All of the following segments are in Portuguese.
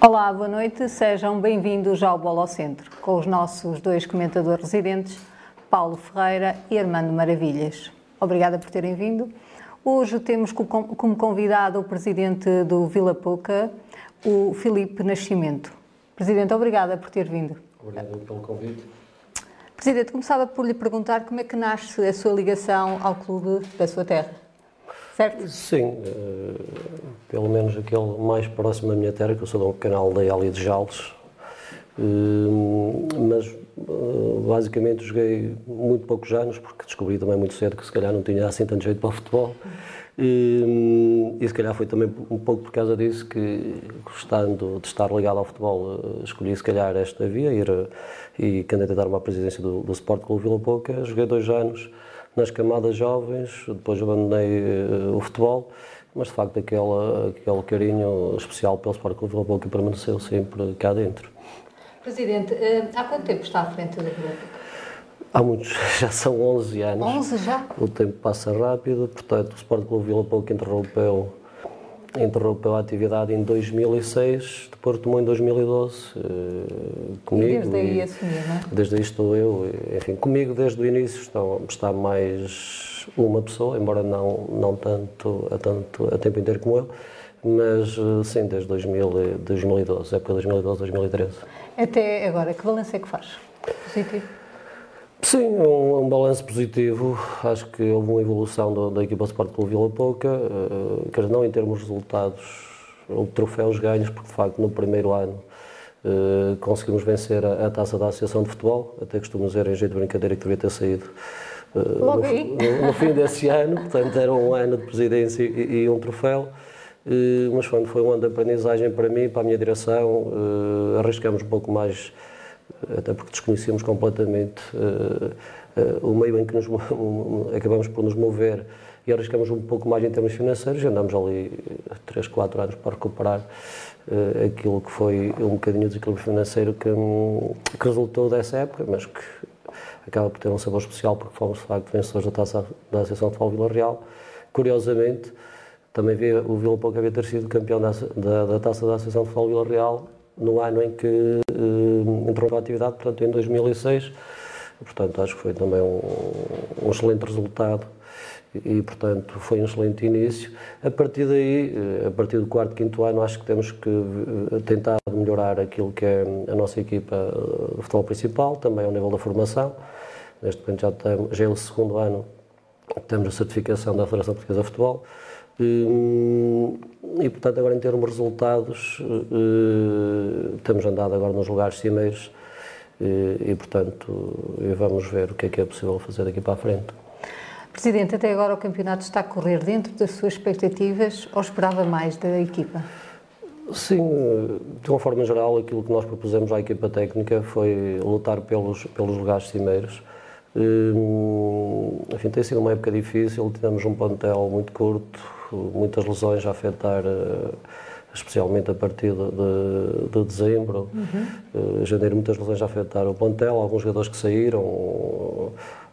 Olá, boa noite, sejam bem-vindos ao Bola ao Centro, com os nossos dois comentadores residentes, Paulo Ferreira e Armando Maravilhas. Obrigada por terem vindo. Hoje temos como convidado o presidente do Vila Pouca, o Filipe Nascimento. Presidente, obrigada por ter vindo. Obrigado pelo convite. Presidente, começava por lhe perguntar como é que nasce a sua ligação ao clube da sua terra, certo? Sim, uh, pelo menos aquele mais próximo da minha terra, que eu sou de um pequena aldeia ali de Jales, uh, mas uh, basicamente joguei muito poucos anos, porque descobri também muito cedo que se calhar não tinha assim tanto jeito para o futebol. E, e se calhar foi também um pouco por causa disso que, gostando de estar ligado ao futebol, escolhi se calhar esta via ir, e candidatar-me à presidência do, do Sport Clube Vila Pouca. Joguei dois anos nas camadas jovens, depois abandonei uh, o futebol, mas de facto aquele, aquele carinho especial pelo Sport Clube Vila Pouca permaneceu sempre cá dentro. Presidente, uh, há quanto tempo está à frente do Pouca? Há muitos, já são 11 anos. 11 já? O tempo passa rápido, portanto, o Sport Clube Vila Pouca interrompeu, interrompeu a atividade em 2006, depois tomou em 2012 uh, comigo. E desde aí assumiu, não é? Desde aí estou eu, enfim, comigo desde o início está, está mais uma pessoa, embora não, não tanto, a, tanto a tempo inteiro como eu, mas eh, sim, desde 2000, 2012, época 2012, 2013. Até agora, que balanço é que faz? Positivo? Sim, um, um balanço positivo. Acho que houve uma evolução do, da equipa Sport Clube Vila Pouca, uh, quer não em termos de resultados ou troféus ganhos, porque de facto no primeiro ano uh, conseguimos vencer a, a, taça da Associação de Futebol, até costumo dizer em jeito de brincadeira que devia ter saído uh, no, no, no, fim desse ano, portanto era um ano de presidência e, e um troféu. Uh, mas foi, foi um ano de aprendizagem para mim, para a minha direção, arriscamos um pouco mais até porque desconhecíamos completamente uh, uh, o meio em que nos, acabamos por nos mover e arriscamos um pouco mais em termos financeiros e andamos ali 3, 4 anos para recuperar uh, aquilo que foi um bocadinho de desequilíbrio financeiro que, um, que, resultou dessa época, mas que acaba por ter um sabor especial porque fomos de facto vencedores da taça da Associação de Futebol Vila Real. Curiosamente, também vi, o Vila Pouco havia ter sido campeão da, da, da taça da Associação de Futebol Vila Real no ano em que entrou na atividade, portanto em 2006. Portanto, acho que foi também um, um excelente resultado e, portanto, foi um excelente início. A partir daí, eh, a partir do quarto, quinto ano, acho que temos que eh, tentar melhorar aquilo que é a nossa equipa de futebol principal, também ao nível da formação. Neste momento já, já é o segundo ano que temos a certificação da Federação Portuguesa de Futebol. Hum, e, portanto, agora em termos de resultados, eh, temos andado agora nos lugares cimeiros eh, e, portanto, vamos ver o que é que é possível fazer daqui para a frente. Presidente, até agora o campeonato está a correr dentro das suas expectativas ou esperava mais da equipa? Sim, de uma forma geral, aquilo que nós propusemos à equipa técnica foi lutar pelos, pelos lugares cimeiros. Hum, enfim, tem sido uma época difícil, tivemos um plantel muito curto, muitas lesões a afetar, eh, especialmente a partir de, de, de dezembro. Uhum. janeiro, muitas lesões a afetar o plantel, alguns jogadores que saíram,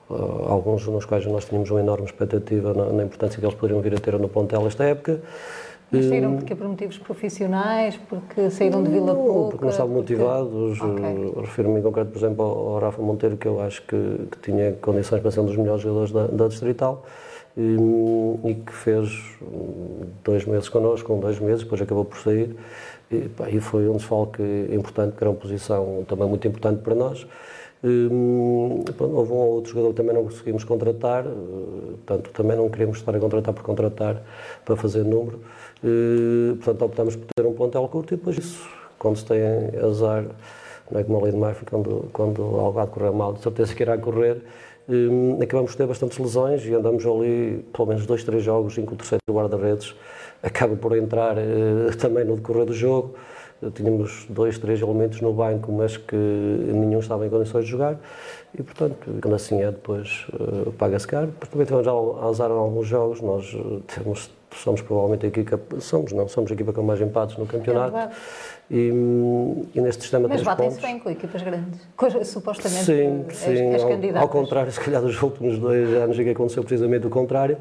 eh, alguns nos quais nós tínhamos uma enorme expectativa na, na importância que eles poderiam vir a ter no plantel esta época. Mas saíram porque por motivos profissionais, porque saíram de Vila Pouca? Porque não estavam motivados. Okay. Refiro-me em concreto, por exemplo, ao Rafa Monteiro, que eu acho que, que tinha condições para ser um dos melhores jogadores da, da Distrital e, que fez dois meses connosco, um dois meses, depois acabou por sair. E, pá, e foi um desfalque importante, que era uma posição também muito importante para nós. Pronto, houve um ou outro jogador que também não conseguimos contratar, portanto, também não queríamos estar a contratar por contratar para fazer número. E, portanto, optamos por ter um plantel curto e depois isso, quando se tem azar, não é como a lei de Murphy, quando, quando algo há de correr mal, de certeza que irá correr, Hum, acabamos por ter bastantes lesões e andamos ali pelo menos dois, três jogos em que o terceiro guarda-redes acaba por entrar uh, também no decorrer do jogo. Tínhamos dois, três elementos no banco, mas que nenhum estava em condições de jogar e, portanto, quando assim é, depois uh, paga-se caro. Depois também tivemos a usar alguns jogos, nós temos somos provavelmente a equipa, somos não, somos a equipa com mais empates no campeonato. É e, e, neste sistema Mas batem-se bem com equipes grandes, supostamente sim, sim, és, és ao, ao, contrário, se calhar dos últimos dois anos que aconteceu precisamente o contrário.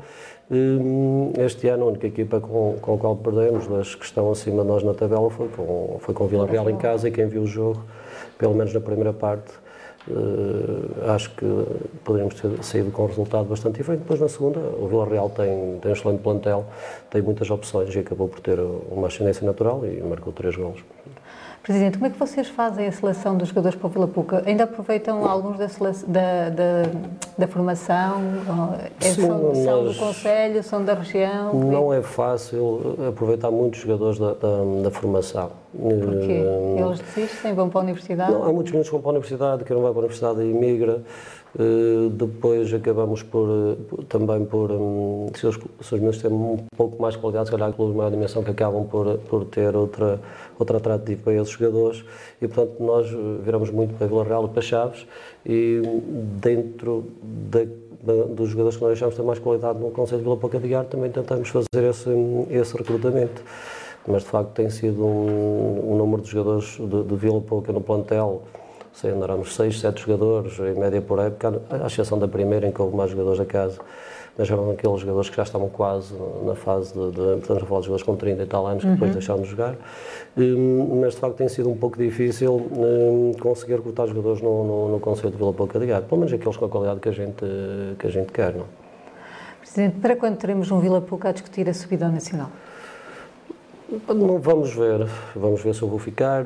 Este ano a única equipa com, com a qual perdemos, das que estão acima de nós na tabela, foi com, foi com o Vila Real em casa e quem viu o jogo, pelo menos na primeira parte, Uh, acho que poderíamos ter saído com um resultado bastante diferente. Depois, na segunda, o Vila Real tem, tem um excelente plantel, tem muitas opções e acabou por ter uma ascendência natural e marcou três gols. Presidente, como é que vocês fazem a seleção dos jogadores para o Vila Puca? Ainda aproveitam alguns da, da, da, da formação? É, Sim, são, são do Conselho, são da região? Não é fácil aproveitar muitos jogadores da, da, da formação. Porquê? Uh, Eles desistem, vão para a universidade? Não, há muitos meninos que vão para a universidade, que não vai para a universidade e imigra. Uh, depois acabamos por, uh, também por, um, se os, se os meninos têm um pouco mais qualidade, se calhar clubes de maior dimensão que acabam por, por ter outra, outra atrativo para esses jogadores. E, portanto, nós viramos muito para Vila Real e para Chaves e dentro da, dos jogadores que nós achamos ter mais qualidade no Conselho de Vila Pouca de Guiar também tentamos fazer esse, esse recrutamento. Mas de facto tem sido um, um número de jogadores de, de Vila Pouca no plantel sei, andaremos 6, 7 jogadores em média por época, à exceção da primeira em que houve mais jogadores da casa, mas eram aqueles jogadores que já estavam quase na fase de, de estamos a falar de jogadores com 30 e tal anos que uhum. depois deixaram de jogar, um, mas de facto tem sido um pouco difícil um, conseguir recrutar jogadores no, no, no Conselho de Vila Pouca de Gato, pelo menos aqueles com a qualidade que a gente, que a gente quer. Não? Presidente, para quando teremos um Vila Pouca a discutir a subida ao Nacional? Vamos ver, vamos ver se eu vou ficar,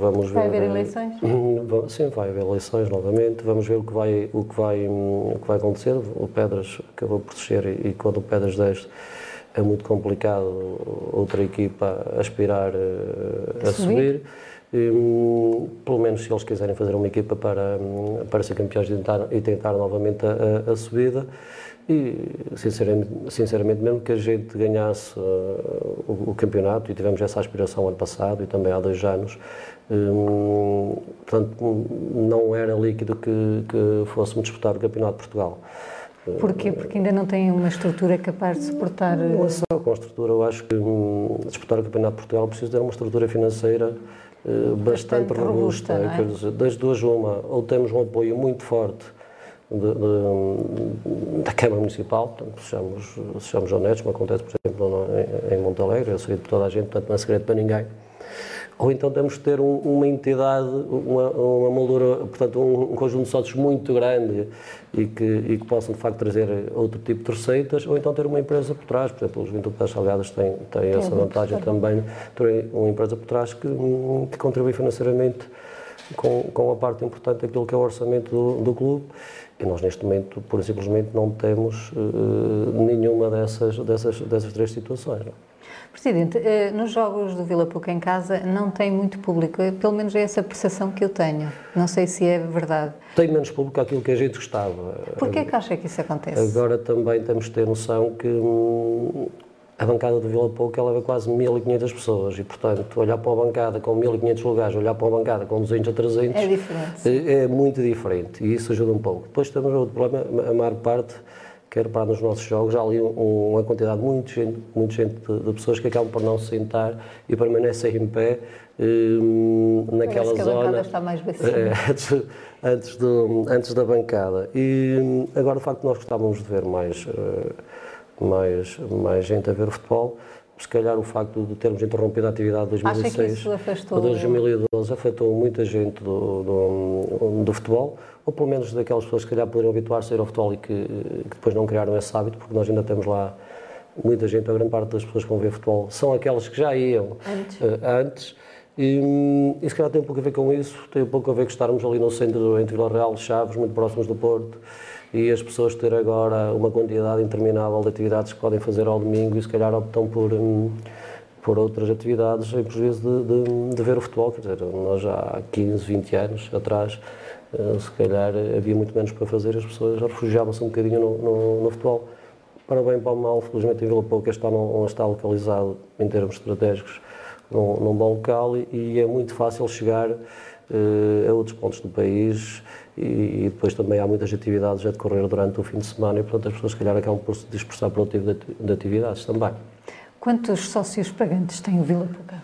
vamos vai ver... Vai haver eleições? Sim, vai haver eleições novamente, vamos ver o que vai, o que vai, o que vai acontecer. O Pedras acabou por descer e, e quando o Pedras desce é muito complicado outra equipa aspirar a, a subir. E, pelo menos se eles quiserem fazer uma equipa para, para ser campeões e tentar, e tentar novamente a, a subida. E, sinceramente, sinceramente, mesmo que a gente ganhasse uh, o, o, campeonato, e tivemos essa aspiração ano passado e também há dois anos, um, portanto, não era líquido que, que fôssemos disputar o Campeonato de Portugal. Porquê? Porque ainda não tem uma estrutura capaz de suportar. Não é só com a estrutura, eu acho que um, disputar o Campeonato de Portugal precisa ter uma estrutura financeira uh, bastante, bastante, robusta. robusta é? dizer, das duas, uma, ou temos um apoio muito forte de, de, da Câmara Municipal, portanto, sejamos, sejamos honestos, como acontece, por exemplo, em, em Montalegre, eu sei de toda a gente, portanto não é segredo para ninguém. Ou então temos de ter um, uma entidade, uma, uma moldura, portanto, um, um, conjunto de sócios muito grande e que, e que possam, de facto, trazer outro tipo de receitas, ou então ter uma empresa por trás, por exemplo, os Juventude das Salgadas têm, têm essa vantagem também, ter uma empresa por trás que, que contribui financeiramente com, com a parte importante daquilo que é o orçamento do, do clube e nós, neste momento, pura e simplesmente não temos uh, nenhuma dessas, dessas, dessas três situações. Não? Presidente, uh, nos jogos do Vila Pouca em casa não tem muito público, pelo menos é essa percepção que eu tenho. Não sei se é verdade. Tem menos público aquilo que a gente gostava. Porquê é que acha que isso acontece? Agora também temos de ter noção que hum, a bancada do Vila Pouca leva quase 1.500 pessoas e, portanto, olhar para uma bancada com 1.500 lugares, olhar para uma bancada com 200 a 300 é, diferente. É, é muito diferente e isso ajuda um pouco. Depois temos outro problema, a maior parte, quer para nos nossos jogos, há ali uma quantidade muito gente, muito gente de, de, pessoas que acabam por não se sentar e permanecem em pé hum, naquela Parece que zona. A está mais é, antes, antes, do, antes da bancada. E hum, agora, de facto, nós gostávamos de ver mais. Uh, mais, mais gente a ver o futebol. Se calhar o facto de termos interrompido a atividade de 2006 para 2012 afetou muita gente do, do, do, futebol, ou pelo menos daquelas pessoas que calhar poderiam habituar-se a ir ao futebol e que, que, depois não criaram esse hábito, porque nós ainda temos lá muita gente, a grande parte das pessoas que vão ver futebol são aquelas que já iam antes. Uh, antes e, e se calhar tem um pouco a ver com isso, tem um pouco a ver com estarmos ali no centro, entre Vila Real e Chaves, muito próximos do Porto, e as pessoas ter agora uma quantidade interminável de atividades que podem fazer ao domingo e se calhar optam por, hum, por outras atividades em prejuízo de, de, de, ver o futebol. Quer dizer, nós já há 15, 20 anos atrás, eh, se calhar havia muito menos para fazer, as pessoas refugiavam-se um bocadinho no, no, no, futebol. Para bem para o mal, felizmente em Vila Pouca está, não, está localizado em termos estratégicos num, num bom local e, e é muito fácil chegar a outros pontos do país e, depois também há muitas atividades a decorrer durante o fim de semana e, portanto, as pessoas, se calhar, acabam por se dispersar para outro tipo de atividades também. Quantos sócios pagantes tem o Vila Pouca?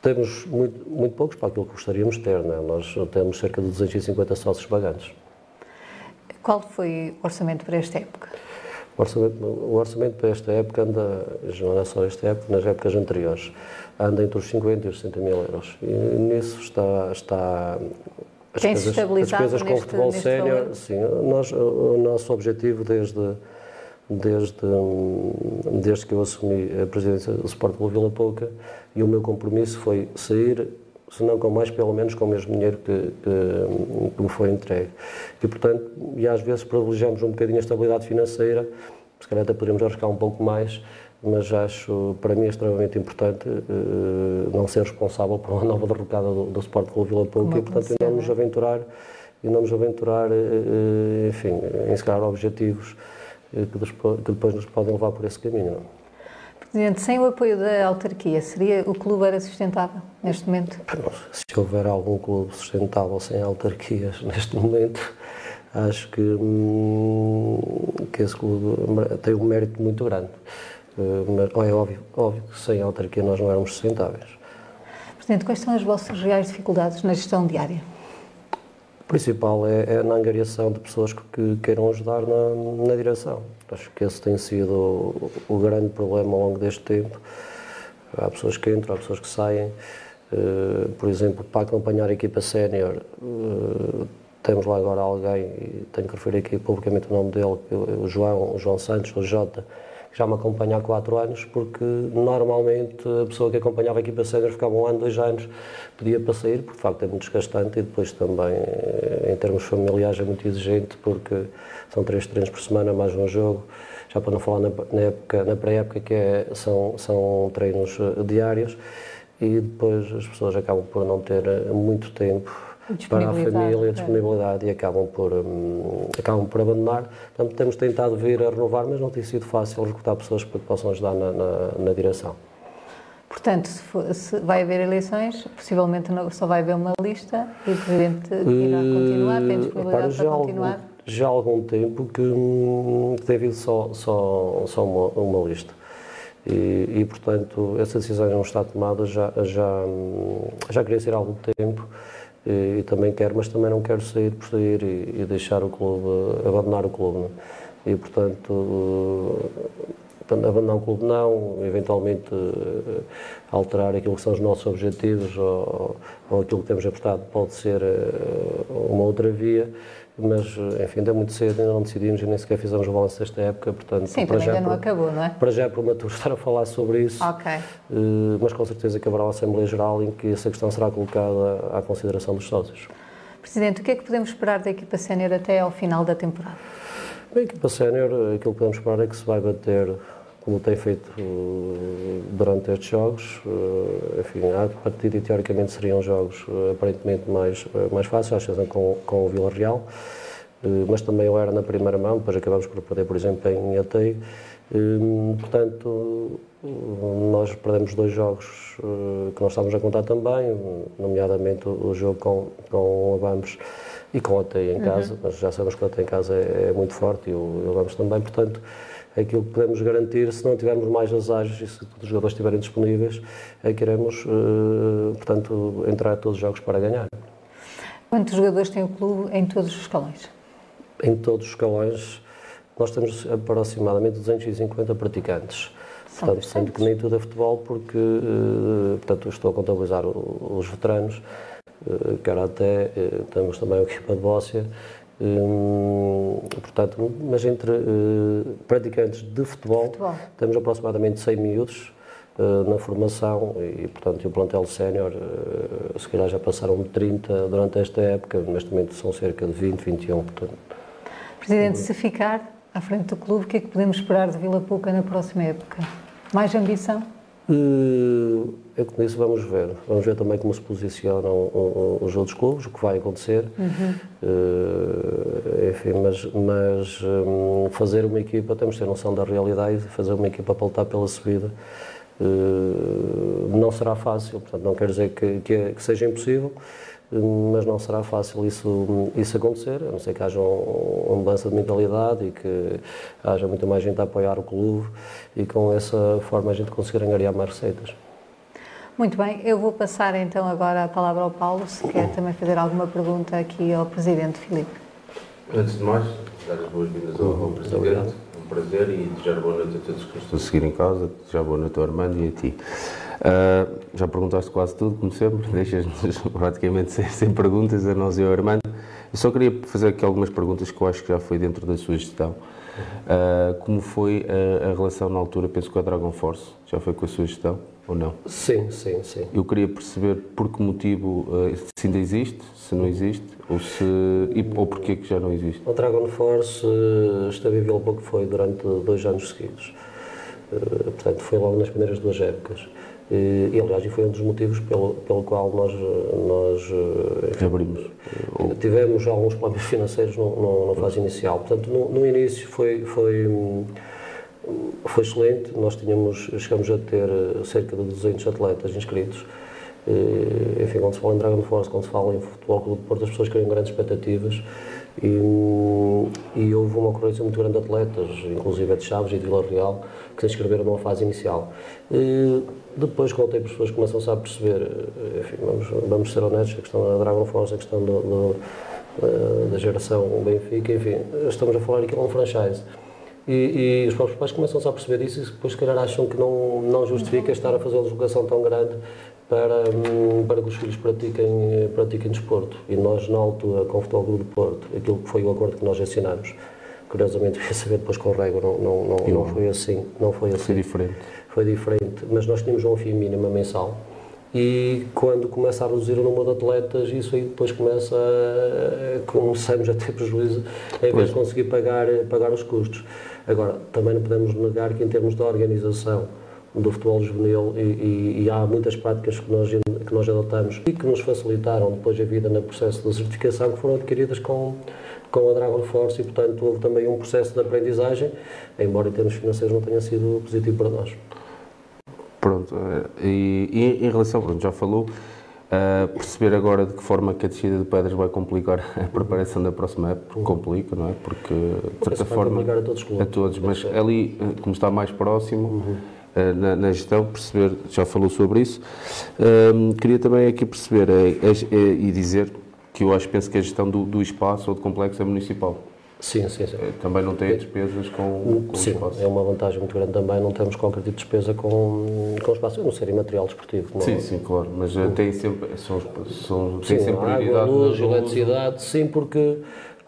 Temos muito, muito poucos para aquilo que gostaríamos de ter, é? Nós temos cerca de 250 sócios pagantes. Qual foi o orçamento para esta época? O orçamento, o orçamento para esta época anda, não é só esta época, nas épocas anteriores, anda entre os 50 e os 60 mil euros. E nisso está, está as Tem coisas, as coisas com o futebol sénior, sim, nós, o nosso objetivo desde, desde, desde que eu assumi a presidência do Sport Clube Vila Pouca e o meu compromisso foi sair, se não com mais, pelo menos com o mesmo dinheiro que, que, que me foi entregue. E, portanto, e às vezes privilegiamos um bocadinho a estabilidade financeira, se calhar até poderíamos arriscar um pouco mais, mas acho para mim extremamente importante uh, não ser responsável por uma nova derrocada do, do Sport Clube Vila Pouca e portanto não nos aventurar e não nos aventurar uh, enfim em se calhar objetivos uh, que, depois, que, depois, nos podem levar por esse caminho. Não? Presidente, sem o apoio da autarquia, seria o clube era sustentável neste momento? Se houver algum clube sustentável sem autarquias neste momento, acho que, hum, que esse clube tem um mérito muito grande. Eh, mas é óbvio, óbvio que sem autarquia nós não éramos sustentáveis. Presidente, quais são as vossas reais dificuldades na gestão diária? O principal é, é na angariação de pessoas que queiram ajudar na, na direção. Acho que esse tem sido o, o, grande problema ao longo deste tempo. Há pessoas que entram, há pessoas que saem. Uh, por exemplo, para acompanhar a equipa sénior, uh, temos lá agora alguém, e tenho que referir aqui publicamente o nome dele, o João, o João Santos, o Jota, já me acompanha há quatro anos, porque normalmente a pessoa que acompanhava a equipa sénior ficava um ano, dois anos, pedia para sair, porque de facto é muito desgastante e depois também, em termos familiares, é muito exigente, porque são três treinos por semana, mais um jogo, já para não falar na, na época, na pré-época, que é, são, são treinos eh, diários, e depois as pessoas acabam por não ter eh, muito tempo para a família, a disponibilidade é. e acabam por, um, acabam por abandonar. Portanto, temos tentado vir a renovar, mas não tem sido fácil recrutar pessoas para que possam ajudar na, na, na direção. Portanto, se, for, se, vai haver eleições, possivelmente não, só vai haver uma lista e o Presidente irá continuar, tem disponibilidade para, para continuar? Algum, já há algum tempo que, hum, que tem havido só, só, só uma, uma lista. E, e, portanto, essa decisão não está tomada já, já, hum, já queria ser há algum tempo e, e, também quero, mas também não quero sair por sair e, e deixar o clube, abandonar o clube. Não? É? E portanto, abandonar o clube não, eventualmente eh, alterar aquilo que são os nossos objetivos ou, ou aquilo que temos apostado pode ser eh, uma outra via, mas enfim, ainda é muito cedo, ainda não decidimos e nem sequer fizemos o balanço desta época, portanto... Sim, para já ainda não acabou, não é? Para já é prematuro estar a falar sobre isso, Ok. Eh, mas com certeza que haverá uma Assembleia Geral em que essa questão será colocada à consideração dos sócios. Presidente, o que é que podemos esperar da equipa sénior até ao final da temporada? Bem, a equipa sénior, aquilo que podemos esperar é que se vai bater como tem feito uh, durante estes jogos. Uh, enfim, a partida teoricamente seriam jogos uh, aparentemente mais, mais fáceis, acho que com, com o Vila Real, mas também o era na primeira mão, depois acabamos por perder, por exemplo, em Ateio. Portanto, nós perdemos dois jogos que nós estávamos a contar também, nomeadamente o jogo com, com o Abamos e com o Ateio em casa, uhum. mas já sabemos que o Ateio em casa é, é muito forte e o, o Abamos também, portanto aquilo que podemos garantir, se não tivermos mais azares e se todos os jogadores estiverem disponíveis, é que iremos, uh, portanto, entrar a todos os jogos para ganhar. Quantos jogadores tem o clube em todos os escalões? Em todos os escalões, nós temos aproximadamente 250 praticantes. São portanto, sendo que nem tudo é futebol, porque uh, portanto, estou a contabilizar os veteranos, uh, até temos também a equipa de Bóssia, Hum, portanto, mas entre uh, praticantes de futebol, futebol, temos aproximadamente 100 miúdos uh, na formação e, portanto, o plantel sénior, uh, se calhar já passaram de 30 durante esta época, neste momento são cerca de 20, 21. Portanto. Presidente, se ficar à frente do clube, o que é que podemos esperar de Vila Pouca na próxima época? Mais ambição? É como disse, vamos ver. Vamos ver também como se posicionam os outros clubes, o que vai acontecer. Uhum. Uh, enfim, mas, mas um, fazer uma equipa, temos de ter noção da realidade, fazer uma equipa para lutar pela subida uh, não será fácil. Portanto, não quer dizer que, que, que seja impossível, mas não será fácil isso, isso acontecer, a não ser que haja uma mudança de mentalidade e que haja muito mais gente a apoiar o clube e com essa forma a gente conseguir angariar mais receitas. Muito bem, eu vou passar então agora a palavra ao Paulo, se quer também fazer alguma pergunta aqui ao Presidente Filipe. Antes de mais, dar as boas-vindas ao, ao Presidente, é um prazer e desejar boa noite a todos que estão a seguir em casa, desejar boa noite ao Armando e a ti. Uh, já perguntaste quase tudo, como sempre, deixas-nos praticamente sem, sem, perguntas a nós e ao Armando. Eu só queria fazer aqui algumas perguntas que eu acho que já foi dentro da sua gestão. Uh, como foi a, a, relação na altura, penso que a Dragon Force, já foi com a sua gestão ou não? Sim, sim, sim. Eu queria perceber por que motivo, uh, se ainda existe, se não existe, ou, se, ou porquê que já não existe. A Dragon Force uh, esteve em Pouco foi durante dois anos seguidos. portanto, foi logo nas primeiras duas épocas. E, aliás, foi um dos motivos pelo, pelo qual nós, nós abrimos. Tivemos alguns problemas financeiros na fase inicial. Portanto, no, no, início foi, foi, foi excelente. Nós tínhamos, chegamos a ter cerca de 200 atletas inscritos. E, enfim, quando se fala em Dragon Force, quando se fala em Futebol Clube de Porto, as pessoas criam grandes expectativas. E, e, houve uma ocorrência muito grande de atletas, inclusive de Chaves e de Vila Real, que se inscreveram numa fase inicial. E depois, com o tempo, as pessoas começam-se a perceber, enfim, vamos, vamos ser honestos, a questão da Dragon Force, a questão do, do, da geração Benfica, enfim, estamos a falar aqui de um franchise. E, e, os próprios pais começam-se a perceber isso e depois, se calhar, acham que não, não justifica estar a fazer uma deslocação tão grande para, hum, para que os filhos pratiquem, pratiquem desporto. E nós, na altura, com o Futebol Clube de Porto, aquilo que foi o acordo que nós assinamos, curiosamente, fui saber depois com o Rego, não, não, não, não foi assim. Não foi assim. Foi diferente. Foi diferente, mas nós tínhamos um fim mínimo mensal e quando começa a reduzir o número de atletas, isso aí depois começa a, começamos a ter prejuízo em vez de conseguir pagar, pagar os custos. Agora, também não podemos negar que em termos de organização do futebol juvenil e, e, e há muitas práticas que nós, que nós adotamos e que nos facilitaram depois a vida no processo de certificação que foram adquiridas com, com a Dragon Force e, portanto, houve também um processo de aprendizagem, embora em termos financeiros não tenha sido positivo para nós. Pronto, eh, e, e em relação, já falou, uh, perceber agora de que forma que a descida de pedras vai complicar a preparação da próxima época, complica, não é? Porque, de certa forma, a todos, a todos mas ali, eh, como está mais próximo, uhum. uh, na, na, gestão, perceber, já falou sobre isso, uh, queria também aqui perceber e dizer que eu acho, penso que a gestão do, do espaço ou do complexo é municipal. Sim, sim, sim. Também não tem despesas com, com sim, espaço? é uma vantagem muito grande também, não temos qualquer tipo de despesa com, com espaço, a não ser em material desportivo. Sim, sim, claro, mas uh, tem sempre, são, são, tem sim, sempre prioridade. Água, luz, eletricidade, sim, porque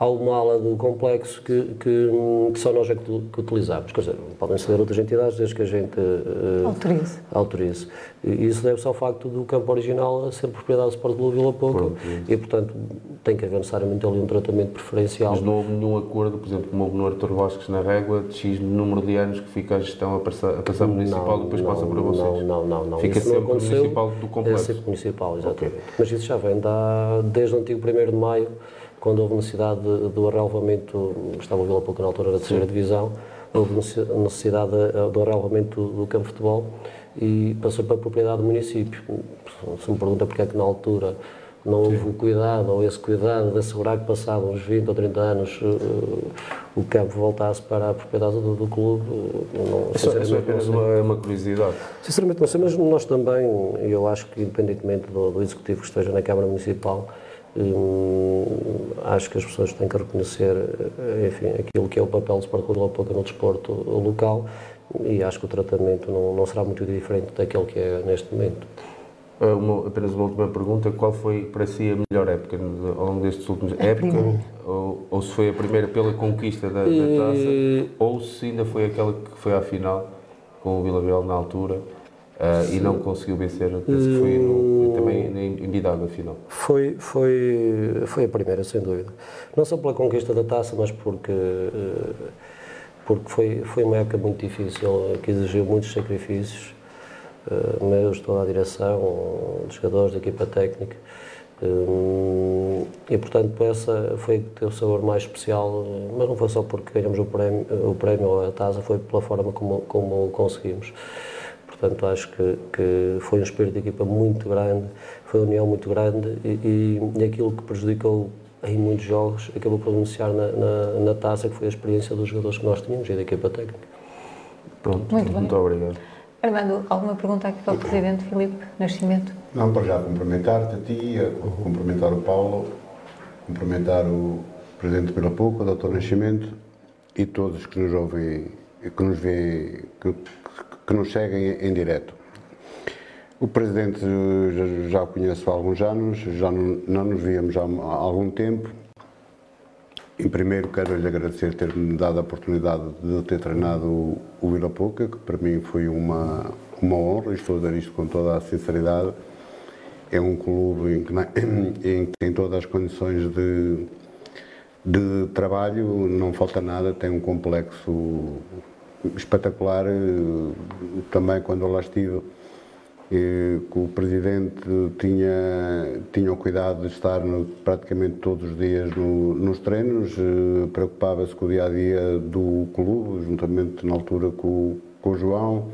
há uma ala do complexo que, que, que só nós é que, que, utilizamos. Quer dizer, podem ser outras entidades desde que a gente uh, autorize. autorize. E isso deve-se ao facto do campo original ser propriedade do Sport Clube Vila Pouco e, portanto, tem que haver necessariamente ali um tratamento preferencial. Mas não houve nenhum acordo, por exemplo, como houve no Artur Vasques na régua, de X número de anos que fica a gestão a passar, a passar municipal e depois não, passa para vocês? Não, não, não. não. Fica isso sempre municipal do complexo? É sempre municipal, exatamente. Okay. Mas isso já vem da, desde o antigo 1 de maio, quando houve necessidade do arrelvamento, estava o Vila Pouco na altura da terceira divisão, houve necessidade do arrelvamento do campo de futebol e passou para a propriedade do município. Se me pergunta porque é que na altura não houve o cuidado, ou esse cuidado de assegurar que passados uns 20 ou 30 anos uh, o campo voltasse para a propriedade do, do clube. Não, isso, isso é apenas uma, uma, curiosidade. Sinceramente não sei, mas nós também, eu acho que independentemente do, do Executivo que esteja na Câmara Municipal, Hum, acho que as pessoas têm que reconhecer eh, enfim, aquilo que é o papel do Sport Clube Pouca no desporto local e acho que o tratamento não, não será muito diferente daquele que é neste momento. Eh, uma, apenas uma última pergunta: qual foi para si a melhor época ao longo destes últimos a época? Ou, ou, se foi a primeira pela conquista da, da taça, e... ou se ainda foi aquela que foi à final com o Vila Real na altura? Uh, e não conseguiu vencer, penso que foi no, também em Bidaga, afinal. Foi, foi, foi a primeira, sem dúvida. Não só pela conquista da taça, mas porque, uh, porque foi, foi uma época muito difícil, que exigiu muitos sacrifícios, uh, meus, toda a direção, dos jogadores, da equipa técnica. e portanto essa foi que teve o sabor mais especial, mas não foi só porque ganhamos o prémio, o prémio ou a taça, foi pela forma como, como conseguimos. Portanto, acho que, que foi um espírito de equipa muito grande, foi uma união muito grande e, e, e aquilo que prejudicou em muitos jogos acabou por anunciar na, na, na, taça, que foi a experiência dos jogadores que nós tínhamos e da equipa técnica. Pronto, muito, muito obrigado. Armando, alguma pergunta aqui para o Presidente Filipe Nascimento? Não, para já cumprimentar-te a ti, cumprimentar o Paulo, cumprimentar o Presidente Pela Pouco, o Dr. Nascimento e todos que nos ouvem, que nos veem, que, que nos seguem em direto. O Presidente já, o conheço há alguns anos, já não, não nos víamos há, há algum tempo. Em primeiro, quero lhe agradecer ter-me dado a oportunidade de ter treinado o, o Vila Pouca, que para mim foi uma, uma honra, estou a dar isto com toda a sinceridade. É um clube em que, em que tem todas as condições de, de trabalho, não falta nada, tem um complexo espetacular. Também, quando lá estive, que o Presidente tinha, tinha o cuidado de estar no, praticamente todos os dias no, nos treinos, eh, preocupava-se com o dia-a-dia do clube, juntamente na altura com, com o João,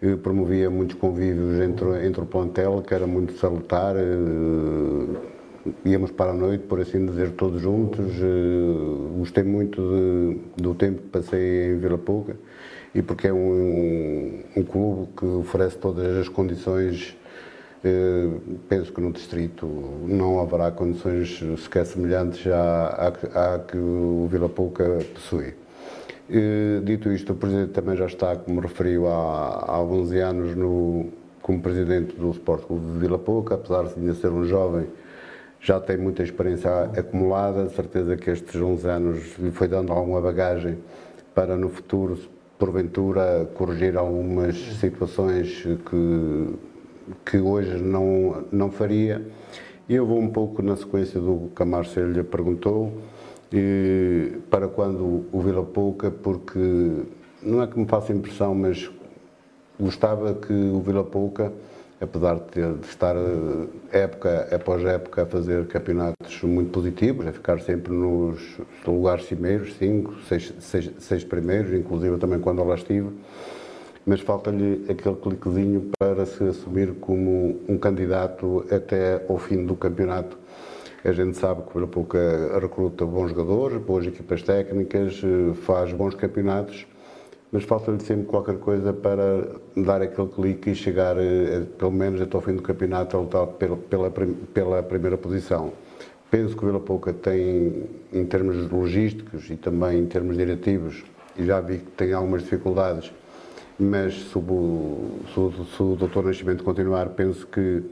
eh, promovia muitos convívios entre, entre o plantel, que era muito salutar, eh, íamos para a noite, por assim dizer, todos juntos, gostei muito de, do tempo que passei em Vila Pouca, e porque é um, um clube que oferece todas as condições. Eh, penso que no distrito não haverá condições sequer semelhantes à, à, à que o Vila Pouca possui. Eh, dito isto, o Presidente também já está, como referiu, há, há 11 anos no, como Presidente do Sport Clube de Vila Pouca, apesar de ainda ser um jovem, já tem muita experiência acumulada, certeza que estes 11 anos lhe foi dando alguma bagagem para no futuro porventura corrigir algumas situações que, que hoje não, não faria. Eu vou um pouco na sequência do que a Márcia lhe perguntou, e, para quando o Vila Pouca, porque não é que me faça impressão, mas gostava que o Vila Pouca apesar de, ter, de estar eh, época após época a fazer campeonatos muito positivos, a ficar sempre nos lugares cimeiros, cinco, seis, seis, seis primeiros, inclusive também quando lá estive, mas falta-lhe aquele cliquezinho para se assumir como um candidato até ao fim do campeonato. A gente sabe que o Pouca recruta bons jogadores, boas equipas técnicas, eh, faz bons campeonatos, mas falta-lhe sempre qualquer coisa para dar aquele clique e chegar, eh, pelo menos até ao fim do campeonato, a lutar pela, pela, pela primeira posição. Penso que o Vila Pouca tem, em termos logísticos e também em termos diretivos, e já vi que tem algumas dificuldades, mas se o, se o, se o Dr. Nascimento continuar, penso que,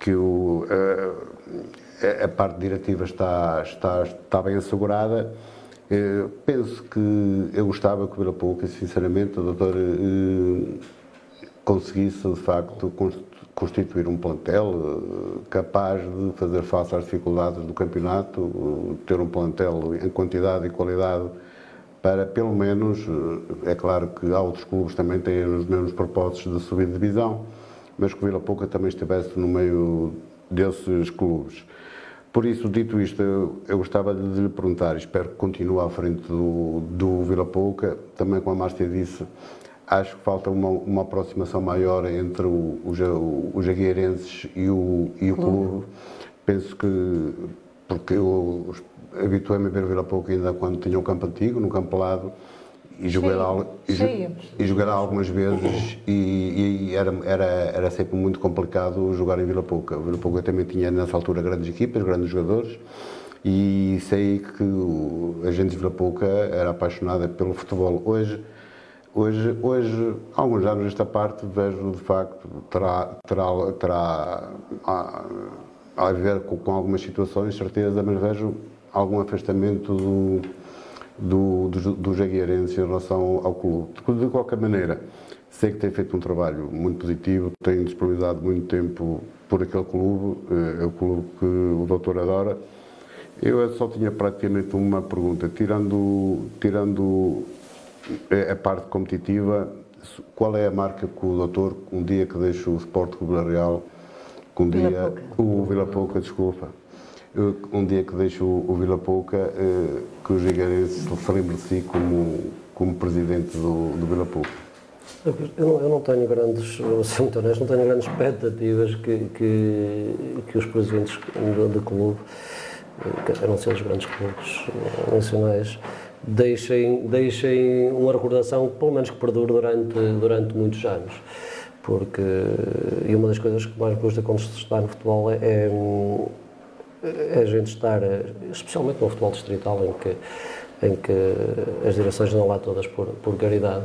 que o, a, a parte diretiva está, está, está bem assegurada eu penso que eu gostava que Vila Pouca, sinceramente, o doutor eh, conseguisse, de facto, constituir um plantel eh, capaz de fazer face às dificuldades do campeonato, ter um plantel em quantidade e qualidade para, pelo menos, eh, é claro que há outros clubes também têm os mesmos propósitos de subir de divisão, mas que Vila Pouca também estivesse no meio desses clubes. Por isso, dito isto, eu, eu, gostava de lhe perguntar, espero que continue à frente do, do Vila Pouca, também como a Márcia disse, acho que falta uma, uma aproximação maior entre o, o, os jagueirenses e o, e o clube. Penso que, porque eu habituei-me a ver o Vila Pouca ainda quando tinha o campo antigo, no campo lado, e joguei, lá, e, joguei lá algumas vezes e, e, era, era, era sempre muito complicado jogar em Vila Pouca. O Vila Pouca também tinha nessa altura grandes equipas, grandes jogadores e sei que a gente de Vila Pouca era apaixonada pelo futebol. Hoje, hoje, hoje há alguns anos esta parte vejo de facto terá, terá, terá a, a ver com, com algumas situações, certeza, mas vejo algum afastamento do do, do, do Jagueirense em relação ao clube. De qualquer maneira, sei que tem feito um trabalho muito positivo, tem disponibilizado muito tempo por aquele clube, eh, é o clube que o doutor adora. Eu só tinha praticamente uma pergunta, tirando, tirando a parte competitiva, qual é a marca que o doutor, um dia que deixa o Sport Clube Real, um dia, o Vila Pouca, desculpa, um dia que deixo o, Vila Pouca, eh, que o Gigarense se lembre de si como, como presidente do, do Vila Pouca. Eu não, eu não tenho grandes, ser muito honesto, não tenho grandes expectativas que, que, que os presidentes de, de clube, a não ser os grandes clubes nacionais, deixem, deixem uma recordação, pelo menos que perdure durante, durante muitos anos. Porque, e uma das coisas que mais me custa quando se está no futebol é, é, é a gente estar, especialmente no futebol distrital, em que, em que as direções não lá todas por, por caridade,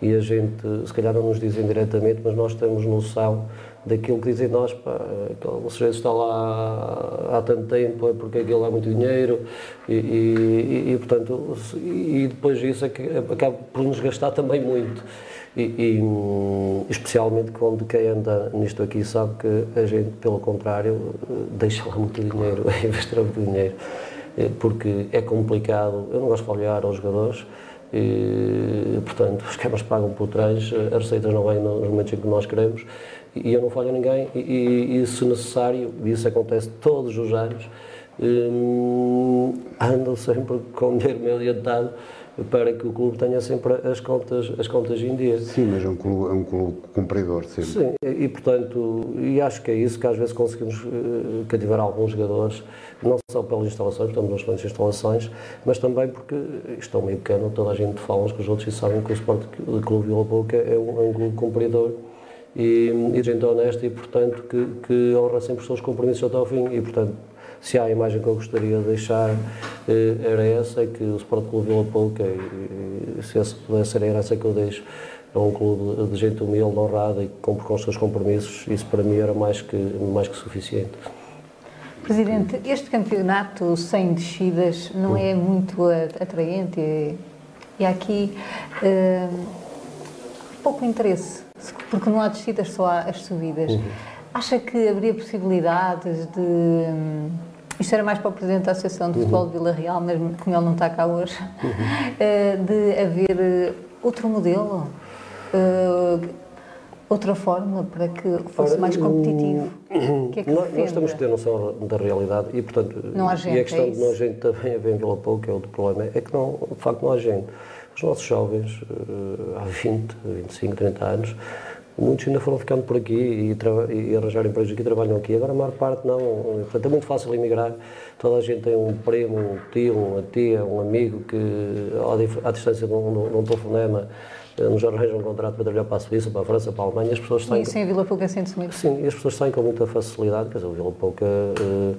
e a gente, se calhar não nos dizem diretamente, mas nós temos noção daquilo que dizem nós, pá, o sujeito está lá há tanto tempo, é porque aquilo há muito dinheiro e, e, e portanto, e depois disso é acaba por nos gastar também muito. E, e, especialmente quando quem anda nisto aqui sabe que a gente, pelo contrário, deixa lá muito dinheiro, investir muito dinheiro, porque é complicado. Eu não gosto de olhar aos jogadores, e, portanto, os câmaras pagam por trás, as receitas não vêm nos momentos em que nós queremos e eu não falho a ninguém. E, e, e se necessário, e isso acontece todos os anos, hum, ando sempre com dinheiro meio adiantado para que o clube tenha sempre as contas, as contas em dia. Sim, mas é um clube, é um clube cumpridor sempre. Sim, e portanto, e acho que é isso que às vezes conseguimos uh, cativar alguns jogadores, não só pelas instalações, estamos nas excelentes instalações, mas também porque isto é meio pequeno, toda a gente fala uns com os outros e sabem que o Sport Clube Vila Pouca é um, é um clube cumpridor e, e gente honesta e, portanto, que, que honra sempre os seus compromissos até ao fim e, portanto, se há a imagem que eu gostaria de deixar eh, era essa, é que o Sport Clube Vila Pouca, e, e, se essa pudesse ser a herança que eu deixo, é um clube de gente humilde, honrada e que cumpre com os seus compromissos, isso para mim era mais que, mais que suficiente. Presidente, este campeonato sem descidas não é muito atraente e, e há aqui uh, pouco interesse, porque não há descidas, só há as subidas. Uhum. Acha que haveria possibilidades de hum, isto era mais para o Presidente da Associação de Futebol uhum. de Vila Real, mesmo como ele não está cá hoje, uhum. Eh, de haver eh, outro modelo, eh, outra forma para que fosse mais competitivo. Que é que nós, nós, temos que ter noção da realidade e, portanto, não há gente, e a questão é de não há gente também a ver em Vila Pouco, é outro problema, é que não, de facto não há gente. Os nossos jovens, há 20, 25, 30 anos, Muitos ainda foram ficando por aqui e, e arranjar empregos aqui, trabalham aqui. Agora a maior parte não. Portanto, é muito fácil emigrar. Toda a gente tem um primo, um tio, uma tia, um amigo que, à distância de um, de um telefonema, eh, nos arranjam um contrato para trabalhar para a Suíça, para a França, para a Alemanha. As pessoas saem. Isso em Vila Pouca sente-se muito. Sim, e as pessoas saem com muita facilidade. Quer dizer, o Vila Pouca. Uh,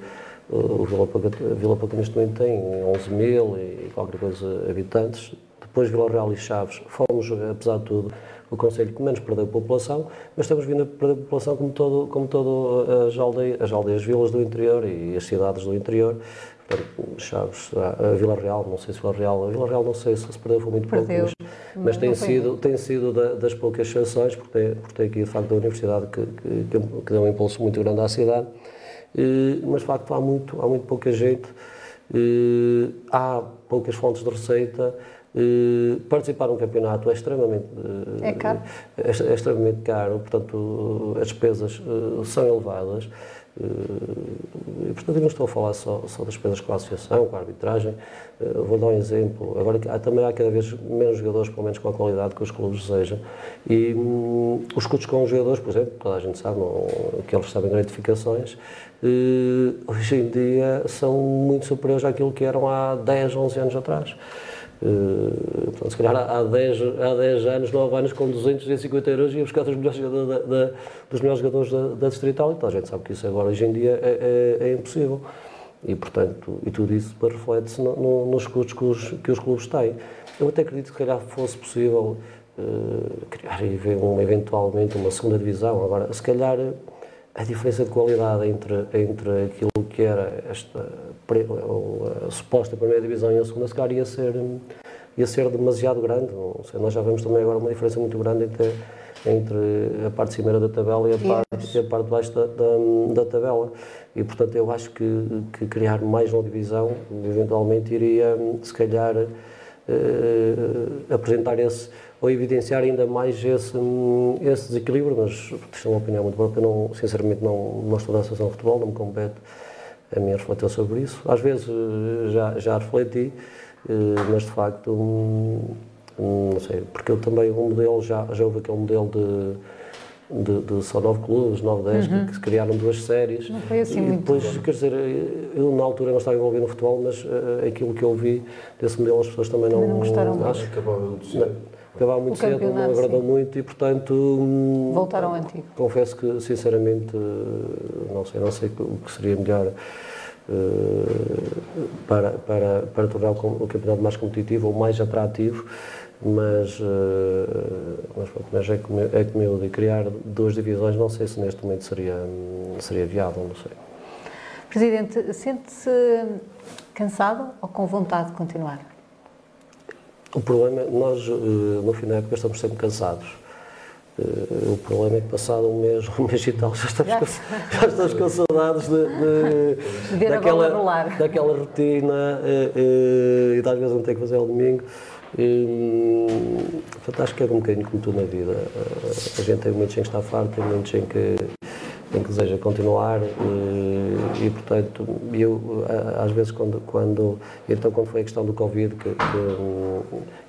o Vila Pouca, Vila Pouca neste momento tem 11 mil e qualquer coisa habitantes. Depois Vila Real e Chaves, fomos, apesar de tudo, o Conselho que menos perdeu população, mas estamos vindo a perder população como todo, como todo as, aldeias, as aldeias, vilas do interior e as cidades do interior. Chaves, a Vila Real, não sei se Vila Real, a Vila Real não sei se se perdeu, foi muito perdeu. pouco, mas, mas tem, sido, tem sido da, das poucas exceções, porque tem, porque tem aqui de facto a Universidade que, que, que deu um impulso muito grande à cidade, mas de facto há muito, há muito pouca gente, há poucas fontes de receita, Uh, participar de um campeonato é extremamente, uh, é, caro. É, é, extremamente caro, portanto, as despesas uh, são elevadas. e, portanto, eu não estou a falar só, só das despesas com a associação, com a arbitragem. vou dar um exemplo. Agora, há, também há cada vez menos jogadores, pelo menos com a qualidade que os clubes desejam. E um, os custos com os jogadores, por exemplo, toda a gente sabe não, que eles recebem gratificações, hoje em dia são muito superiores àquilo que eram há 10, 11 anos atrás. Uh, se calhar há 10, há 10 anos, 9 anos, com 250 euros, ia buscar os melhores da, da, dos melhores jogadores da, da Distrital e toda a gente sabe que isso agora, hoje em dia, é, é, é impossível. E, portanto, e tudo isso reflete-se no, no, nos custos que os, que os clubes têm. Eu até acredito que, se calhar, fosse possível uh, criar um, eventualmente uma segunda divisão. Agora, se calhar, a diferença de qualidade entre, entre aquilo que era esta a suposta primeira divisão e a segunda, se calhar ia ser, ia ser demasiado grande. Sei, nós já vemos também agora uma diferença muito grande entre, entre a parte cimeira da tabela e a parte, e a parte de baixo da, da, da, tabela. E, portanto, eu acho que, que criar mais uma divisão eventualmente iria, se calhar, eh, apresentar esse ou evidenciar ainda mais esse, esse desequilíbrio, mas isto é uma opinião muito boa, eu não, sinceramente não, não estou na Associação de Futebol, não me compete a mim refletir sobre isso. Às vezes eh, já, já refleti, eh, mas de facto Não sei, porque eu também, o um modelo, já, já houve aquele modelo de de, de, só nove clubes, nove, dez, uhum. que, se criaram duas séries. Não foi assim e muito depois, bom. quer dizer, eu na altura não estava envolvido no futebol, mas uh, aquilo que eu vi desse modelo as pessoas também não... Também não gostaram muito. Acho que acabava muito Acabava muito cedo, não agradou sim. muito e, portanto... Hum, Voltaram ao antigo. Confesso que, sinceramente, não sei, não sei o que seria melhor... Uh, para, para, para tornar o campeonato mais competitivo ou mais atrativo, mas, uh, mas, mas é, como, é como eu de criar duas divisões, não sei se neste momento seria, seria viável, não sei. Presidente, sente-se cansado ou com vontade de continuar? O problema é nós, uh, no fim da época, estamos sempre cansados. Uh, o problema é que passado um mês, um mês e tal, já estamos. Com, já estamos com saudades de, de, daquela, daquela rotina uh, uh, e às vezes não ter que fazer ao domingo. E, portanto, acho que é um bocadinho como tudo na vida. A gente tem momentos em que está farto, tem momentos em que, em que deseja continuar e, e portanto, eu às vezes quando, quando, então quando foi a questão do Covid, que, que,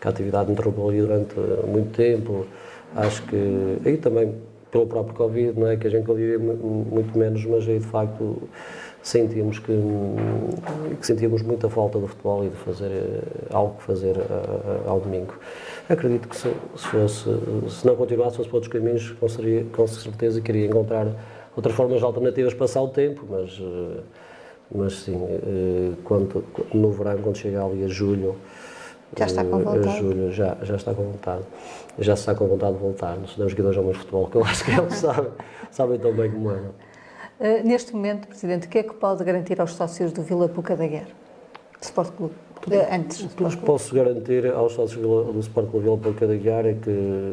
que a atividade interrompeu ali durante muito tempo, acho que, aí também pelo próprio Covid, não é, que a gente convivia muito menos, mas aí de facto sentíamos que, que, sentíamos muita falta do futebol e de fazer eh, algo que fazer uh, ao domingo. Acredito que se, se, fosse, se não continuasse, fosse para outros caminhos, com certeza queria encontrar outras formas alternativas para passar o tempo, mas, uh, mas sim, uh, quando, no verão, quando chega ali a julho, já está com vontade. A julho já, já está com vontade. Já está com vontade de voltar. Não se jogadores ao mais futebol, que eu acho que eles sabem, sabem tão bem como é. Eh, neste momento, Presidente, o que é que pode garantir aos sócios do Vila Puca da Guerra? Do Sport Clube? Antes o que posso garantir aos sócios do Sport Clube Vila Puca da Guiar é que,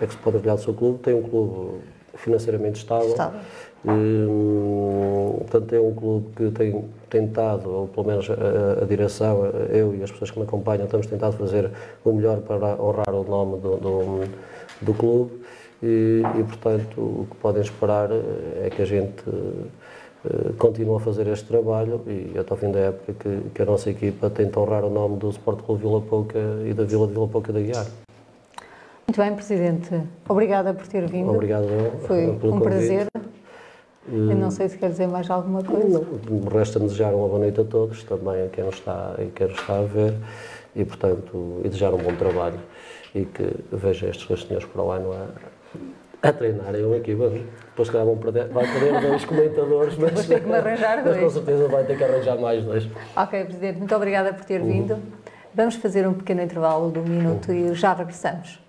é que se pode olhar do seu clube. Tem um clube financeiramente estável. estável. Hum, portanto, é um clube que tem tentado, ou pelo menos a, a, direção, eu e as pessoas que me acompanham, temos tentado fazer o melhor para honrar o nome do, do, do clube e, e, portanto, o que podem esperar eh, é que a gente uh, continue a fazer este trabalho e até o fim da época que, que a nossa equipa tente honrar o nome do Sport Clube Vila Pouca e da Vila de Vila Pouca da Guiar. Muito bem, Presidente. Obrigada por ter vindo. Obrigado, Foi um convite. prazer. Eu não sei se quer dizer mais alguma coisa. Não, resta desejar uma boa noite a todos, também a quem nos está, a quem nos está a ver, e portanto, e desejar um bom trabalho e que veja estes dois senhores para o ano a, a treinarem uma equipa. Depois, calhar, vão perder, vai perder dois comentadores, mas, Depois tem que me arranjar dois. mas com certeza vai ter que arranjar mais dois. Ok, Presidente, muito obrigada por ter uhum. vindo. Vamos fazer um pequeno intervalo de um minuto uhum. e já regressamos.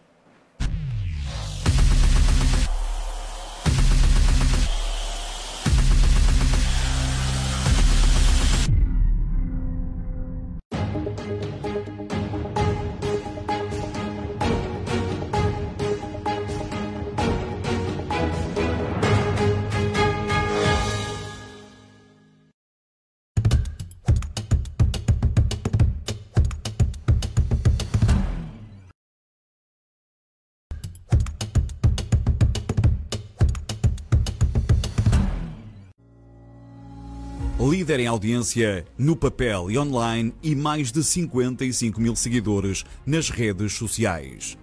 Líder em audiência no papel e online e mais de 55 mil seguidores nas redes sociais.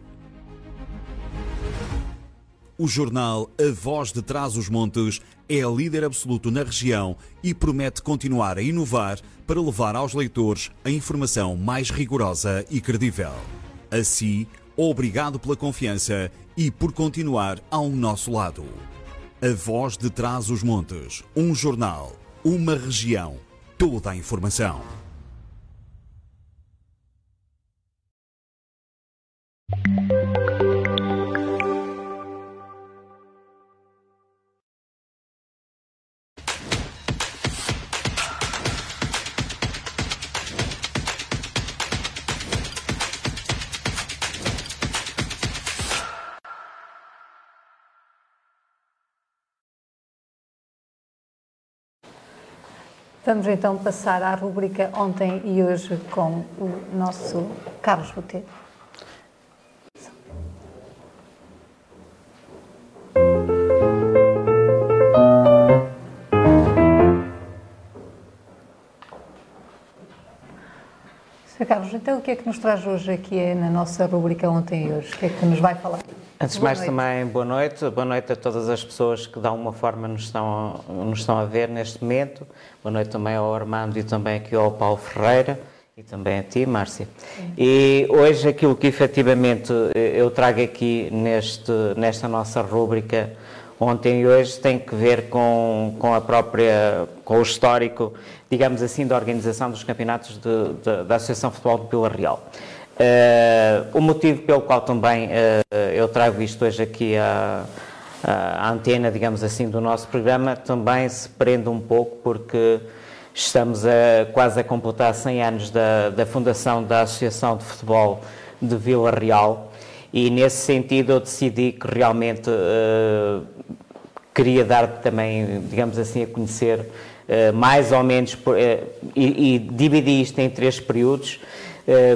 O jornal A Voz de Trás os Montes é líder absoluto na região e promete continuar a inovar para levar aos leitores a informação mais rigorosa e credível. Assim, obrigado pela confiança e por continuar ao nosso lado. A Voz de Trás os Montes, um jornal uma região, toda a informação. Vamos então passar à rubrica Ontem e Hoje com o nosso Carlos Botelho. Sr. Carlos, então o que é que nos traz hoje aqui na nossa rubrica Ontem e Hoje? O que é que nos vai falar? Antes de mais, noite. também boa noite. Boa noite a todas as pessoas que, de alguma forma, nos estão, nos estão a ver neste momento. Boa noite também ao Armando e também aqui ao Paulo Ferreira e também a ti, Márcia. Sim. E hoje aquilo que efetivamente eu trago aqui neste, nesta nossa rúbrica ontem e hoje tem que ver com, com a própria, com o histórico, digamos assim, da organização dos campeonatos de, de, da Associação Futebol de Vila Real. Uh, o motivo pelo qual também uh, eu trago isto hoje aqui à, à, antena, digamos assim, do nosso programa, também se prende um pouco porque estamos a, quase a completar 100 anos da, da fundação da Associação de Futebol de Vila Real e nesse sentido eu decidi que realmente uh, queria dar também, digamos assim, a conhecer uh, mais ou menos, uh, e, e dividi isto em três períodos,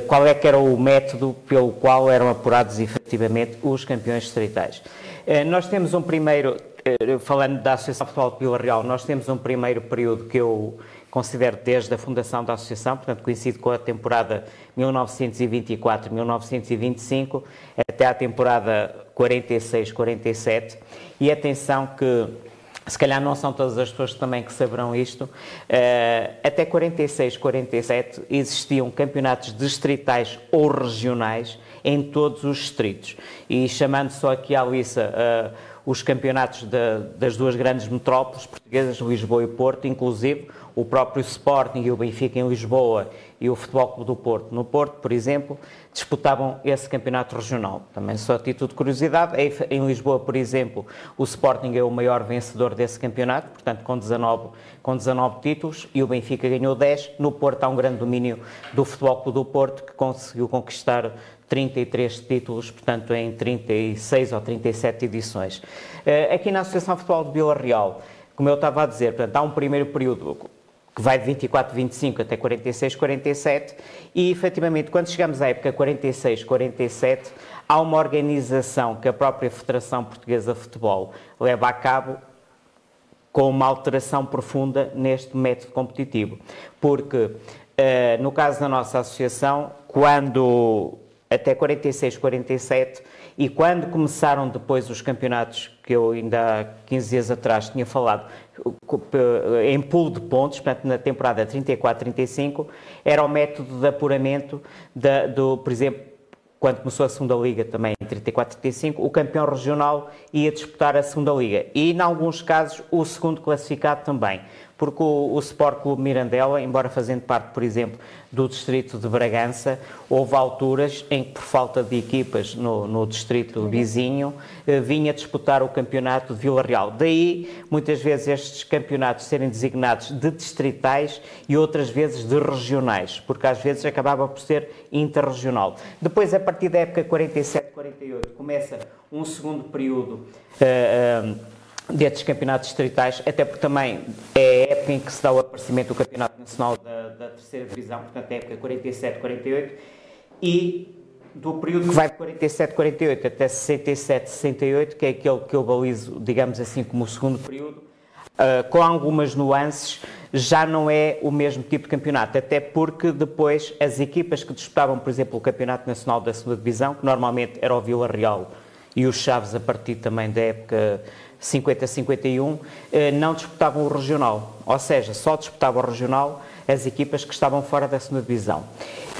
qual é que era o método pelo qual eram apurados efetivamente os campeões distritais. nós temos um primeiro, falando da Associação Futebol de Vila Real, nós temos um primeiro período que eu considero desde a fundação da associação, portanto coincide com a temporada 1924-1925 até a temporada 46-47 e atenção que se calhar não são todas as pessoas também que saberão isto, uh, até 46, 47 existiam campeonatos distritais ou regionais em todos os distritos. E chamando só aqui à Lissa uh, os campeonatos das duas grandes metrópoles portuguesas, Lisboa e Porto, inclusive o próprio Sporting e o Benfica em Lisboa e o Futebol Clube do Porto no Porto, por exemplo, disputavam esse campeonato regional. Também só a título de curiosidade, em Lisboa, por exemplo, o Sporting é o maior vencedor desse campeonato, portanto com 19, com 19 títulos, e o Benfica ganhou 10. No Porto há um grande domínio do Futebol Clube do Porto, que conseguiu conquistar 33 títulos, portanto em 36 ou 37 edições. Eh, aqui na Associação Futebol de Vila Real, como eu estava a dizer, portanto, há um primeiro período que vai de 24, 25 até 46, 47, e efetivamente, quando chegamos à época 46, 47, há uma organização que a própria Federação Portuguesa de Futebol leva a cabo com uma alteração profunda neste método competitivo. Porque, eh, no caso da nossa associação, quando até 46, 47, e quando começaram depois os campeonatos, que eu ainda há 15 dias atrás tinha falado, em pulo de pontos, portanto, na temporada 34-35, era o método de apuramento da, do, por exemplo, quando começou a segunda liga também em 34-35, o campeão regional ia disputar a segunda liga. E, em alguns casos, o segundo classificado também porque o, o Sport Clube Mirandela, embora fazendo parte, por exemplo, do distrito de Bragança, houve alturas em que, por falta de equipas no, no distrito vizinho, eh, vinha disputar o campeonato de Vila Real. Daí, muitas vezes, estes campeonatos serem designados de distritais e outras vezes de regionais, porque às vezes acabava por ser interregional. Depois, a partir da época 47-48, começa um segundo período. Uh, uh, destes campeonatos distritais, até porque também é a época em que se dá o aparecimento do Campeonato Nacional da, da terceira divisão, portanto é a época 47-48, e do período que vai de 47-48 até 67-68, que é aquele que eu balizo, digamos assim, como o segundo período, uh, com algumas nuances, já não é o mesmo tipo de campeonato, até porque depois as equipas que disputavam, por exemplo, o Campeonato Nacional da segunda divisão, que normalmente era o Vila Real e os Chaves a partir também da época 50-51, eh, não disputavam o regional, ou seja, só disputavam o regional as equipas que estavam fora da segunda divisão.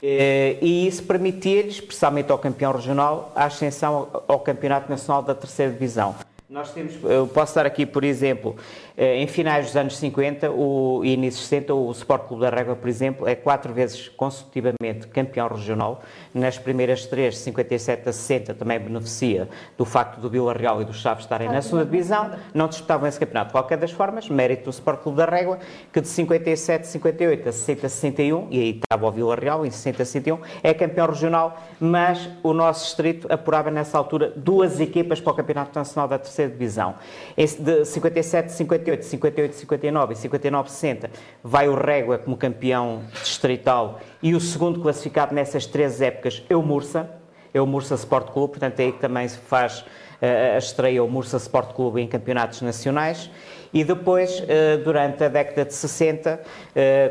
Eh, e isso permitia-lhes, especialmente ao campeão regional, a ascensão ao campeonato nacional da terceira divisão. Nós temos, eu posso dar aqui, por exemplo, eh, em finais dos anos 50 o, e inícios 60, o Sport Clube da Régua, por exemplo, é quatro vezes consecutivamente campeão regional. Nas primeiras três, 57 a 60, também beneficia do facto do Vila Real e do Chaves estarem na segunda divisão, não disputavam esse campeonato. De qualquer das formas, mérito do Sport Clube da Régua, que de 57 a 58 a 60 a 61, e aí estava o Vila Real, em 60 a 61, é campeão regional, mas o nosso distrito apurava nessa altura duas equipas para o Campeonato Nacional da Terceira divisão. De 57, 58, 58, 59 e 59, 60 vai o Régua como campeão distrital e o segundo classificado nessas três épocas é o Mursa, é o Mursa Sport Clube, portanto é aí que também se faz eh, a estreia o Mursa Sport Clube em campeonatos nacionais. E depois, durante a década de 60,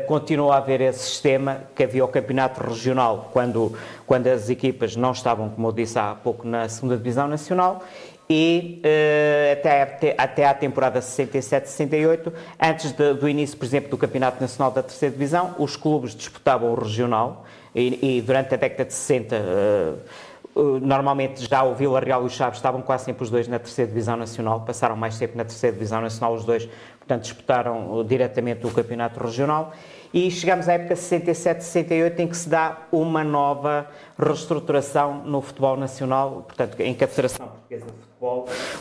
continuou a haver esse sistema que havia o campeonato regional, quando, quando as equipas não estavam, como eu disse há pouco, na segunda Divisão Nacional, e uh, até, até à temporada 67-68, antes de, do início, por exemplo, do Campeonato Nacional da Terceira Divisão, os clubes disputavam o regional e, e durante a década de 60, uh, uh, normalmente já o Vila Real e o Chaves estavam quase sempre os dois na Terceira Divisão Nacional, passaram mais tempo na Terceira Divisão Nacional os dois, portanto disputaram diretamente o Campeonato Regional. E chegamos à época 67-68 em que se dá uma nova reestruturação no futebol nacional, portanto, em que a Federação Portuguesa de Futebol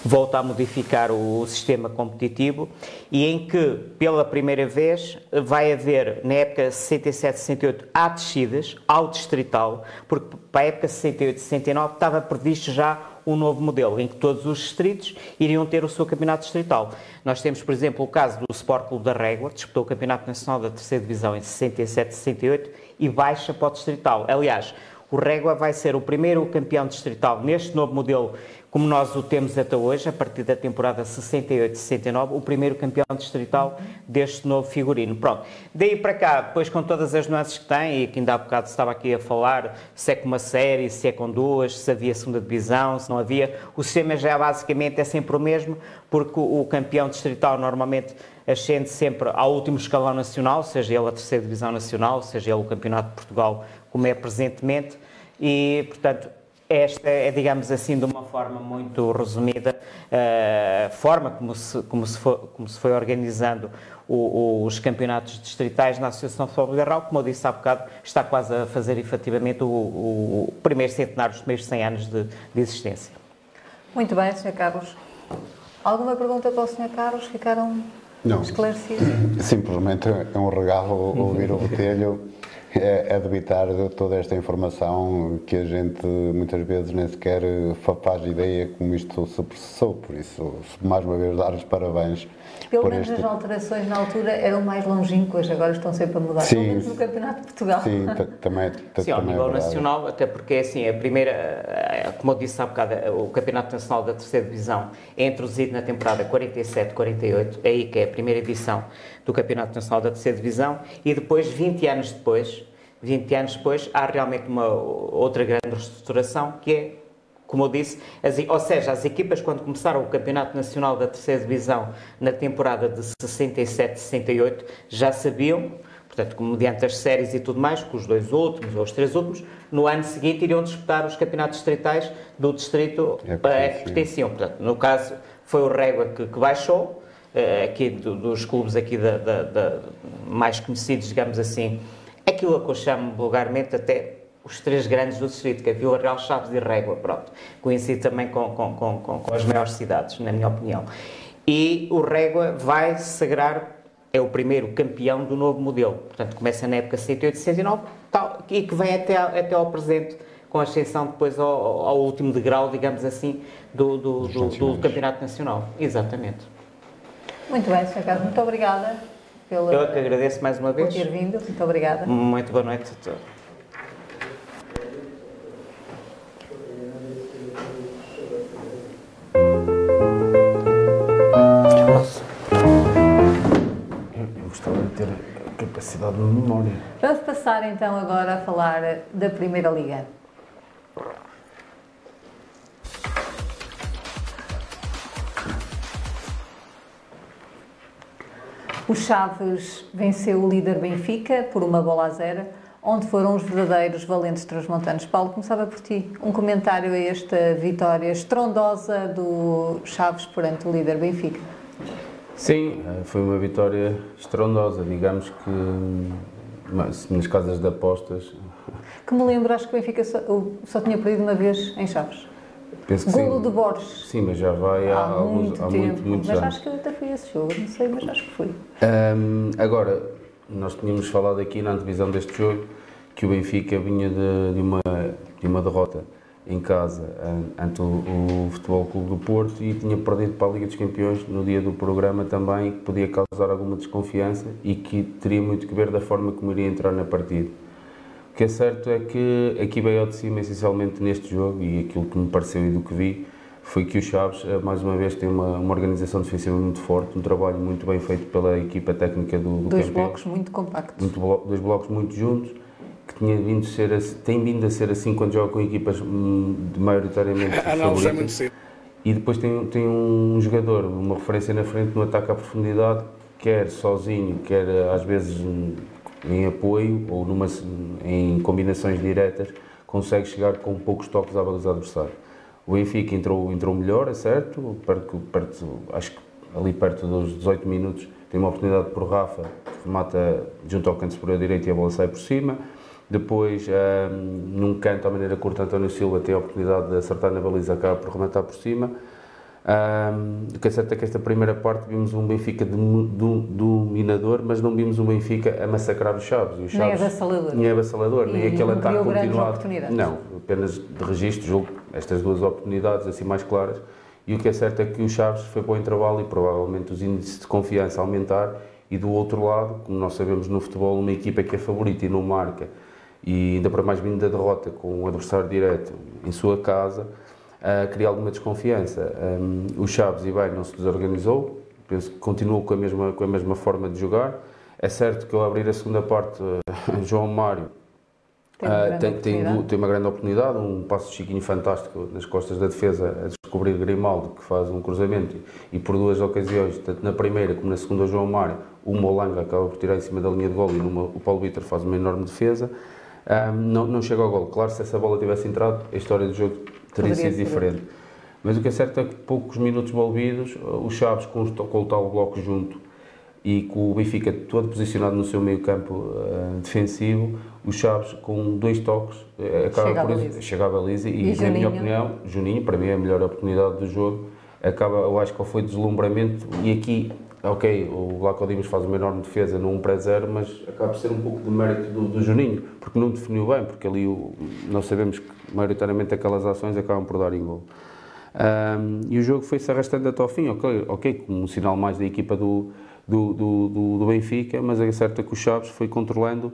volta a modificar o, sistema competitivo e em que, pela primeira vez, vai haver, na época 67-68, há descidas ao distrital, porque para a época 68-69 estava previsto já um novo modelo, em que todos os distritos iriam ter o seu campeonato distrital. Nós temos, por exemplo, o caso do Sport Clube da Régua, que disputou o Campeonato Nacional da Terceira Divisão em 67, 68 e baixa para o distrital. Aliás, o Régua vai ser o primeiro campeão distrital neste novo modelo como nós o temos até hoje, a partir da temporada 68-69, o primeiro campeão distrital deste novo figurino. Pronto, daí para cá, depois com todas as nuances que tem, e que ainda há bocado estava aqui a falar, se é com uma série, se é com duas, se havia segunda divisão, se não havia, o sistema já basicamente é sempre o mesmo, porque o, campeão distrital normalmente ascende sempre ao último escalão nacional, seja ele a terceira divisão nacional, seja ele o campeonato de Portugal, como é presentemente, e, portanto, esta é, digamos assim, de uma forma muito resumida, a uh, forma como se, como, se foi, como se foi organizando o, o, os campeonatos distritais na Associação de Futebol Rural. Como eu disse há bocado, está quase a fazer efetivamente o, o primeiro centenário, os primeiros 100 anos de, de, existência. Muito bem, Sr. Carlos. Alguma pergunta para o Sr. Carlos? Ficaram Não. esclarecidos? Simplesmente é um regalo ouvir o botelho é, é de evitar toda esta informação que a gente muitas vezes nem sequer faz ideia como isto se processou. Por isso, mais uma vez, dar os parabéns. Pelo menos este... as alterações na altura eram mais longínquas, agora estão sempre a mudar. Sim, Pelo menos no Campeonato de Portugal. Sim, também, sim ao é nível nacional, até porque é assim, a primeira, como eu disse há bocado, o Campeonato Nacional da Terceira Divisão é introduzido na temporada 47-48, é aí que é a primeira edição do Campeonato Nacional da Terceira Divisão, e depois, 20 anos depois, 20 anos depois, há realmente uma outra grande reestruturação que é, como eu disse, as, ou seja, as equipas quando começaram o Campeonato Nacional da Terceira Divisão na temporada de 67-68 já sabiam, portanto, mediante as séries e tudo mais, que os dois últimos ou os três últimos, no ano seguinte iriam disputar os campeonatos distritais do distrito é a que pertenciam. Portanto, no caso, foi o Régua que, que baixou, aqui do, dos clubes aqui da, da, da, mais conhecidos, digamos assim, aquilo que eu chamo vulgarmente até os três grandes do distrito, que é Vila Real, Chaves e Régua, pronto. Coincide também com, com, com, com, as maiores cidades, na minha opinião. E o Régua vai sagrar, é o primeiro campeão do novo modelo. Portanto, começa na época 108, 109 tal, e que vem até, até ao presente, com a exceção depois ao, ao último degrau, digamos assim, do, do, do, do Campeonato Nacional. Exatamente. Muito bem, Sr. Carlos, muito obrigada. Pela, Eu é que agradeço mais uma vez. Por ter vindo, muito obrigada. Muito boa noite a todos. Eu gostava de ter capacidade de memória. Vamos passar então agora a falar da Primeira Liga. O Chaves venceu o líder Benfica por uma bola a zero, onde foram os verdadeiros valentes transmontanos. Paulo, começava por ti. Um comentário a esta vitória estrondosa do Chaves perante o líder Benfica. Sim, eh, foi uma vitória estrondosa, digamos que nas casas de apostas. Que me lembro, acho que o Benfica só, só tinha perdido uma vez em Chaves. Penso que Golo sim. de Borges. Sim, mas já vai há, há alguns muito há tempo. Muito, muitos mas anos. acho que eu até fui a esse jogo, não sei, mas acho que fui. Um, agora, nós tínhamos falado aqui na antevisão deste jogo que o Benfica vinha de, de, uma, de uma derrota em casa ante o, o, Futebol Clube do Porto e tinha perdido para a Liga dos Campeões no dia do programa também, que podia causar alguma desconfiança e que teria muito que ver da forma como iria entrar na partida que é certo é que aqui veio ao de cima, essencialmente neste jogo, e aquilo que me pareceu e do que vi, foi que o Chaves, eh, mais uma vez, tem uma, uma organização defensiva muito forte, um trabalho muito bem feito pela equipa técnica do, do Dois campeão. blocos muito compactos. Muito blo- dois blocos muito juntos, que tinha vindo ser, assim- tem vindo a ser assim quando joga com equipas hum, de maioritariamente A análise é muito favoritas. cedo. E depois tem, tem um jogador, uma referência na frente no ataque à profundidade, quer sozinho, quer eh, às vezes hum, em apoio ou numa, em combinações diretas, consegue chegar com poucos toques à baliza adversária. O Benfica entrou, entrou melhor, é certo, perto, perto, acho que ali perto dos 18 minutos tem uma oportunidade por Rafa, que remata junto ao canto superior direito e a bola sai por cima. Depois, num canto à maneira curta, António Silva tem a oportunidade de acertar na baliza, acaba por rematar por cima. Hum, o que é certo é que esta primeira parte vimos um Benfica dom- dom- dominador, mas não vimos um Benfica a massacrar os Chaves. E os Nem Chaves avassalador. Nem avassalador, nem aquele ataque continuado. Não, apenas de registro, julgo estas duas oportunidades assim mais claras. E o que é certo é que o Chaves foi para o intervalo e provavelmente os índices de confiança a aumentar. E do outro lado, como nós sabemos no futebol, uma equipa que é favorita e não marca, e ainda para mais vindo da derrota com o adversário direto em sua casa, ah, cria alguma desconfiança. Um, o Chaves, e bem, não se desorganizou, penso que continuou com a mesma, com a mesma forma de jogar. É certo que ao abrir a segunda parte, João Mário uma ah, grande tem, tem, du- tem uma grande oportunidade, um passo Chiquinho fantástico nas costas da defesa a descobrir Grimaldo, que faz um cruzamento e por duas ocasiões, tanto na primeira como na segunda, João Mário, o Molanga acaba por tirar em cima da linha de gol e numa, o Paulo Vitor faz uma enorme defesa. Ah, não, não chega ao gol. Claro, se essa bola tivesse entrado, a história do jogo teria sido ser diferente. Mas o que é certo é que poucos minutos envolvidos, o Chaves com, os- com o tal bloco junto e com o Benfica todo posicionado no seu meio campo eh, defensivo, o Chaves com dois toques eh, acaba Chega por baliza. chega à baliza e, E na minha opinião, Juninho, para mim é a melhor oportunidade do jogo, acaba, eu acho que foi deslumbramento e aqui, ok, o Laco Dimos faz uma enorme defesa no 1 para 0, mas acaba por ser um pouco de mérito do, do Juninho, porque não definiu bem, porque ali o- nós sabemos que maioritariamente aquelas ações acabam por dar em gol. Um, e o jogo foi-se arrastando até ao fim, ok, ok, como um sinal mais da equipa do, do, do, do- do Benfica, mas é certo que o Chaves foi controlando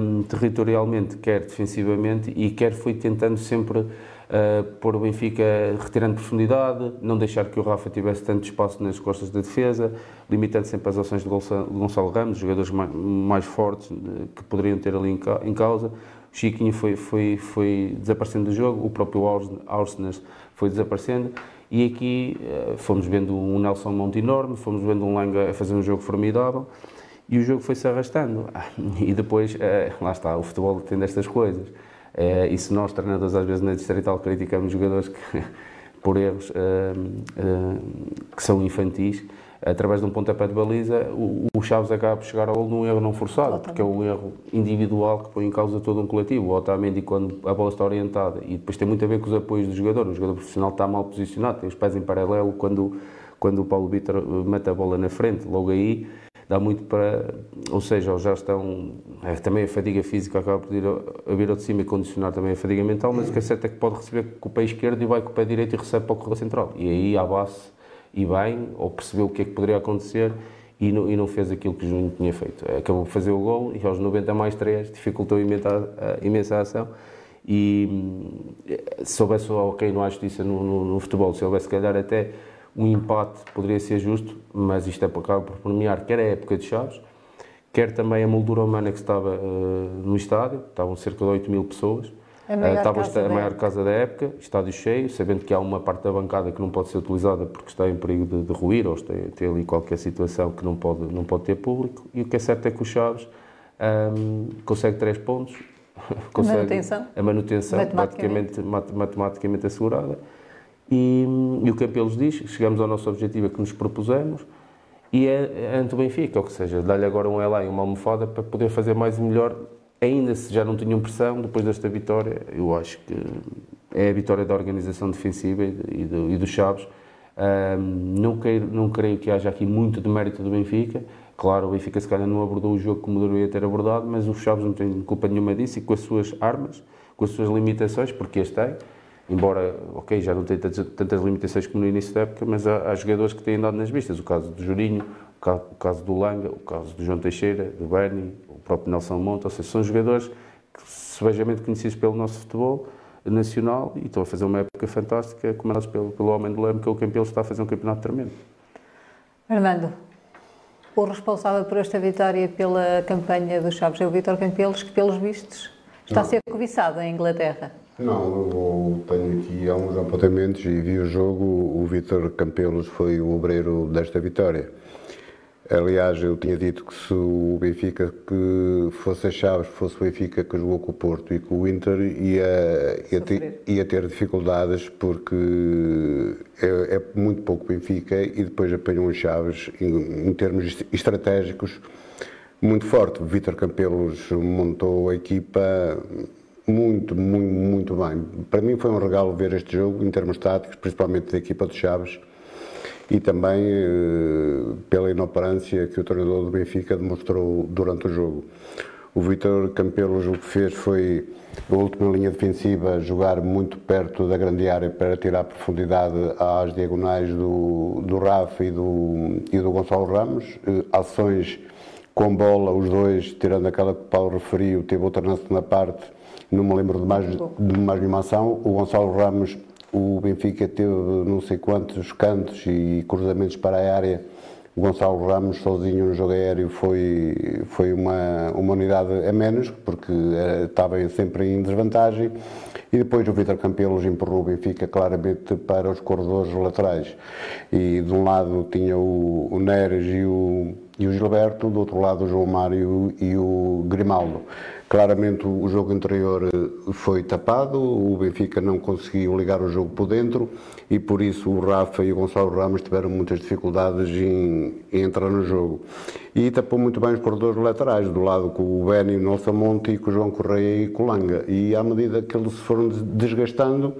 um, territorialmente, quer defensivamente, e quer foi tentando sempre uh, pôr o Benfica retirando profundidade, não deixar que o Rafa tivesse tanto espaço nas costas da defesa, limitando sempre as ações de Gonçalo, Ramos, jogadores mais, mais fortes eh, que poderiam ter ali em, em causa. O Chiquinho foi, foi, foi desaparecendo do jogo, o próprio Arsenas foi desaparecendo e aqui eh, fomos vendo um Nelson Monte enorme, fomos vendo um Langa a fazer um jogo formidável e o jogo foi-se arrastando. E depois, eh, lá está, o futebol tem destas coisas. Eh, E se nós, treinadores, às vezes na Distrital criticamos jogadores que, por erros eh, eh, que são infantis, através de um pontapé de baliza, o, o Chaves acaba por chegar ao gol num erro não forçado, porque é um erro individual que põe em causa todo um coletivo. O Otamendi, quando a bola está orientada, e depois tem muito a ver com os apoios do jogador, o jogador profissional está mal posicionado, tem os pés em paralelo quando, quando o Paulo Vitor mete a bola na frente, logo aí dá muito para, ou seja, já estão, é, também a fadiga física acaba por ir a, a vir ao de cima e condicionar também a fadiga mental, mas o que é certo é que pode receber com o pé esquerdo e vai com o pé direito e recebe para o corredor central. E aí, à base, e bem, ou percebeu o que é que poderia acontecer e não, e não fez aquilo que o Juninho tinha feito. Acabou por fazer o gol e aos 90 mais 3 dificultou imensa, a imensa ação. E hum, se houvesse, ok, não há justiça no, no, no futebol, se houvesse, se calhar, até um empate poderia ser justo, mas isto é para acaba por premiar quer a época de Chaves, quer também a moldura humana que estava uh, no estádio, estavam cerca de 8 mil pessoas. A maior Uh, estava casa a da maior época. casa da época, estádio cheio, sabendo que há uma parte da bancada que não pode ser utilizada porque está em perigo de, de ruir ou tem, tem ali qualquer situação que não pode, não pode ter público. E o que é certo é que o Chaves um, consegue três pontos, consegue manutenção? a manutenção Matematicamente. praticamente matematicamente assegurada. E, e o que a Pelos diz, chegamos ao nosso objetivo que nos propusemos e é, ante o Benfica, ou seja, dá-lhe agora um Elá e uma almofada para poder fazer mais e melhor, ainda se já não tinham pressão, depois desta vitória, eu acho que é a vitória da organização defensiva e, do, e do Chaves. Ahm, não, queiro, não creio que haja aqui muito de mérito do Benfica. Claro, o Benfica se calhar não abordou o jogo como deveria ter abordado, mas o Chaves não tem culpa nenhuma disso e com as suas armas, com as suas limitações, porque as tem, embora, ok, já não tem tantas, tantas limitações como no início da época, mas há, há jogadores que têm dado nas vistas. O caso do Jurinho, o caso, o caso do Langa, o caso do João Teixeira, do Berni, o próprio Nelson Monte, ou seja, são jogadores que, sebejamente conhecidos pelo nosso futebol, nacional e estão a fazer uma época fantástica, comandados pelo, pelo homem do Leme, que é o Campelos, está a fazer um campeonato tremendo. Armando, o responsável por esta vitória pela campanha dos Chaves é o Vítor Campelos, que pelos vistos está Não. a ser cobiçado em Inglaterra. Não, eu tenho aqui alguns apontamentos e vi o jogo. O Vítor Campelos foi o obreiro desta vitória. Aliás, eu tinha dito que se o Benfica que fosse a Chaves, fosse o Benfica que jogou com o Porto e com o Inter, ia, ia, ter, ia ter dificuldades porque é, é, muito pouco Benfica e depois apanham os Chaves em, em termos estratégicos muito forte. O Vítor Campelos montou a equipa muito, muito, muito bem. Para mim foi um regalo ver este jogo em termos táticos, principalmente da equipa dos Chaves e também eh, pela inoperância que o treinador do Benfica demonstrou durante o jogo. O Vítor Campelos o que fez foi a última linha defensiva jogar muito perto da grande área para tirar profundidade às diagonais do, do Rafa e do, e do Gonçalo Ramos. Eh, ações com bola, os dois, tirando aquela que o Paulo referiu, teve outra na parte, não me lembro de mais, de mais nenhuma ação. O Gonçalo Ramos o Benfica teve não sei quantos cantos e cruzamentos para a área. O Gonçalo Ramos sozinho no jogo aéreo foi, foi uma, uma unidade a menos, porque estava sempre em desvantagem. E depois o Vitor Campelos empurrou o Benfica claramente para os corredores laterais. E de um lado tinha o, o Neres e o, e o Gilberto, do outro lado o João Mário e o Grimaldo. Claramente o jogo anterior eh, foi tapado, o Benfica não conseguiu ligar o jogo por dentro e por isso o Rafa e o Gonçalo Ramos tiveram muitas dificuldades em, em entrar no jogo. E tapou muito bem os corredores laterais, do lado com o Beni, o Nelson Monte e com o João Correia e com o Langa. E à medida que eles se foram desgastando,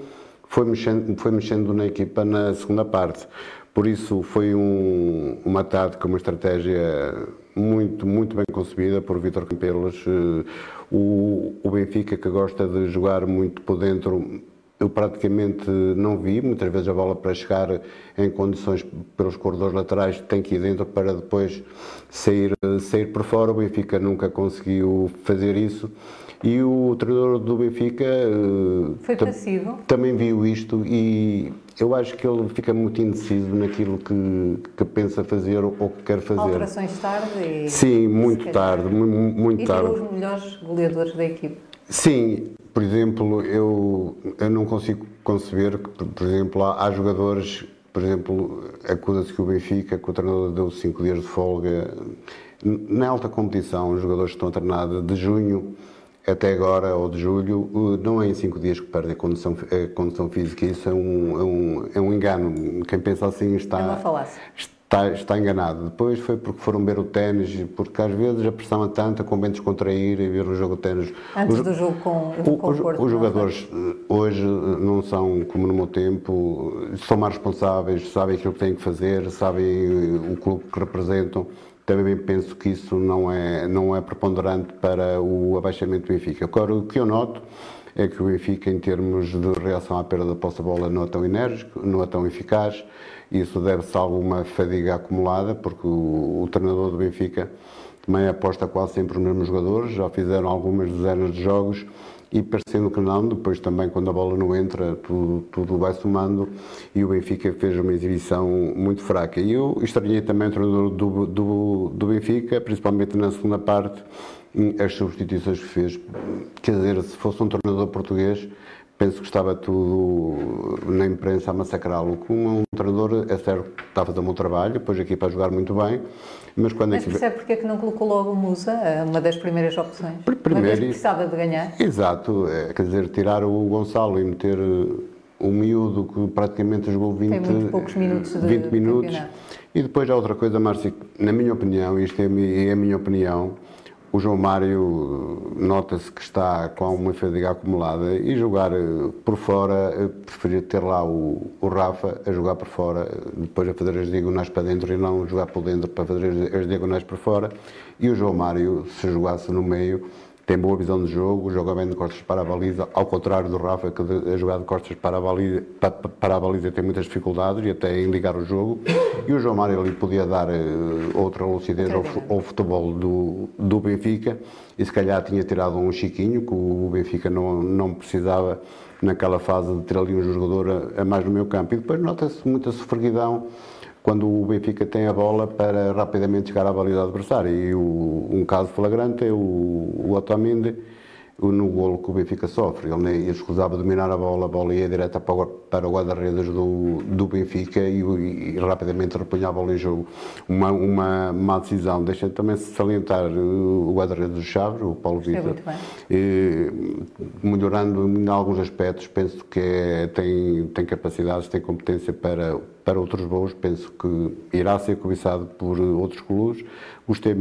foi mexendo, foi mexendo na equipa na segunda parte. Por isso foi um, uma tática, uma estratégia muito, muito bem concebida por Vítor Campelos. O, o Benfica, que gosta de jogar muito por dentro, eu praticamente não vi. Muitas vezes a bola para chegar em condições pelos corredores laterais tem que ir dentro para depois sair, sair por fora. O Benfica nunca conseguiu fazer isso. E o treinador do Benfica eh, Foi passivo. também viu isto e eu acho que ele fica muito indeciso naquilo que, que pensa fazer ou que quer fazer. Alterações tarde? E... Sim, muito tarde, muito, muito e tarde. E os melhores goleadores da equipe? Sim, por exemplo, eu, eu não consigo conceber que, por exemplo, há, há jogadores, por exemplo, acusa-se que o Benfica, que o treinador deu cinco dias de folga. Na alta competição, os jogadores estão a treinar de junho até agora, ou de julho, não é em cinco dias que perde a condição, a condição física. Isso é um, é, um, é um engano. Quem pensa assim está, é está, está enganado. Depois foi porque foram ver o ténis, porque às vezes a pressão é tanta, convém descontrair e ver o jogo de ténis. Antes os, do jogo com, com o, os, Porto, os é? jogadores eh, hoje não são como no meu tempo, são mais responsáveis, sabem aquilo que têm que fazer, sabem o clube que representam também penso que isso não é, não é preponderante para o abaixamento do Benfica. Agora, o que eu noto é que o Benfica, em termos de reação à perda da posse bola, não é tão enérgico, não é tão eficaz. Isso deve-se a alguma fadiga acumulada, porque o, o treinador do Benfica também aposta quase sempre os mesmos jogadores, já fizeram algumas dezenas de jogos e parecendo que não, depois também quando a bola não entra, tudo, tudo vai somando e o Benfica fez uma exibição muito fraca. E eu estranhei também o treinador do, do, do Benfica, principalmente na segunda parte, as substituições que fez. Quer dizer, se fosse um treinador português, penso que estava tudo na imprensa a massacrá-lo. Como um treinador, é certo, está a fazer um bom trabalho, depois aqui para jogar muito bem, mas quando Mas percebe porque é que não colocou logo o Musa, uma das primeiras opções? Primeiro, que precisava de ganhar? Exato, é, quer dizer, tirar o Gonçalo e meter o miúdo que praticamente jogou 20, Tem muito poucos minutos de 20 minutos. E depois há outra coisa, Márcio, na minha opinião, isto é a minha opinião, o João Mário nota-se que está com uma fadiga acumulada e jogar eh, por fora, preferia ter lá o, o, Rafa a jogar por fora, depois a fazer as diagonais para dentro e não jogar por dentro para fazer as, as diagonais por fora. E o João Mário, se jogasse no meio, tem boa visão de jogo, joga bem de costas para a baliza, ao contrário do Rafa, que a jogar de costas para a baliza, para, para a baliza tem muitas dificuldades e até em ligar o jogo. E o João Mário ali podia dar uh, outra lucidez ao, ao, futebol do, do Benfica e se calhar tinha tirado um Chiquinho, que o Benfica não, não precisava naquela fase de ter ali um jogador a, a mais no meu campo. E depois nota-se muita sofreguidão quando o Benfica tem a bola para rapidamente chegar à baliza adversária. E o, um caso flagrante é o, o Otamendi, no golo que o Benfica sofre. Ele nem escusava dominar a bola, a bola ia direta para o, para o guarda-redes do, do Benfica e, e, rapidamente repunha a bola em jogo. Uma, uma má decisão. Deixa também salientar o guarda-redes do Chaves, o Paulo Vitor, melhorando em alguns aspectos. Penso que é, tem, tem capacidades, tem competência para para outros voos, penso que irá ser cobiçado por outros clubes. Gostei,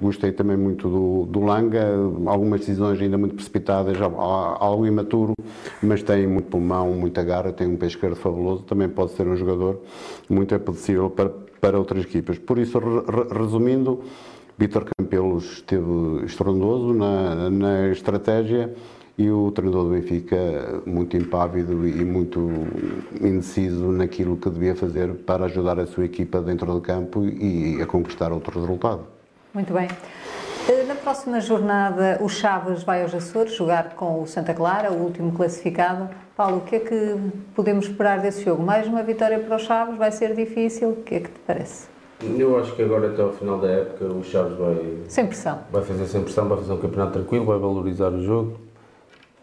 gostei também muito do, do, Langa, algumas decisões ainda muito precipitadas, algo imaturo, mas tem muito pulmão, muita garra, tem um pé fabuloso, também pode ser um jogador muito apetecível para, para outras equipas. Por isso, re, resumindo, Vítor Campelos esteve estrondoso na, na estratégia, e o treinador do Benfica muito impávido e muito indeciso naquilo que devia fazer para ajudar a sua equipa dentro do campo e a conquistar outro resultado. Muito bem. Eh, na próxima jornada, o Chaves vai aos Açores jogar com o Santa Clara, o último classificado. Paulo, o que é que podemos esperar desse jogo? Mais uma vitória para o Chaves? Vai ser difícil? O que é que te parece? Eu acho que agora, até ao final da época, o Chaves vai. Sem pressão. Vai fazer sem pressão, vai fazer um campeonato tranquilo, vai valorizar o jogo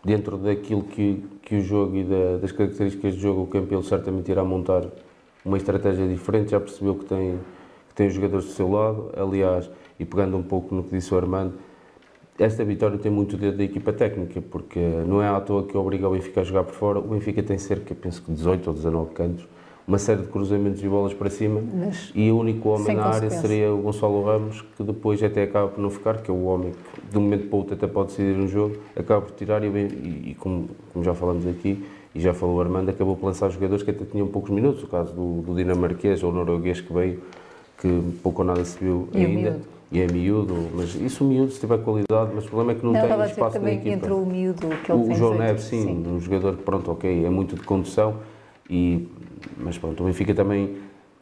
dentro daquilo que, que o jogo e da, das características do jogo, o Campelo certamente irá montar uma estratégia diferente, já percebeu que tem, que tem os jogadores do seu lado, aliás, e pegando um pouco no que disse o Armando, esta vitória tem muito dedo da equipa técnica, porque não é à toa que obriga o Benfica a jogar por fora, o Benfica tem cerca, penso que 18 ou 19 cantos, uma série de cruzamentos e bolas para cima Mas e o único homem na área seria o Gonçalo Ramos, que depois até acaba por não ficar, que é o homem que de um momento para o outro até pode decidir um jogo, acaba por tirar e, e, e como, como, já falamos aqui, e já falou o Armando, acabou por lançar jogadores que até tinham poucos minutos, o caso do, do dinamarquês ou norueguês que veio, que pouco ou nada se viu e ainda. E é miúdo, mas isso o miúdo se tiver qualidade, mas o problema é que não, não tem espaço na equipa. entre o miúdo que ele o, o João Neves, sim, sim, um jogador que pronto, ok, é muito de condução e mas pronto, o Benfica também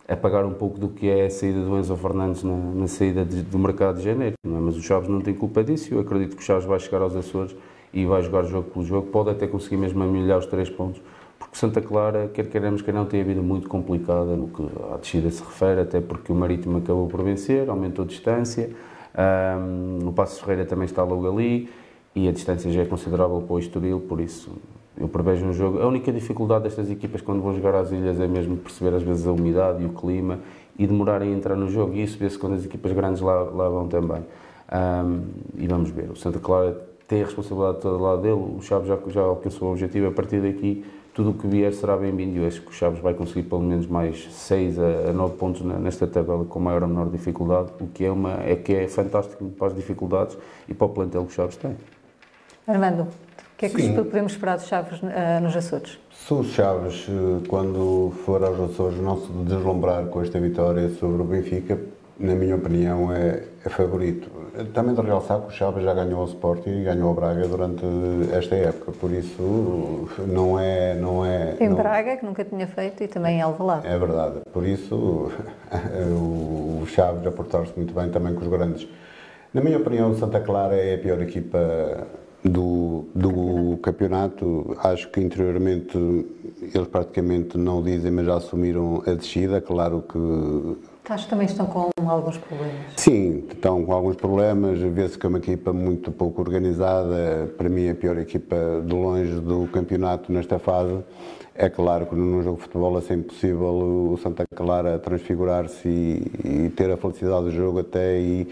a pagar um pouco do que é a saída do Enzo Fernandes na, na saída de, do mercado de janeiro, é? mas o Chaves não tem culpa disso, eu acredito que o Chaves vai chegar aos Açores e vai jogar jogo pelo jogo, pode até conseguir mesmo amilhar os três pontos, porque Santa Clara, quer queremos, quer não, tem a vida muito complicada no que à descida se refere, até porque o Marítimo acabou por vencer, aumentou a distância, um, o Passo Ferreira também está logo ali, e a distância já é considerável para o Estoril, por isso eu prevejo um jogo. A única dificuldade destas equipas quando vão jogar às ilhas é mesmo perceber às vezes a umidade e o clima e demorarem a entrar no jogo. E isso vê-se quando as equipas grandes lá, lá vão também. Um, e vamos ver. O Santa Clara tem a responsabilidade toda lá dele. O Chaves já, já alcançou o objetivo. A partir daqui, tudo o que vier será bem-vindo. Eu acho que o Chaves vai conseguir pelo menos mais 6 a, 9 pontos nesta tabela com maior ou menor dificuldade, o que é, uma, é que é fantástico para as dificuldades e para o plantel que o Chaves tem. Armando, que é que Sim. podemos esperar dos Chaves uh, nos Açores? Se os Chaves, eh, quando for aos Açores, não se deslumbrar com esta vitória sobre o Benfica, na minha opinião, é, é favorito. Também de realçar que o Chaves já ganhou o Sporting e ganhou o Braga durante esta época, por isso não é... Não é em não... Braga, que nunca tinha feito, e também em Alvalade. É verdade, por isso o Chaves a portar-se muito bem também com os grandes. Na minha opinião, Santa Clara é a pior equipa do, do campeonato. Acho que interiormente eles praticamente não o dizem, mas já assumiram a descida. Claro que. Acho que também estão com alguns problemas. Sim, estão com alguns problemas. Vê-se que é uma equipa muito pouco organizada. Para mim, a pior equipa de longe do campeonato nesta fase. É claro que num jogo de futebol é sempre possível o Santa Clara transfigurar-se e, e ter a felicidade do jogo até e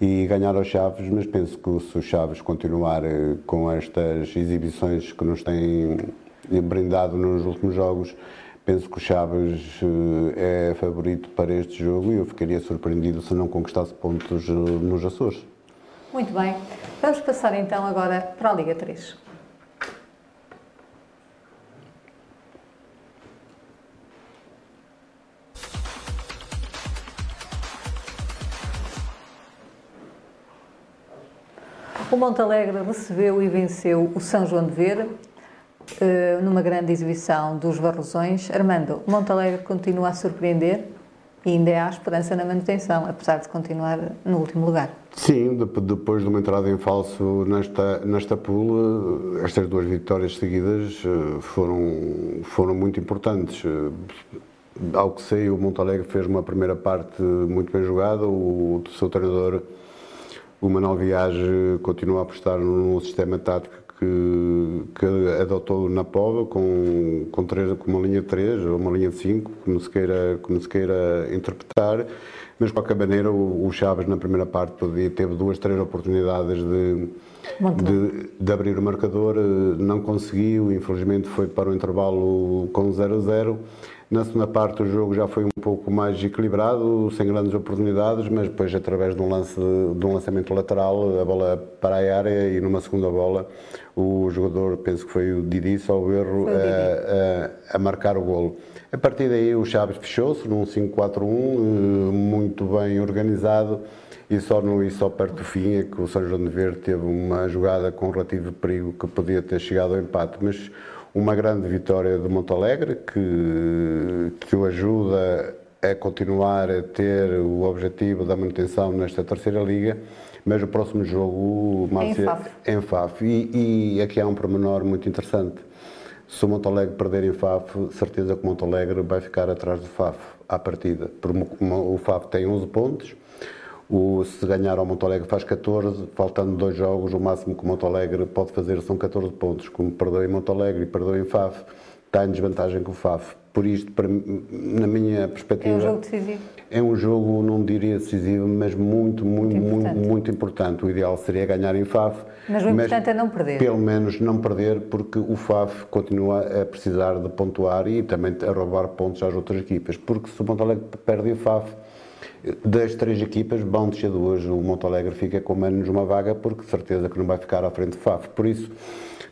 e ganhar aos Chaves, mas penso que se o Chaves continuar eh, com estas exibições que nos têm brindado nos últimos jogos, penso que o Chaves eh, é favorito para este jogo e eu ficaria surpreendido se não conquistasse pontos eh, nos Açores. Muito bem. Vamos passar então agora para a Liga 3. O Montalegre recebeu e venceu o São João de Ver eh, numa grande exibição dos Barrosões. Armando, o Montalegre continua a surpreender e ainda há esperança na manutenção, apesar de continuar no último lugar. Sim, depois de uma entrada em falso nesta, nesta pool, eh, estas duas vitórias seguidas eh, foram, foram muito importantes. Ao que sei, o Montalegre fez uma primeira parte muito bem jogada, o seu treinador, o Manuel Viage, continua a apostar num sistema tático que, que adotou na Pova com, com, três, com uma linha de 3 ou uma linha de 5, como se queira, como se queira interpretar, mas de qualquer maneira o, o Chaves na primeira parte podia, teve duas, três oportunidades de, de, de, abrir o marcador, não conseguiu, infelizmente foi para o intervalo com 0-0 na segunda parte o jogo já foi um pouco mais equilibrado, sem grandes oportunidades, mas depois através de um, lance, de um lançamento lateral, a bola para a área e numa segunda bola o jogador, penso que foi o Didi, só o erro, a, a, a, marcar o golo. A partir daí o Chaves fechou-se num 5-4-1, eh, muito bem organizado e só, no, e só perto do fim é que o São João de Verde teve uma jogada com relativo perigo que podia ter chegado ao empate, mas uma grande vitória do Montalegre que, que o ajuda a continuar a ter o objetivo da manutenção nesta terceira liga, mas o próximo jogo, Márcia, em Faf. Em Faf. E, e aqui há um pormenor muito interessante. Se o Montalegre perder em Faf, certeza que o Montalegre vai ficar atrás do Faf, à partida. Porque o Faf tem 11 pontos, o, se ganhar ao Montalegre faz 14, faltando dois jogos, o máximo que o Montalegre pode fazer são 14 pontos. Como perdeu em Montalegre e perdeu em Faf, está em desvantagem com o Faf. Por isto, para, na minha perspectiva. É um jogo decisivo. É um jogo, não diria decisivo, mas muito, muito, muito importante. Muito, importante. O ideal seria ganhar em Faf. Mas o importante é não perder. Pelo menos não perder, porque o Faf continua a precisar de pontuar e também a roubar pontos às outras equipas. Porque se o Montalegre perde em Faf, das três equipas, vão descer duas. O Monte Alegre fica com menos uma vaga, porque de certeza que não vai ficar à frente do FAF. Por isso,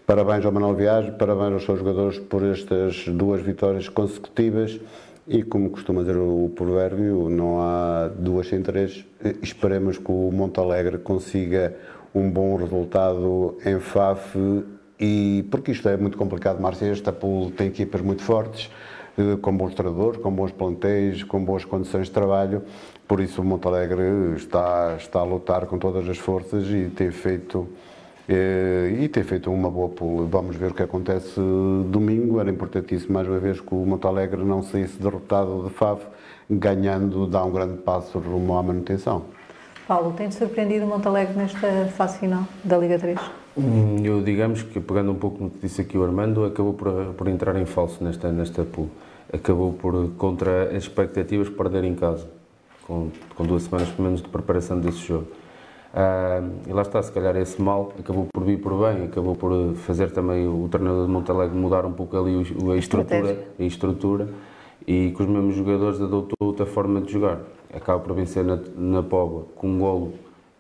parabéns ao Manuel Viagem, parabéns aos seus jogadores por estas duas vitórias consecutivas. E como costuma dizer o provérbio, não há duas sem três. Esperemos que o Monte Alegre consiga um bom resultado em FAF. E porque isto é muito complicado, Márcia, esta pool tem equipas muito fortes eh, com bons treinadores, com bons plantéis, com boas condições de trabalho. Por isso o Montalegre está, está a lutar com todas as forças e tem feito eh, e tem feito uma boa pool. Vamos ver o que acontece domingo. Era importantíssimo mais uma vez que o Montalegre não saísse derrotado de FAV, ganhando dá um grande passo rumo à manutenção. Paulo, tem-te surpreendido o Montalegre nesta fase final da Liga 3? Hum, eu, digamos que, pegando um pouco no que disse aqui o Armando, acabou por, por entrar em falso nesta, nesta pool. Acabou por, contra as expectativas, perder em casa, com, com duas semanas pelo menos de preparação desse jogo. Ah, e lá está, se calhar esse mal acabou por vir por bem, acabou por fazer também o, o treinador de Montalegre mudar um pouco ali o, a estrutura, a estrutura e que os mesmos jogadores adotou outra forma de jogar. Acaba por vencer na, na Póvoa com um golo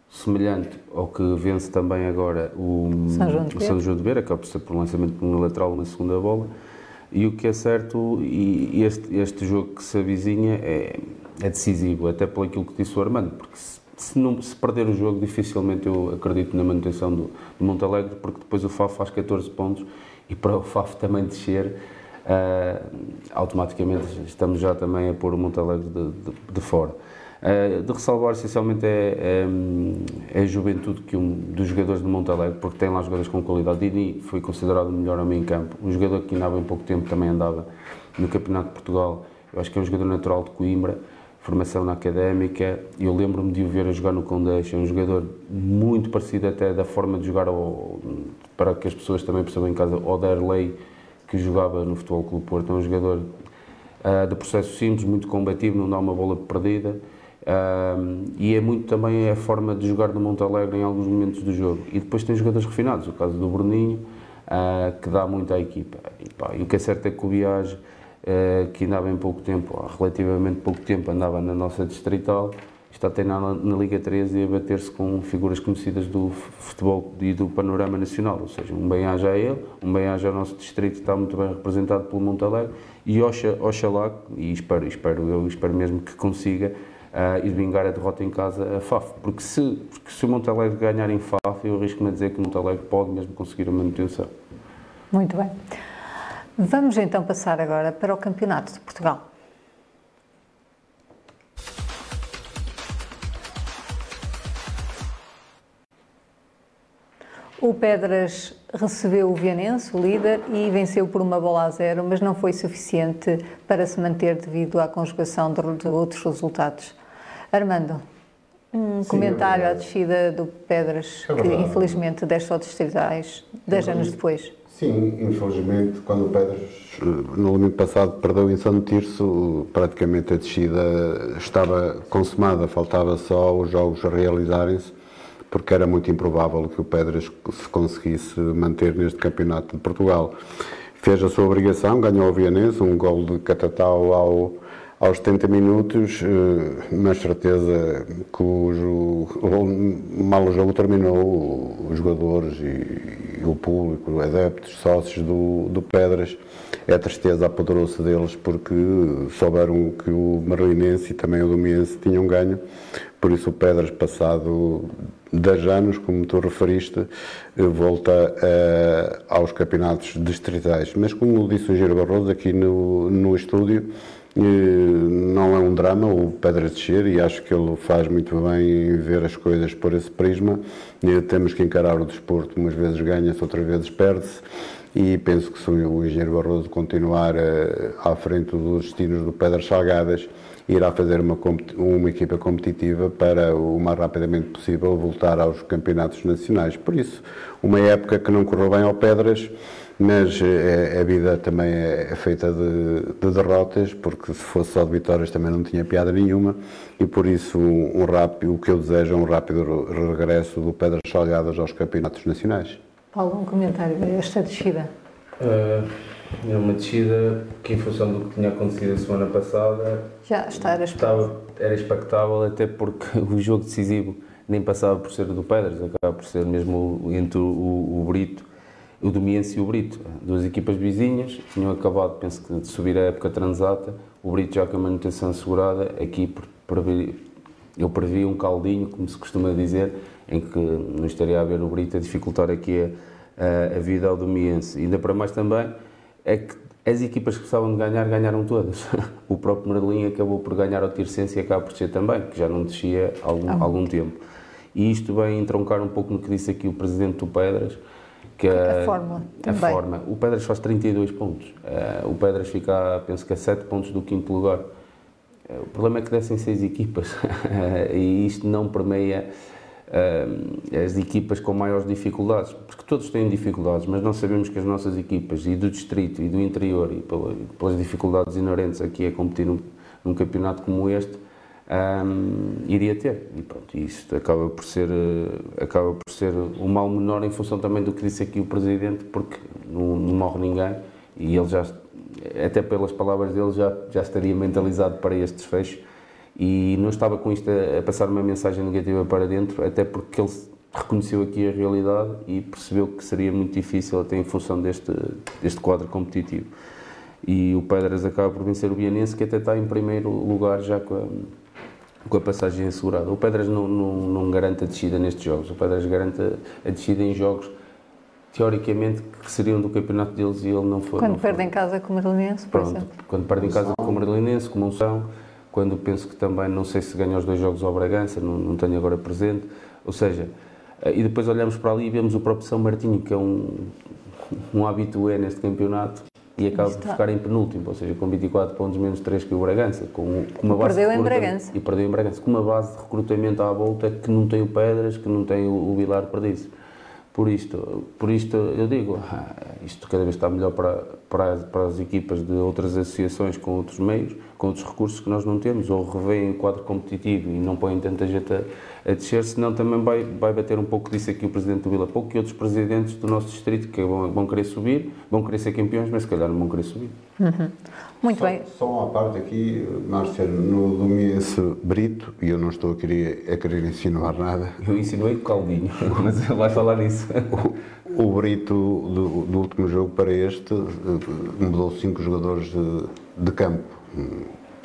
semelhante ao que vence também agora o São João de, o São João de Beira, acaba por ser por um lançamento por um lateral na segunda bola. E o que é certo, e este, este jogo que se avizinha é, é decisivo, até pelo aquilo que disse o Armando, porque se, se, não, se perder o jogo, dificilmente eu acredito na manutenção do, do Montalegre, porque depois o FAF faz 14 pontos e para o FAF também descer, uh, automaticamente estamos já também a pôr o Montalegre de, de, de fora. Uh, de ressalvar essencialmente é, é, é, a juventude que um dos jogadores de Montalegre, porque tem lá jogadores com qualidade. Dini foi considerado o melhor homem em campo. Um jogador que ainda há bem pouco tempo também andava no Campeonato de Portugal. Eu acho que é um jogador natural de Coimbra, formação na académica. Eu lembro-me de o ver a jogar no Condeixa. É um jogador muito parecido até da forma de jogar, ao, para que as pessoas também percebam em casa, ao Derlei, que jogava no Futebol Clube Porto. É um jogador uh, de processo simples, muito combativo, não dá uma bola perdida um, e é muito também a forma de jogar do Montalegre em alguns momentos do jogo. E depois tem jogadores refinados, o caso do Bruninho, uh, que dá muito à equipa. E, pá, e, o que é certo é que o Viage, uh, que ainda há pouco tempo, há relativamente pouco tempo, andava na nossa distrital, está a treinar na, Liga 13 e a bater-se com figuras conhecidas do futebol e do panorama nacional. Ou seja, um bem-aja a ele, um bem-aja ao nosso distrito, está muito bem representado pelo Montalegre, e oxa, oxalá, e espero, espero, eu espero mesmo que consiga uh, e de vingar a derrota em casa a FAF. Porque se, porque se o Montalegre ganhar em FAF, eu arrisco-me a dizer que o Montalegre pode mesmo conseguir a manutenção. Muito bem. Vamos então passar agora para o Campeonato de Portugal. O Pedras recebeu o Vianense, o líder, e venceu por uma bola a zero, mas não foi suficiente para se manter devido à conjugação de, outros resultados. Armando, um Sim, comentário é à descida do Pedras, é que infelizmente desce ao distritais 10 anos depois. Sim, infelizmente, quando o Pedras no domingo passado perdeu em São Tirso, praticamente a descida estava consumada, faltava só os jogos realizarem-se porque era muito improvável que o Pedras se conseguisse manter neste campeonato de Portugal. Fez a sua obrigação, ganhou o Vianense, um gol de Catatau ao, aos 70 minutos, eh, mas certeza que o, o, mal o jogo terminou, os jogadores e, e o público, adeptos, sócios do, do Pedras, a tristeza apoderou-se deles porque souberam que o Marlinense e também o Domiense tinham ganho, por isso o Pedras, passado 10 anos, como tu referiste, volta uh, aos campeonatos distritais. Mas como disse o Giro Barroso aqui no, no estúdio, não é um drama o Pedras descer e acho que ele faz muito bem em ver as coisas por esse prisma. Temos que encarar o desporto, umas vezes ganha-se, outras vezes perde-se e penso que se o engenheiro Barroso continuar à frente dos destinos do Pedras Salgadas, irá fazer uma, uma equipa competitiva para o mais rapidamente possível voltar aos campeonatos nacionais. Por isso, uma época que não correu bem ao Pedras, mas é, a vida também é, é feita de, de, derrotas, porque se fosse só de vitórias também não tinha piada nenhuma, e por isso um, um rápido, o que eu desejo é um rápido regresso do Pedras Salgadas aos campeonatos nacionais. Paulo, um comentário a esta descida. Uh, é uma descida que, em função do que tinha acontecido a semana passada, já está, era, estava, era expectável, até porque o jogo decisivo nem passava por ser do Pedras, acaba por ser mesmo entre o, o, o Brito, o Domiense e o Brito. Duas equipas vizinhas, tinham acabado, penso que, de subir a época transata, o Brito já com a manutenção assegurada, aqui previ, eu previ um caldinho, como se costuma dizer, em que não estaria a ver o Brito a dificultar aqui a, a, a vida ao Domiense. Ainda para mais também, é que as equipas que precisavam de ganhar, ganharam todas. O próprio Merlin acabou por ganhar ao Tircense e acaba por descer também, que já não descia há algum, ah. algum tempo. E isto vem entroncar um pouco no que disse aqui o presidente do Pedras, que a, a fórmula a também. forma. O Pedras faz 32 pontos. Uh, o Pedras fica, penso que a 7 pontos do quinto lugar. Uh, o problema é que descem 6 equipas e isto não permeia uh, as equipas com maiores dificuldades, porque todos têm dificuldades, mas nós sabemos que as nossas equipas, e do distrito e do interior, e pelas dificuldades inerentes aqui a competir num, num campeonato como este, um, iria ter. E pronto, isto acaba por ser acaba por ser o mal menor em função também do que disse aqui o presidente, porque não, não morre ninguém e ele já até pelas palavras dele já já estaria mentalizado para este desfecho e não estava com isto a, a passar uma mensagem negativa para dentro, até porque ele reconheceu aqui a realidade e percebeu que seria muito difícil até em função deste, deste quadro competitivo. E o Pedras acaba por vencer o Bianense, que até está em primeiro lugar já com a, com a passagem assegurada. O Pedras não, não, não garante a descida nestes jogos, o Pedras garante a, a descida em jogos teoricamente que seriam do campeonato deles e ele não foi. Quando não perde em casa com o Marlinense, por Pronto, exemplo. Quando perde em casa com o Marlinense, com o Monção, quando penso que também, não sei se ganha os dois jogos ao Bragança, não, não tenho agora presente, ou seja, eh, e depois olhamos para ali e vemos o próprio São Martinho, que é um, um habitué neste campeonato, e acaba por ficar em penúltimo, ou seja, com 24 pontos menos 3 que o Bragança, com, com uma base perdeu em Bragança. E perdeu em Bragança, com uma base de recrutamento à volta que não tem o Pedras, que não tem o, o Vilar Perdiz. Por isto, por isto eu digo, ah, isto cada vez está melhor para, para, para as equipas de outras associações com outros meios, com outros recursos que nós não temos, ou revêem o quadro competitivo e não põem tanta gente a, a descer, senão também vai, vai bater um pouco disso aqui o Presidente do Vila Pouco e outros presidentes do nosso distrito que vão, vão querer subir, vão querer ser campeões, mas se calhar não vão querer subir. Uhum. Muito só, bem. Só uma parte aqui, Márcia, no Domiense Brito, e eu não estou a querer, a querer insinuar nada. Eu insinuei com o Caldinho, mas ele vai falar nisso. O, o Brito, do, do, último jogo para este, mudou cinco jogadores de, de campo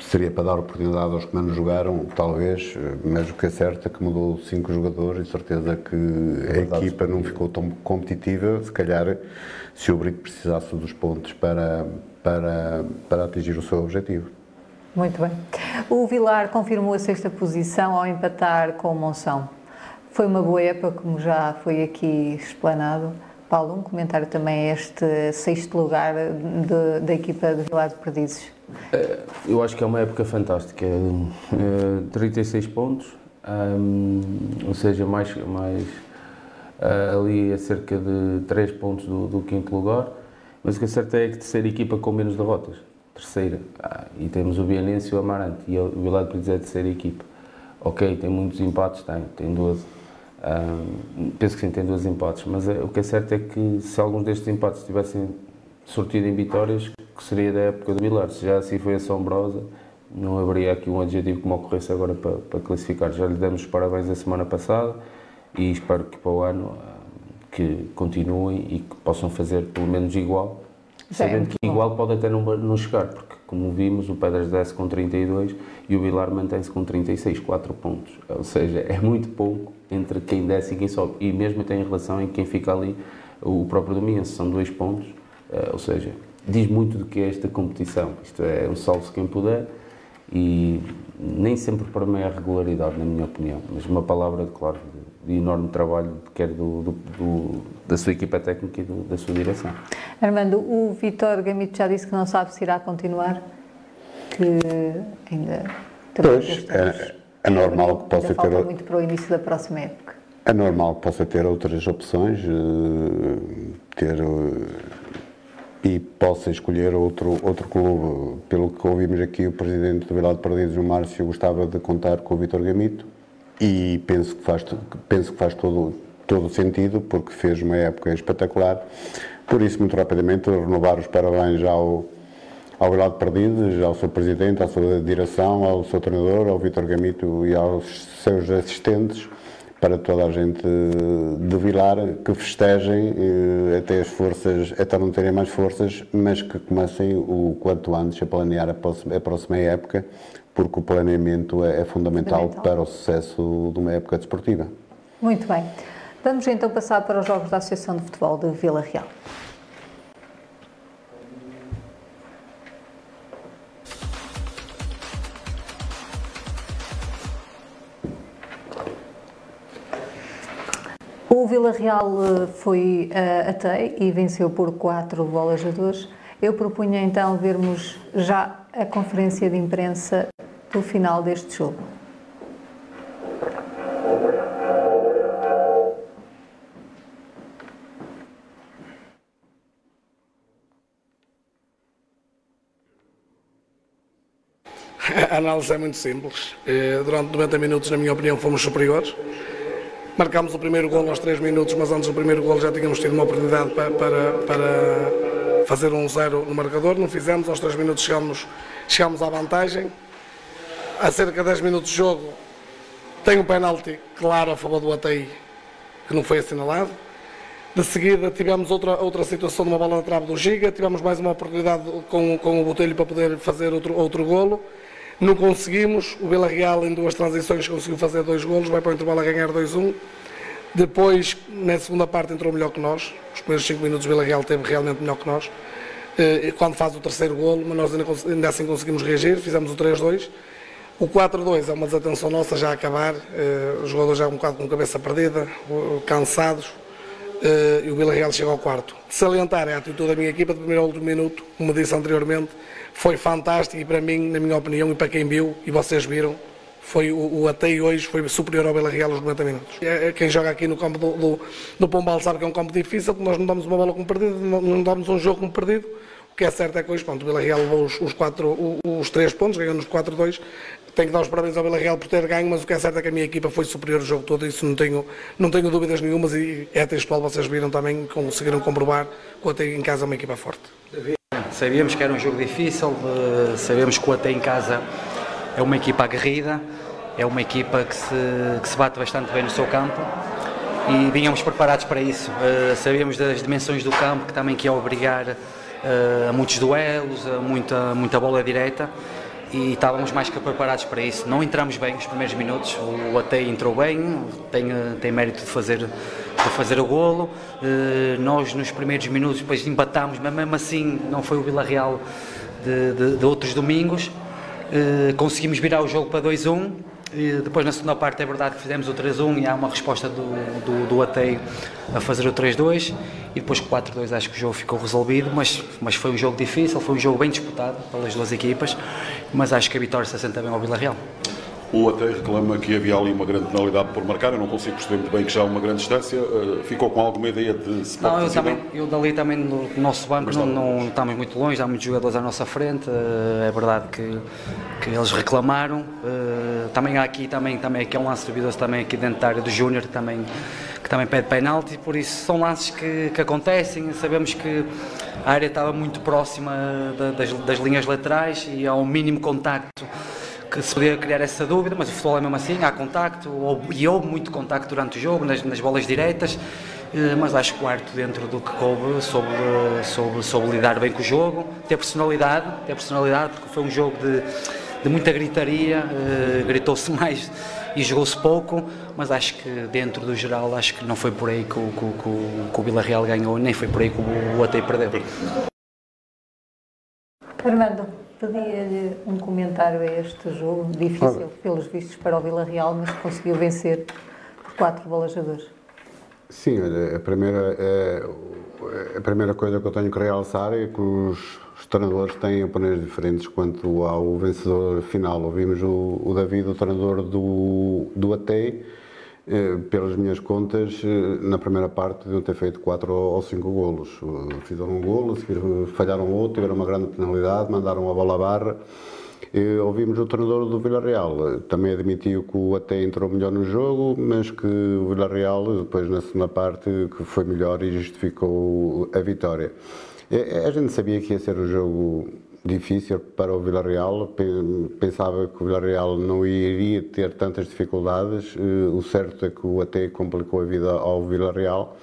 seria para dar oportunidade aos que menos jogaram, talvez, mas o que é certo é que mudou cinco jogadores e certeza que a equipa não ficou tão competitiva, se calhar se o Brito precisasse dos pontos para, para, para atingir o seu objetivo. Muito bem. O Vilar confirmou a sexta posição ao empatar com o Monção. Foi uma boa época, como já foi aqui explanado. Paulo, um comentário também a este sexto lugar de, da equipa de Vilar de Perdizes. É, eu acho que é uma época fantástica. É, 36 pontos, ou seja, mais, mais ah, ali a cerca de 3 pontos do, do quinto lugar. Mas o que é certo é que terceira equipa com menos derrotas. Terceira. Ah, e temos o Bianense e o Amarante. E o Vilar de Perdizes é a terceira equipa. Ok, tem muitos empates, tem, tem 12 um, penso que sim, tem dois empates, mas é, o que é certo é que se alguns destes empates tivessem sortido em vitórias, que seria da época do Vilar. Se já assim foi assombrosa, não haveria aqui um adjetivo que me ocorresse agora para, para classificar. Já lhe demos os parabéns a semana passada e espero que para o ano que continuem e que possam fazer pelo menos igual, sabendo que igual pode até não, não chegar, porque como vimos, o Pedras desce com 32 e o Vilar mantém-se com 36, 4 pontos. Ou seja, é muito pouco entre quem desce e quem sobe. E mesmo tem relação em quem fica ali, o próprio Domingues, são dois pontos. Eh, ou seja, diz muito do que é esta competição. Isto é um salve-se quem puder e nem sempre para meia regularidade, na minha opinião, mas uma palavra, claro, de, de enorme trabalho, quer do, do, do, da sua equipa técnica e da sua direção. Armando, o Vitor Gamito já disse que não sabe se irá continuar, que ainda... Pois, é, é normal que possa ter... muito para o início da próxima época. É normal que possa ter outras opções, eh, ter eh, e possa escolher outro, outro clube. Pelo que ouvimos aqui, o presidente do Vila de Perdizes, o Márcio, gostava de contar com o Vitor Gamito e penso que faz, penso que faz todo, todo sentido, porque fez uma época espetacular. Por isso, muito rapidamente, renovar os parabéns ao ao lado perdido, ao seu presidente, à sua direção, ao seu treinador, ao Vitor Gamito e aos seus assistentes, para toda a gente de Vilar, que festejem eh, até as forças, até não terem mais forças, mas que comecem o quanto antes a planear a próxima, a próxima época, porque o planeamento é, é fundamental, fundamental para o sucesso de uma época desportiva. Muito bem. Vamos então passar para os jogos da Associação de Futebol de Vila Real. O Vila Real eh, foi uh, até e venceu por 4 bolas a 2. Eu propunha então vermos já a conferência de imprensa do final deste jogo. A análise é muito simples. Eh, durante 90 minutos, na minha opinião, fomos superiores. Marcámos o primeiro gol aos 3 minutos, mas antes do primeiro gol já tínhamos tido uma oportunidade para, para, para fazer um zero no marcador. Não fizemos, aos 3 minutos chegámos, chegámos à vantagem. Há cerca de 10 minutos de jogo tem um penalti claro a favor do ATI, que não foi assinalado. De seguida tivemos outra, outra situação de uma bola na trave do Giga, tivemos mais uma oportunidade com, com o Botelho para poder fazer outro, outro golo. Não conseguimos, o Vila Real em duas transições conseguiu fazer dois golos, vai para o intervalo a ganhar 2-1. Depois, na segunda parte, entrou melhor que nós. Os primeiros 5 minutos o Vila Real teve realmente melhor que nós. Eh, quando faz o terceiro golo, mas nós ainda, ainda assim conseguimos reagir, fizemos o 3-2. O 4-2 é uma desatenção nossa já a acabar, eh, os jogadores já um bocado com cabeça perdida, cansados, eh, e o Vila Real chega ao quarto. De salientar é a atitude da minha equipa de primeiro ao último minuto, como disse anteriormente, foi fantástico e para mim, na minha opinião, e para quem viu, e vocês viram, foi o, o até hoje foi superior ao Bela Real aos 90 minutos. É, é, quem joga aqui no campo do, do, do Pombal sabe que é um campo difícil, nós não damos uma bola como perdido, não, não damos um jogo como perdido. O que é certo é que hoje, pronto, o Vila Real levou os, os, quatro, os, os três pontos, ganhou nos 4-2. Tenho que dar os parabéns ao Vila Real por ter ganho, mas o que é certo é que a minha equipa foi superior o jogo todo, isso não tenho, não tenho dúvidas nenhumas e é textual, vocês viram também, conseguiram comprovar que o em casa é uma equipa forte. Sabíamos que era um jogo difícil, eh, sabemos que o Até em casa é uma equipa aguerrida, é uma equipa que se, que se bate bastante bem no seu campo e vínhamos preparados para isso. Uh, sabíamos das dimensões do campo, que também que ia obrigar uh, a muitos duelos, a muita, muita bola direta e estávamos mais que preparados para isso. Não entramos bem os primeiros minutos, o Atei entrou bem, tem, tem mérito de fazer, de fazer o golo. Uh, nós nos primeiros minutos depois empatámos, mas mesmo assim não foi o Vila Real de, de, de outros domingos. Uh, conseguimos virar o jogo para 2-1 e depois na segunda parte é verdade que fizemos o 3-1 e há uma resposta do, do, do Atei a fazer o 3-2 e depois 4-2 acho que o jogo ficou resolvido, mas, mas foi um jogo difícil, foi um jogo bem disputado pelas duas equipas, mas acho que a vitória se assenta bem ao Vila Real. O até reclama que havia ali uma grande penalidade por marcar, eu não consigo perceber muito bem que já há uma grande distância. Uh, ficou com alguma ideia de se Não, eu, também, eu dali também no nosso banco não, não, estamos muito longe, há muitos jogadores à nossa frente, uh, é verdade que, que eles reclamaram. Uh, também há aqui, também, também aqui é um lance duvidoso também aqui dentro da área do Júnior, também, que também pede penalti, por isso são lances que, que acontecem, sabemos que a área estava muito próxima das, das linhas laterais e há um mínimo contacto que se podia criar essa dúvida, mas o futebol é mesmo assim, há contacto, e houve muito contacto durante o jogo, nas, nas bolas direitas, eh, mas acho que o Arte, dentro do que coube, soube, soube, soube lidar bem com o jogo, ter personalidade, ter personalidade, porque foi um jogo de, de muita gritaria, eh, gritou-se mais e jogou-se pouco, mas acho que dentro do geral, acho que não foi por aí que o, que, que, o Vila Real ganhou, nem foi por aí que o, o Atei perdeu. Armando, pedia-lhe um comentário a este jogo, difícil pelos vistos para o Vila Real, mas conseguiu vencer por quatro bolajadores. Sim, olha, a primeira, é, a primeira coisa que eu tenho que realçar é que os, os treinadores têm opiniões diferentes quanto ao vencedor final. Ouvimos o, o David, o treinador do, do ATEI, pelas minhas contas, eh, na primeira parte deviam ter feito 4 ou 5 golos. Eh, fizeram um golo, falharam outro, tiveram uma grande penalidade, mandaram a bola à barra. E ouvimos o treinador do Villarreal, também admitiu que o até entrou melhor no jogo, mas que o Villarreal, depois na segunda parte, que foi melhor e justificou a vitória. A gente sabia que ia ser um jogo difícil para o Villarreal. Pensava que o Villarreal não iria ter tantas dificuldades. Eh, o certo é que o até complicou a vida ao Villarreal.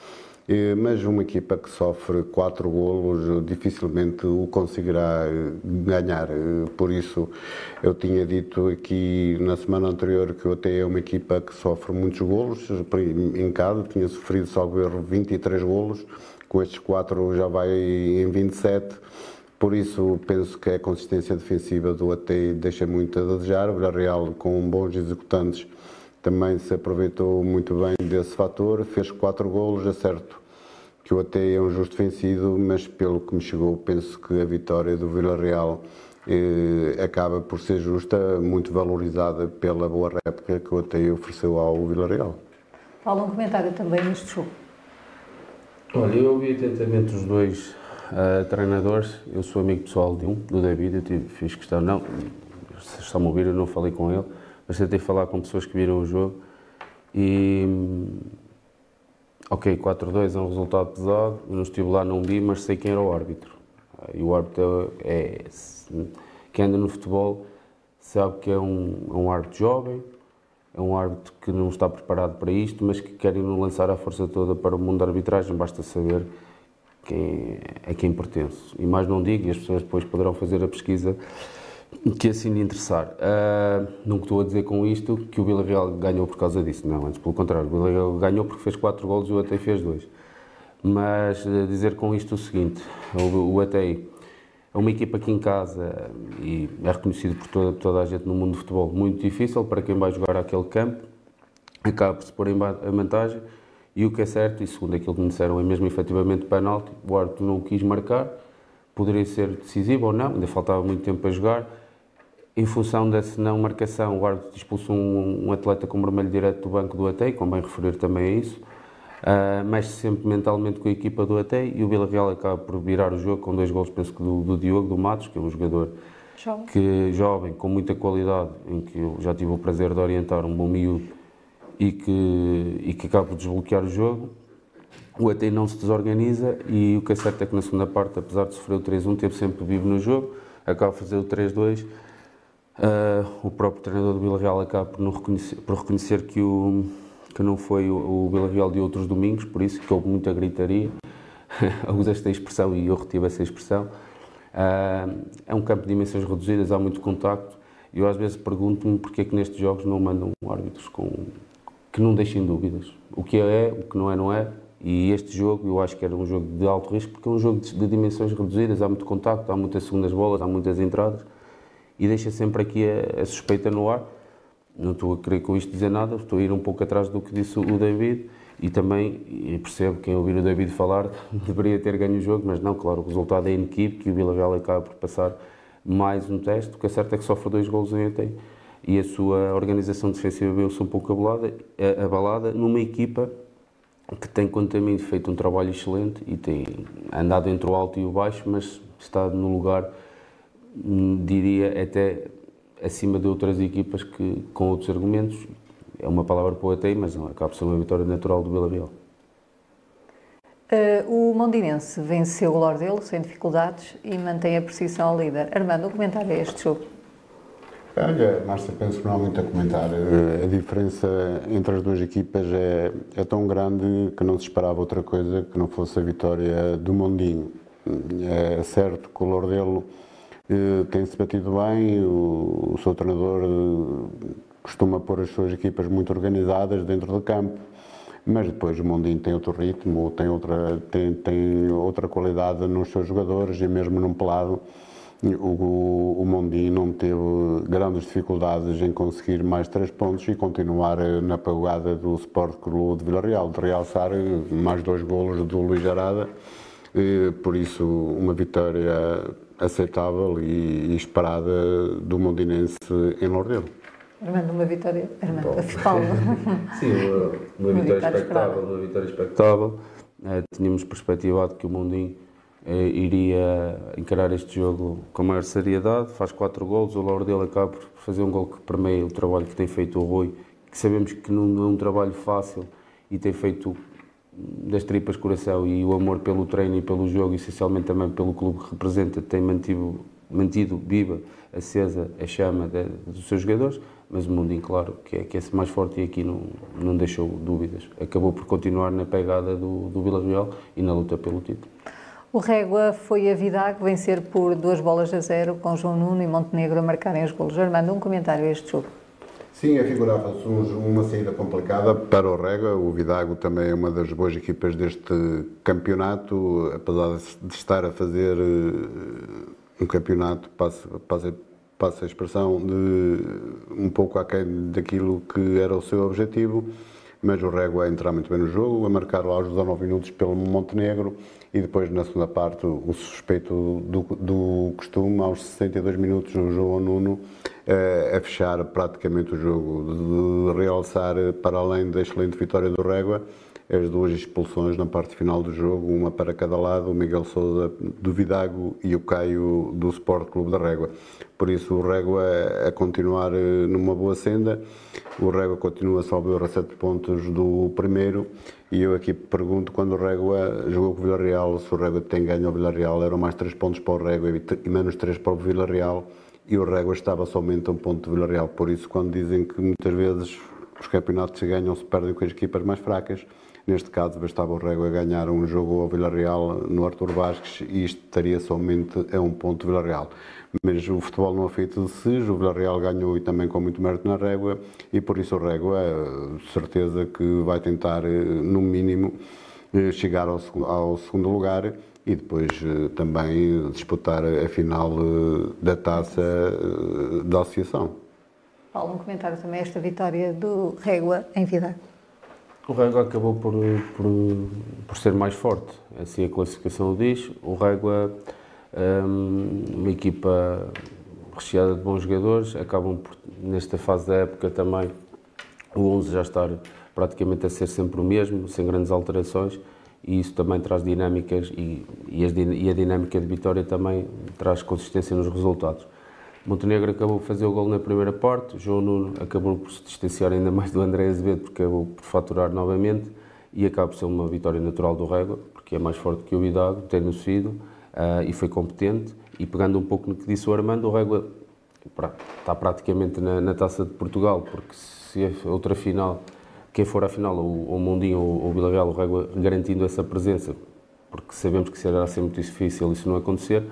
Eh, mas uma equipa que sofre quatro golos dificilmente o conseguirá eh, ganhar. Por isso, eu tinha dito aqui na semana anterior que o AT é uma equipa que sofre muitos golos em casa, tinha sofrido, erro, 23 golos, com estes quatro já vai em 27 por isso, penso que a consistência defensiva do AT deixa muito a desejar. O Villarreal, com bons executantes, também se aproveitou muito bem desse fator. Fez quatro golos, é certo que o AT é um justo vencido, mas pelo que me chegou, penso que a vitória do Villarreal eh, acaba por ser justa, muito valorizada pela boa réplica que o AT ofereceu ao Villarreal. Fala um comentário também neste jogo. Olha, eu ouvi atentamente os dois uh, treinadores, eu sou amigo pessoal de um, do David, eu tive, fiz questão, não, se estão a ouvir, eu não falei com ele, mas tentei falar com pessoas que viram o jogo e. Ok, 4-2 é um resultado pesado, eu não estive lá, não vi, mas sei quem era o árbitro. E o árbitro é. Quem anda no futebol sabe que é um, é um árbitro jovem, é um árbitro que não está preparado para isto, mas que quer lançar a força toda para o mundo da arbitragem, basta saber quem, a quem pertence. E mais não digo, e as pessoas depois poderão fazer a pesquisa que assim lhe interessar. Uh, não estou a dizer com isto que o Vila Real ganhou por causa disso, não, antes pelo contrário, o Vila Real ganhou porque fez 4 golos e o ATI fez 2. Mas uh, dizer com isto o seguinte, o, o ATI é uma equipa aqui em casa e é reconhecido por toda, toda a gente no mundo do futebol, muito difícil para quem vai jogar aquele campo, acaba por se pôr em vantagem e o que é certo, e segundo aquilo que me disseram, é mesmo efetivamente penalti. O árbitro não o quis marcar, poderia ser decisivo ou não, ainda faltava muito tempo para jogar. Em função dessa não marcação, o árbitro expulsou um, um atleta com vermelho direto do banco do ATEI, convém referir também a isso. Uh, mexe sempre mentalmente com a equipa do ATEI e o Vila Real acaba por virar o jogo com dois gols, penso que do, do Diogo, do Matos, que é um jogador jovem. Que, jovem, com muita qualidade, em que eu já tive o prazer de orientar um bom miúdo e que, e que acaba por desbloquear o jogo. O AT não se desorganiza e o que é certo é que na segunda parte, apesar de sofrer o 3-1, teve sempre vivo no jogo, acaba por fazer o 3-2. Uh, ah, o próprio treinador do Vila Real acaba por, reconhecer, por reconhecer que, o, que não foi o, o Vila Real de outros domingos, por isso que houve muita gritaria. Usa esta expressão e eu retive essa expressão. Uh, é um campo de dimensões reduzidas, há muito contacto Eu às vezes pergunto-me porque é que nestes jogos não mandam árbitros com, que não deixem dúvidas. O que é, o que não é, não é. E este jogo, eu acho que era um jogo de alto risco, porque é um jogo de, de dimensões reduzidas, há muito contacto, há muitas segundas bolas, há muitas entradas, e deixa sempre aqui a, a suspeita no ar. Não estou a querer com isto dizer nada, estou a ir um pouco atrás do que disse o David, e também e percebo quem ouvir o David falar deveria ter ganho o jogo, mas não, claro, o resultado é inequívoco e o Vila Real acaba por passar mais um teste. O que é certo é que sofre dois golos em ontem e a sua organização defensiva viu-se um pouco abalada, abalada numa equipa que tem, quanto a mim, feito um trabalho excelente e tem andado entre o alto e o baixo, mas está no lugar, hum, diria, até acima de outras equipas que, com outros argumentos, é uma palavra poetei, mas não, acaba por ser uma vitória natural do Vila Real. Uh, o Mondinense venceu o Lordelo sem dificuldades e mantém a posição ao líder. Armando, um comentário a este jogo? Olha, Márcia, penso que não há muito a comentar. Uh, a diferença entre as duas equipas é, é, tão grande que não se esperava outra coisa que não fosse a vitória do Mondinho. É certo que o Lordelo uh, tem-se batido bem, o, o seu treinador costuma pôr as suas equipas muito organizadas dentro do campo, mas depois o Mondinho tem outro ritmo, tem outra, tem, tem outra qualidade nos seus jogadores e mesmo num pelado o, o Mondinho não teve grandes dificuldades em conseguir mais três pontos e continuar na pagada do Sport Clube de Vila Real, de realçar mais dois golos do Luís Arada, por isso uma vitória aceitável e, e esperada do Mondinense em Lordelo. Armando, uma vitória. Armando, Paulo. Sim, uma, uma, uma vitória, expectável. Uma vitória expectável. Uh, tínhamos perspectivado que o Mundinho uh, iria encarar este jogo com maior seriedade. Faz quatro golos. O Lauro dele acaba por fazer um gol que permeia o trabalho que tem feito o Rui, que sabemos que não é um trabalho fácil e tem feito das tripas coração e o amor pelo treino e pelo jogo, essencialmente também pelo clube que representa, tem mantido, mantido viva, acesa a chama de, dos seus jogadores mas o Mundinho, claro, que é, que é mais forte e aqui não, não deixou dúvidas. Acabou por continuar na pegada do, do Vila Real e na luta pelo título. O Régua foi a Vidag vencer por duas bolas a zero, com João Nuno e Montenegro a marcarem os golos. Armando, um comentário a este jogo. Sim, afigurava-se uma saída complicada para o Régua. O Vidago também é uma das boas equipas deste campeonato, apesar de estar a fazer eh, um campeonato, passa passa a expressão, de um pouco aquém daquilo que era o seu objetivo, mas o Régua a entrar muito bem no jogo, a marcar lá aos 19 minutos pelo Montenegro e depois na segunda parte o suspeito do, do costume, aos 62 minutos o João Nuno eh, a fechar praticamente o jogo, de realçar para além da excelente vitória do Régua as duas expulsões na parte final do jogo, uma para cada lado, o Miguel Souza do Vidago e o Caio do Sport Clube da Régua. Por isso o Régua a continuar eh, numa boa senda, o Régua continua salvo a 7 pontos do primeiro e eu aqui pergunto quando o Régua jogou com o Vila Real, se o Régua tem ganho ao Vila Real, eram mais 3 pontos para o Régua e menos 3 para o Vila Real e o Régua estava somente a um ponto do Vila Real. Por isso, quando dizem que muitas vezes os campeonatos se ganham se perdem com as equipas mais fracas, Neste caso, bastava o Rego a ganhar um jogo ao Villarreal no Artur Vasques e estaria somente a um ponto do Villarreal. Mas o futebol não é feito de si, o Villarreal ganhou e também com muito mérito na régua e por isso o Régua, certeza que vai tentar, eh, no mínimo, eh, chegar ao, ao segundo lugar e depois eh, também disputar a final da taça da associação. Paulo, um comentário também a esta vitória do Régua em Vida. O Régua acabou por, por, por, ser mais forte, assim a classificação o diz. O Régua, uma equipa recheada de bons jogadores, acabam por, nesta fase da época também o 11 já estar praticamente a ser sempre o mesmo, sem grandes alterações, e isso também traz dinâmicas e, e, as, e a dinâmica de vitória também traz consistência nos resultados. Montenegro acabou por fazer o gol na primeira parte, João Nuno acabou por se distanciar ainda mais do André Azevedo porque acabou por faturar novamente e acaba por ser uma vitória natural do Régua, porque é mais forte que o Vidago, tem-no sido uh, e foi competente. E pegando um pouco no que disse o Armando, o Régua está praticamente na, na, Taça de Portugal, porque se a outra final, quem for à final, o, o Mundinho ou o Real, o Régua garantindo essa presença, porque sabemos que será ser muito difícil isso não acontecer,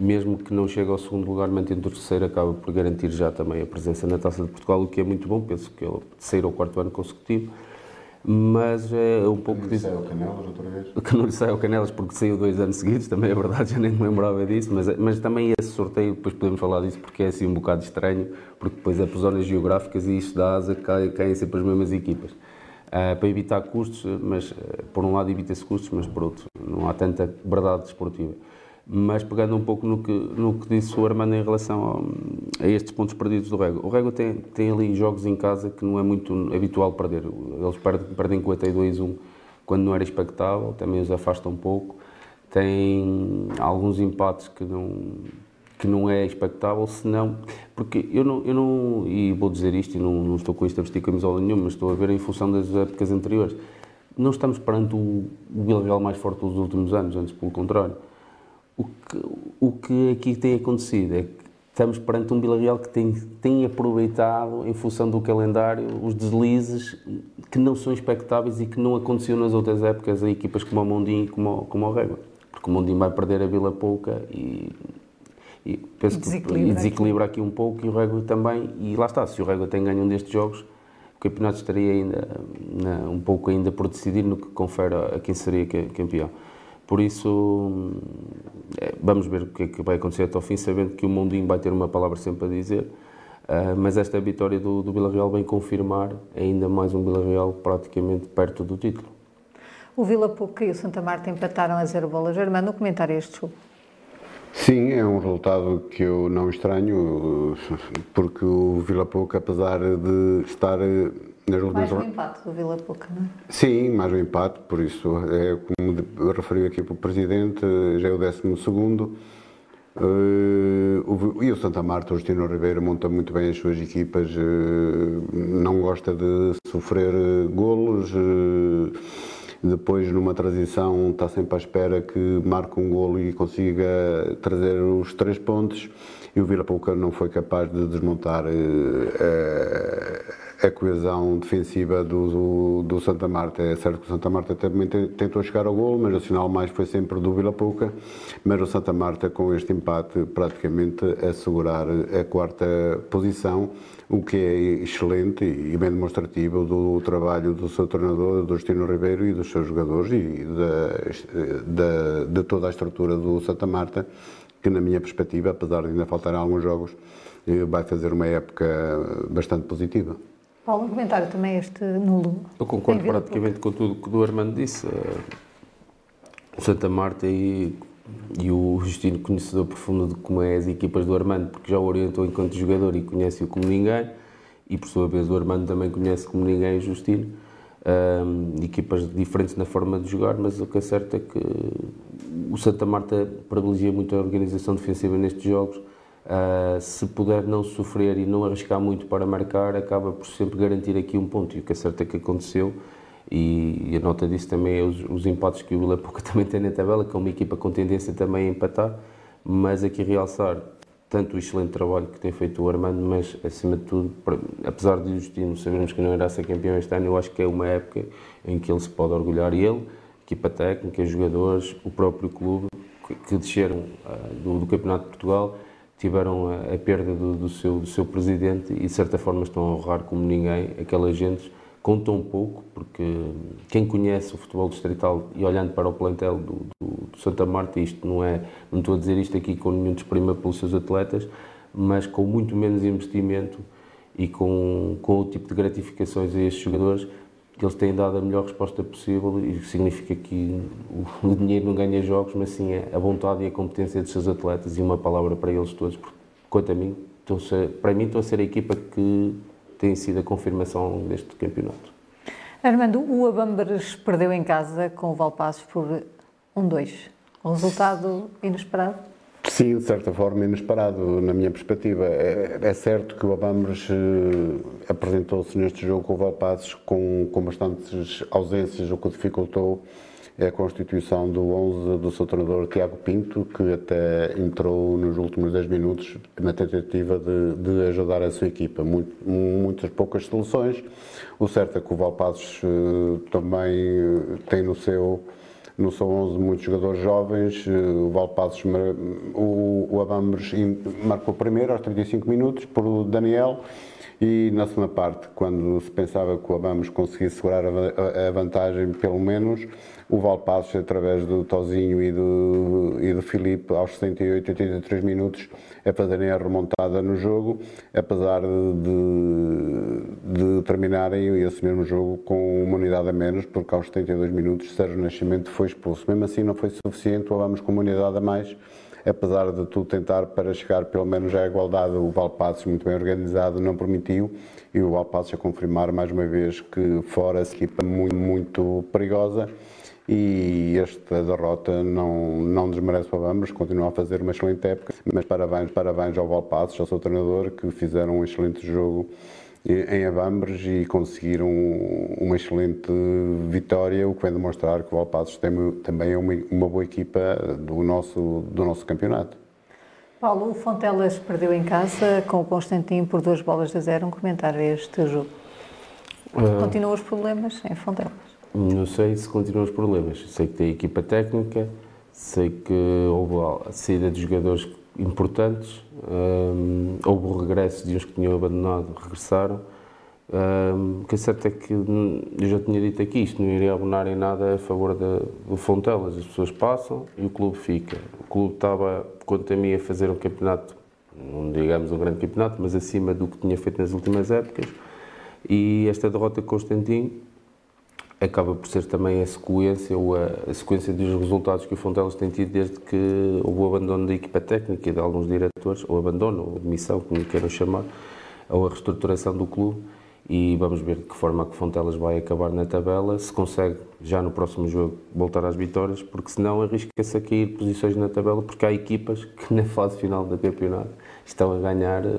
mesmo que não chegue ao segundo lugar, mantendo o terceiro, acaba por garantir já também a presença na Taça de Portugal, o que é muito bom, penso que é o terceiro ou quarto ano consecutivo. Mas é um pouco. Que não lhe saiu Canelas outra vez? Que não lhe saiu Canelas porque saiu dois anos seguidos, também é verdade, já nem me lembrava disso, mas, mas também esse sorteio, depois podemos falar disso, porque é assim um bocado estranho, porque depois é por zonas geográficas e isto dá asa, caem, caem sempre as mesmas equipas. Uh, para evitar custos, mas por um lado evita-se custos, mas por outro não há tanta verdade desportiva. Mas pegando um pouco no que, no que disse o Armando em relação ao, a estes pontos perdidos do Rego. O Rego tem, tem ali jogos em casa que não é muito habitual perder. Eles perdem, perdem com 82-1 quando não era expectável, também os afasta um pouco. Tem alguns empates que não, que não é expectável, senão. Porque eu não, eu não. E vou dizer isto, e não, não estou com isto a vestir camisola nenhuma, mas estou a ver em função das épocas anteriores. Não estamos perante o, o Villarreal mais forte dos últimos anos, antes pelo contrário o que, o que aqui tem acontecido é que estamos perante um Vila Real que tem, tem aproveitado, em função do calendário, os deslizes que não são expectáveis e que não aconteciam nas outras épocas a equipas como o Mondim e como, como o Régua. Porque o Mondim vai perder a Vila Pouca e, e, penso desequilibra, que, e desequilibra aqui. aqui. um pouco e o Régua também. E lá está, se o Régua tem ganho um destes jogos, o campeonato estaria ainda na, um pouco ainda por decidir no que confere a quem seria campeão. Por isso, é, vamos ver o que é que vai acontecer até ao fim, sabendo que o Mundinho vai ter uma palavra sempre a dizer. Uh, mas esta vitória do, do Vila Real vem confirmar ainda mais um Vila Real praticamente perto do título. O Vila Pouca e o Santa Marta empataram a zero bolas. Germano, no comentário a este jogo. Sim, é um resultado que eu não estranho, porque o Vila Pouca, apesar de estar mais um empate do Vila Pouca, não é? Sim, mais um empate, por isso, é como referiu aqui para o Presidente, já é o 12 segundo. Uh, e o Santa Marta, o Justino Ribeiro, monta muito bem as suas equipas, uh, não gosta de sofrer uh, golos, depois numa transição está sempre à espera que marque um golo e consiga trazer os três pontos e o Vila Pouca não foi capaz de desmontar a coesão defensiva do, do, Santa Marta. É certo que o Santa Marta também tentou chegar ao gol, mas o sinal mais foi sempre do Vila Pouca, mas o Santa Marta com este empate praticamente assegurar a quarta posição, o que é excelente e bem demonstrativo do trabalho do seu treinador, do Justino Ribeiro e dos seus jogadores e da, da, de toda a estrutura do Santa Marta, que na minha perspectiva, apesar de ainda faltarem alguns jogos, eh, vai fazer uma época bastante positiva. Paulo, um comentário também este nulo. Eu concordo praticamente com tudo que o Armando disse. Eh, o Santa Marta e, e o Justino, conhecedor profundo de como é as equipas do Armando, porque já o orientou enquanto jogador e conhece-o como ninguém, e por sua vez o Armando também conhece como ninguém o Justino. Um, equipas diferentes na forma de jogar, mas o que é certo é que o Santa Marta privilegia muito a organização defensiva nestes jogos Uh, se puder não sofrer e não arriscar muito para marcar, acaba por sempre garantir aqui um ponto. E o que é certo é que aconteceu, e, e a nota disso também é os, os empates que o Vila Pouca também tem na tabela, que é uma equipa com tendência também a empatar, mas aqui realçar tanto o excelente trabalho que tem feito o Armando, mas acima de tudo, apesar de Justino sabermos que não irá ser campeão este ano, eu acho que é uma época em que ele se pode orgulhar, e ele, equipa técnica, jogadores, o próprio clube, que, que desceram uh, do, do Campeonato de Portugal, tiveram a, a perda do, do, seu, do seu presidente e de certa forma estão a honrar como ninguém aquelas gentes com tão pouco, porque quem conhece o futebol distrital e olhando para o plantel do, do, do, Santa Marta, isto não é, não estou a dizer isto aqui com nenhum desprima pelos seus atletas, mas com muito menos investimento e com, com o tipo de gratificações a estes jogadores, que eles têm dado a melhor resposta possível e significa que o, dinheiro não ganha jogos, mas sim a vontade e a competência dos seus atletas e uma palavra para eles todos, porque, quanto a mim, ser, para mim estão a ser a equipa que tem sido a confirmação deste campeonato. Armando, o Abambres perdeu em casa com o Valpassos por 1-2. Um resultado inesperado? Sim, de certa forma inesperado, na minha perspectiva. É, é certo que o Abambres eh, apresentou-se neste jogo com o Valpassos com, com bastantes ausências, o que dificultou é a constituição do 11 do seu treinador Tiago Pinto, que até entrou nos últimos 10 minutos na tentativa de, de ajudar a sua equipa. Muito, muitas poucas soluções. O certo é que o Valpassos eh, também tem no seu não são 11 muitos jogadores jovens, o Valpassos, o, o Abambres marcou primeiro aos 35 minutos por Daniel e na segunda parte, quando se pensava que o Abamos conseguisse segurar a vantagem pelo menos, o Valpassos, através do Tozinho e do, e do Filipe, aos 78, 83 minutos, a fazerem a remontada no jogo, apesar de, de terminarem esse mesmo jogo com uma unidade a menos, porque aos 72 minutos Sérgio Nascimento foi expulso. Mesmo assim não foi suficiente, o Abamos com uma unidade a mais, apesar de tudo tentar para chegar pelo menos à igualdade, o Valpassos, muito bem organizado, não permitiu, e o Valpassos a confirmar mais uma vez que fora essa equipa muito, muito perigosa, e esta derrota não, não desmerece o Abambres, continua a fazer uma excelente época, mas parabéns, parabéns ao Valpassos, ao seu treinador, que fizeram um excelente jogo em Avambres e conseguiram uma excelente vitória, o que vem demonstrar que o Valpassos tem, também é uma, uma boa equipa do nosso, do nosso campeonato. Paulo, o Fontelas perdeu em casa com o Constantino por duas bolas a zero. Um comentário a este jogo. Uh, Continuam os problemas em Fontelas? Não sei se continuam os problemas. Sei que tem equipa técnica, sei que houve a saída de jogadores importantes, um, houve o regresso de uns que tinham abandonado, regressaram. Um, o que é certo é que eu já tinha dito aqui, isto não iria abonar em nada a favor do Fontelas. As pessoas passam e o clube fica. O clube estava, quanto a mim, a fazer um campeonato, não digamos um grande campeonato, mas acima do que tinha feito nas últimas épocas. E esta derrota com Constantino acaba por ser também a sequência ou a, a, sequência dos resultados que o Fontelas tem tido desde que houve o abandono da equipa técnica e de alguns diretores, ou abandono, ou demissão, como queiram chamar, ou a reestruturação do clube e vamos ver de que forma a que Fontelas vai acabar na tabela, se consegue já no próximo jogo voltar às vitórias, porque senão arrisca-se a cair posições na tabela, porque há equipas que na fase final do campeonato estão a ganhar, eh,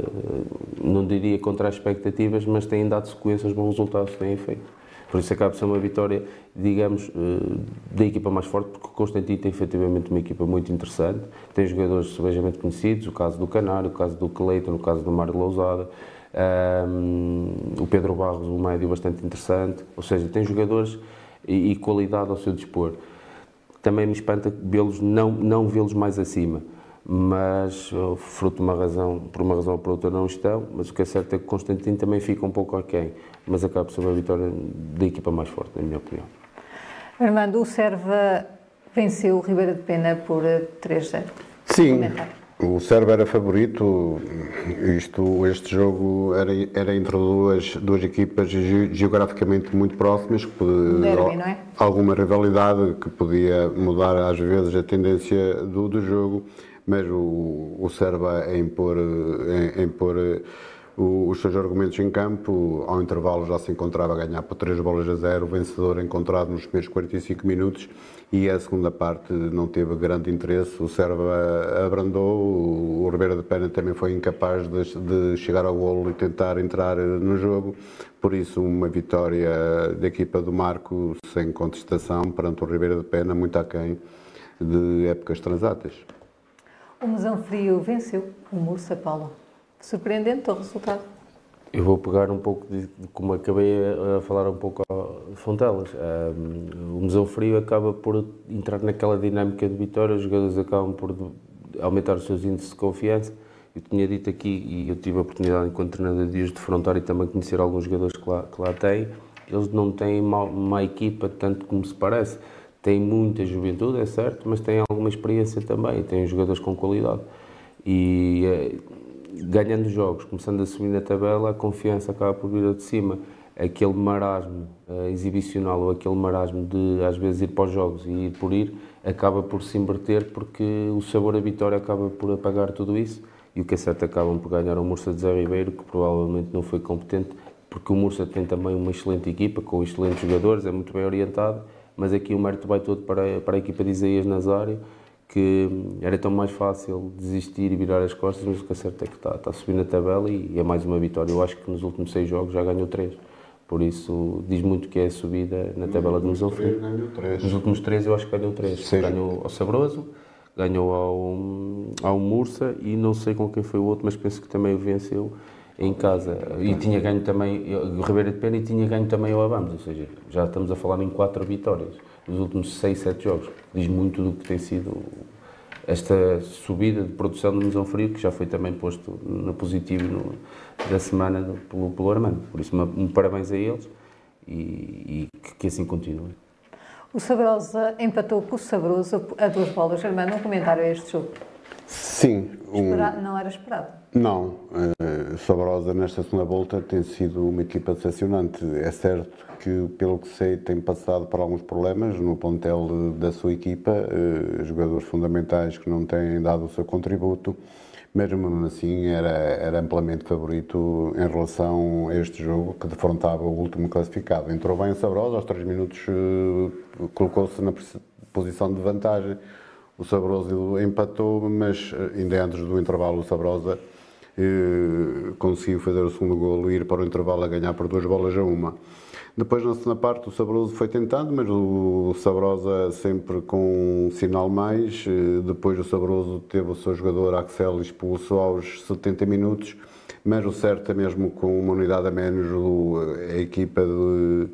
não diria contra as expectativas, mas têm dado sequências bons resultados que têm feito. Por isso acaba por ser uma vitória, digamos, eh, da equipa mais forte, porque o Constantino tem efetivamente uma equipa muito interessante, tem jogadores subejamente conhecidos, o caso do Canário, o caso do Cleiton, o caso do Mário Lousada, um, o Pedro Barros, um médio bastante interessante, ou seja, tem jogadores e, e qualidade ao seu dispor. Também me espanta vê-los, não, não vê-los mais acima mas oh, fruto de uma razão, por uma razão ou por outra não estão, mas o que é certo é que Constantino também fica um pouco aquém, mas acaba por ser uma vitória da equipa mais forte, na minha opinião. Armando, o Serva venceu o Ribeira de Pena por 3-0. Eh, Sim, o Serva era favorito, isto, este jogo era, era entre duas, duas equipas geograficamente muito próximas, que Derby, não é? alguma rivalidade que podia mudar às vezes a tendência do, do jogo mas o, Serba a impor, em, impor o, os seus argumentos em campo, ao intervalo já se encontrava a ganhar por 3 bolas a 0, o vencedor encontrado nos primeiros 45 minutos. E a segunda parte não teve grande interesse, o Serba abrandou, o, o Ribeira de Pena também foi incapaz de, de chegar ao golo e tentar entrar no jogo, por isso uma vitória da equipa do Marco sem contestação perante o Ribeira de Pena, muito aquém de épocas transatas. O Mesão Frio venceu o Mursa, Paulo. Surpreendente o resultado. Eu vou pegar um pouco de, como acabei a, a, falar um pouco de Fontelas. Um, o Mesão Frio acaba por entrar naquela dinâmica de vitória, os jogadores acabam por aumentar os seus índices de confiança. Eu tinha dito aqui, e eu tive a oportunidade, enquanto treinador de dias, de frontar e também conhecer alguns jogadores que lá, que lá têm. Eles não têm uma, uma equipa tanto como se parece tem muita juventude, é certo, mas tem alguma experiência também, tem jogadores com qualidade. E eh, ganhando jogos, começando a subir na tabela, a confiança acaba por vir de cima. Aquele marasmo eh, exibicional ou aquele marasmo de às vezes ir para os jogos e ir por ir, acaba por se inverter porque o sabor da vitória acaba por apagar tudo isso. E o que é certo, acabam por ganhar o Mursa de Zé Ribeiro, que provavelmente não foi competente, porque o Mursa tem também uma excelente equipa, com excelentes jogadores, é muito bem orientado mas aqui o mérito vai todo para, para a equipa de Isaías Nazário, que era tão mais fácil desistir e virar as costas, mas o que é certo é que está, está a subir na tabela e, e é mais uma vitória. Eu acho que nos últimos seis jogos já ganhou três. Por isso, diz muito que é a subida na tabela de Museu Frio. Nos últimos três, eu acho que ganhou três. Ganhou ao Sabroso, ganhou ao, ao Mursa e não sei com quem foi o outro, mas penso que também o venceu em casa. E tinha ganho também o Ribeira de Pena e tinha ganho também o Abamos, ou seja, já estamos a falar em quatro vitórias. nos últimos 6, 7 jogos. Diz muito do que tem sido esta subida de produção do Mesão Frio, que já foi também posto no positivo no, da semana do, pelo, pelo Armando. Por isso, uma, um parabéns a eles e, e que, que, assim continue. O Sabrosa empatou com o Sabroso a duas bolas. Armando, um comentário a este jogo? Sim. Um... Não era esperado? Não. Uh, Sabrosa, nesta segunda volta, tem sido uma equipa decepcionante. É certo que, pelo que sei, tem passado por alguns problemas no plantel da sua equipa, uh, jogadores fundamentais que não têm dado o seu contributo, mas mesmo assim era, era amplamente favorito em relação a este jogo que defrontava o último classificado. Entrou bem Sabrosa, aos 3 minutos uh, colocou-se na posição de vantagem o Sabroso empatou, mas eh, ainda antes do intervalo o Sabrosa eh, conseguiu fazer o segundo golo e ir para o intervalo a ganhar por duas bolas a uma. Depois, na segunda parte, o Sabroso foi tentando, mas o Sabrosa sempre com um sinal mais. Eh, depois, o Sabroso teve o seu jogador Axel expulso aos 70 minutos, mas o certo é mesmo com uma unidade a menos, a equipa de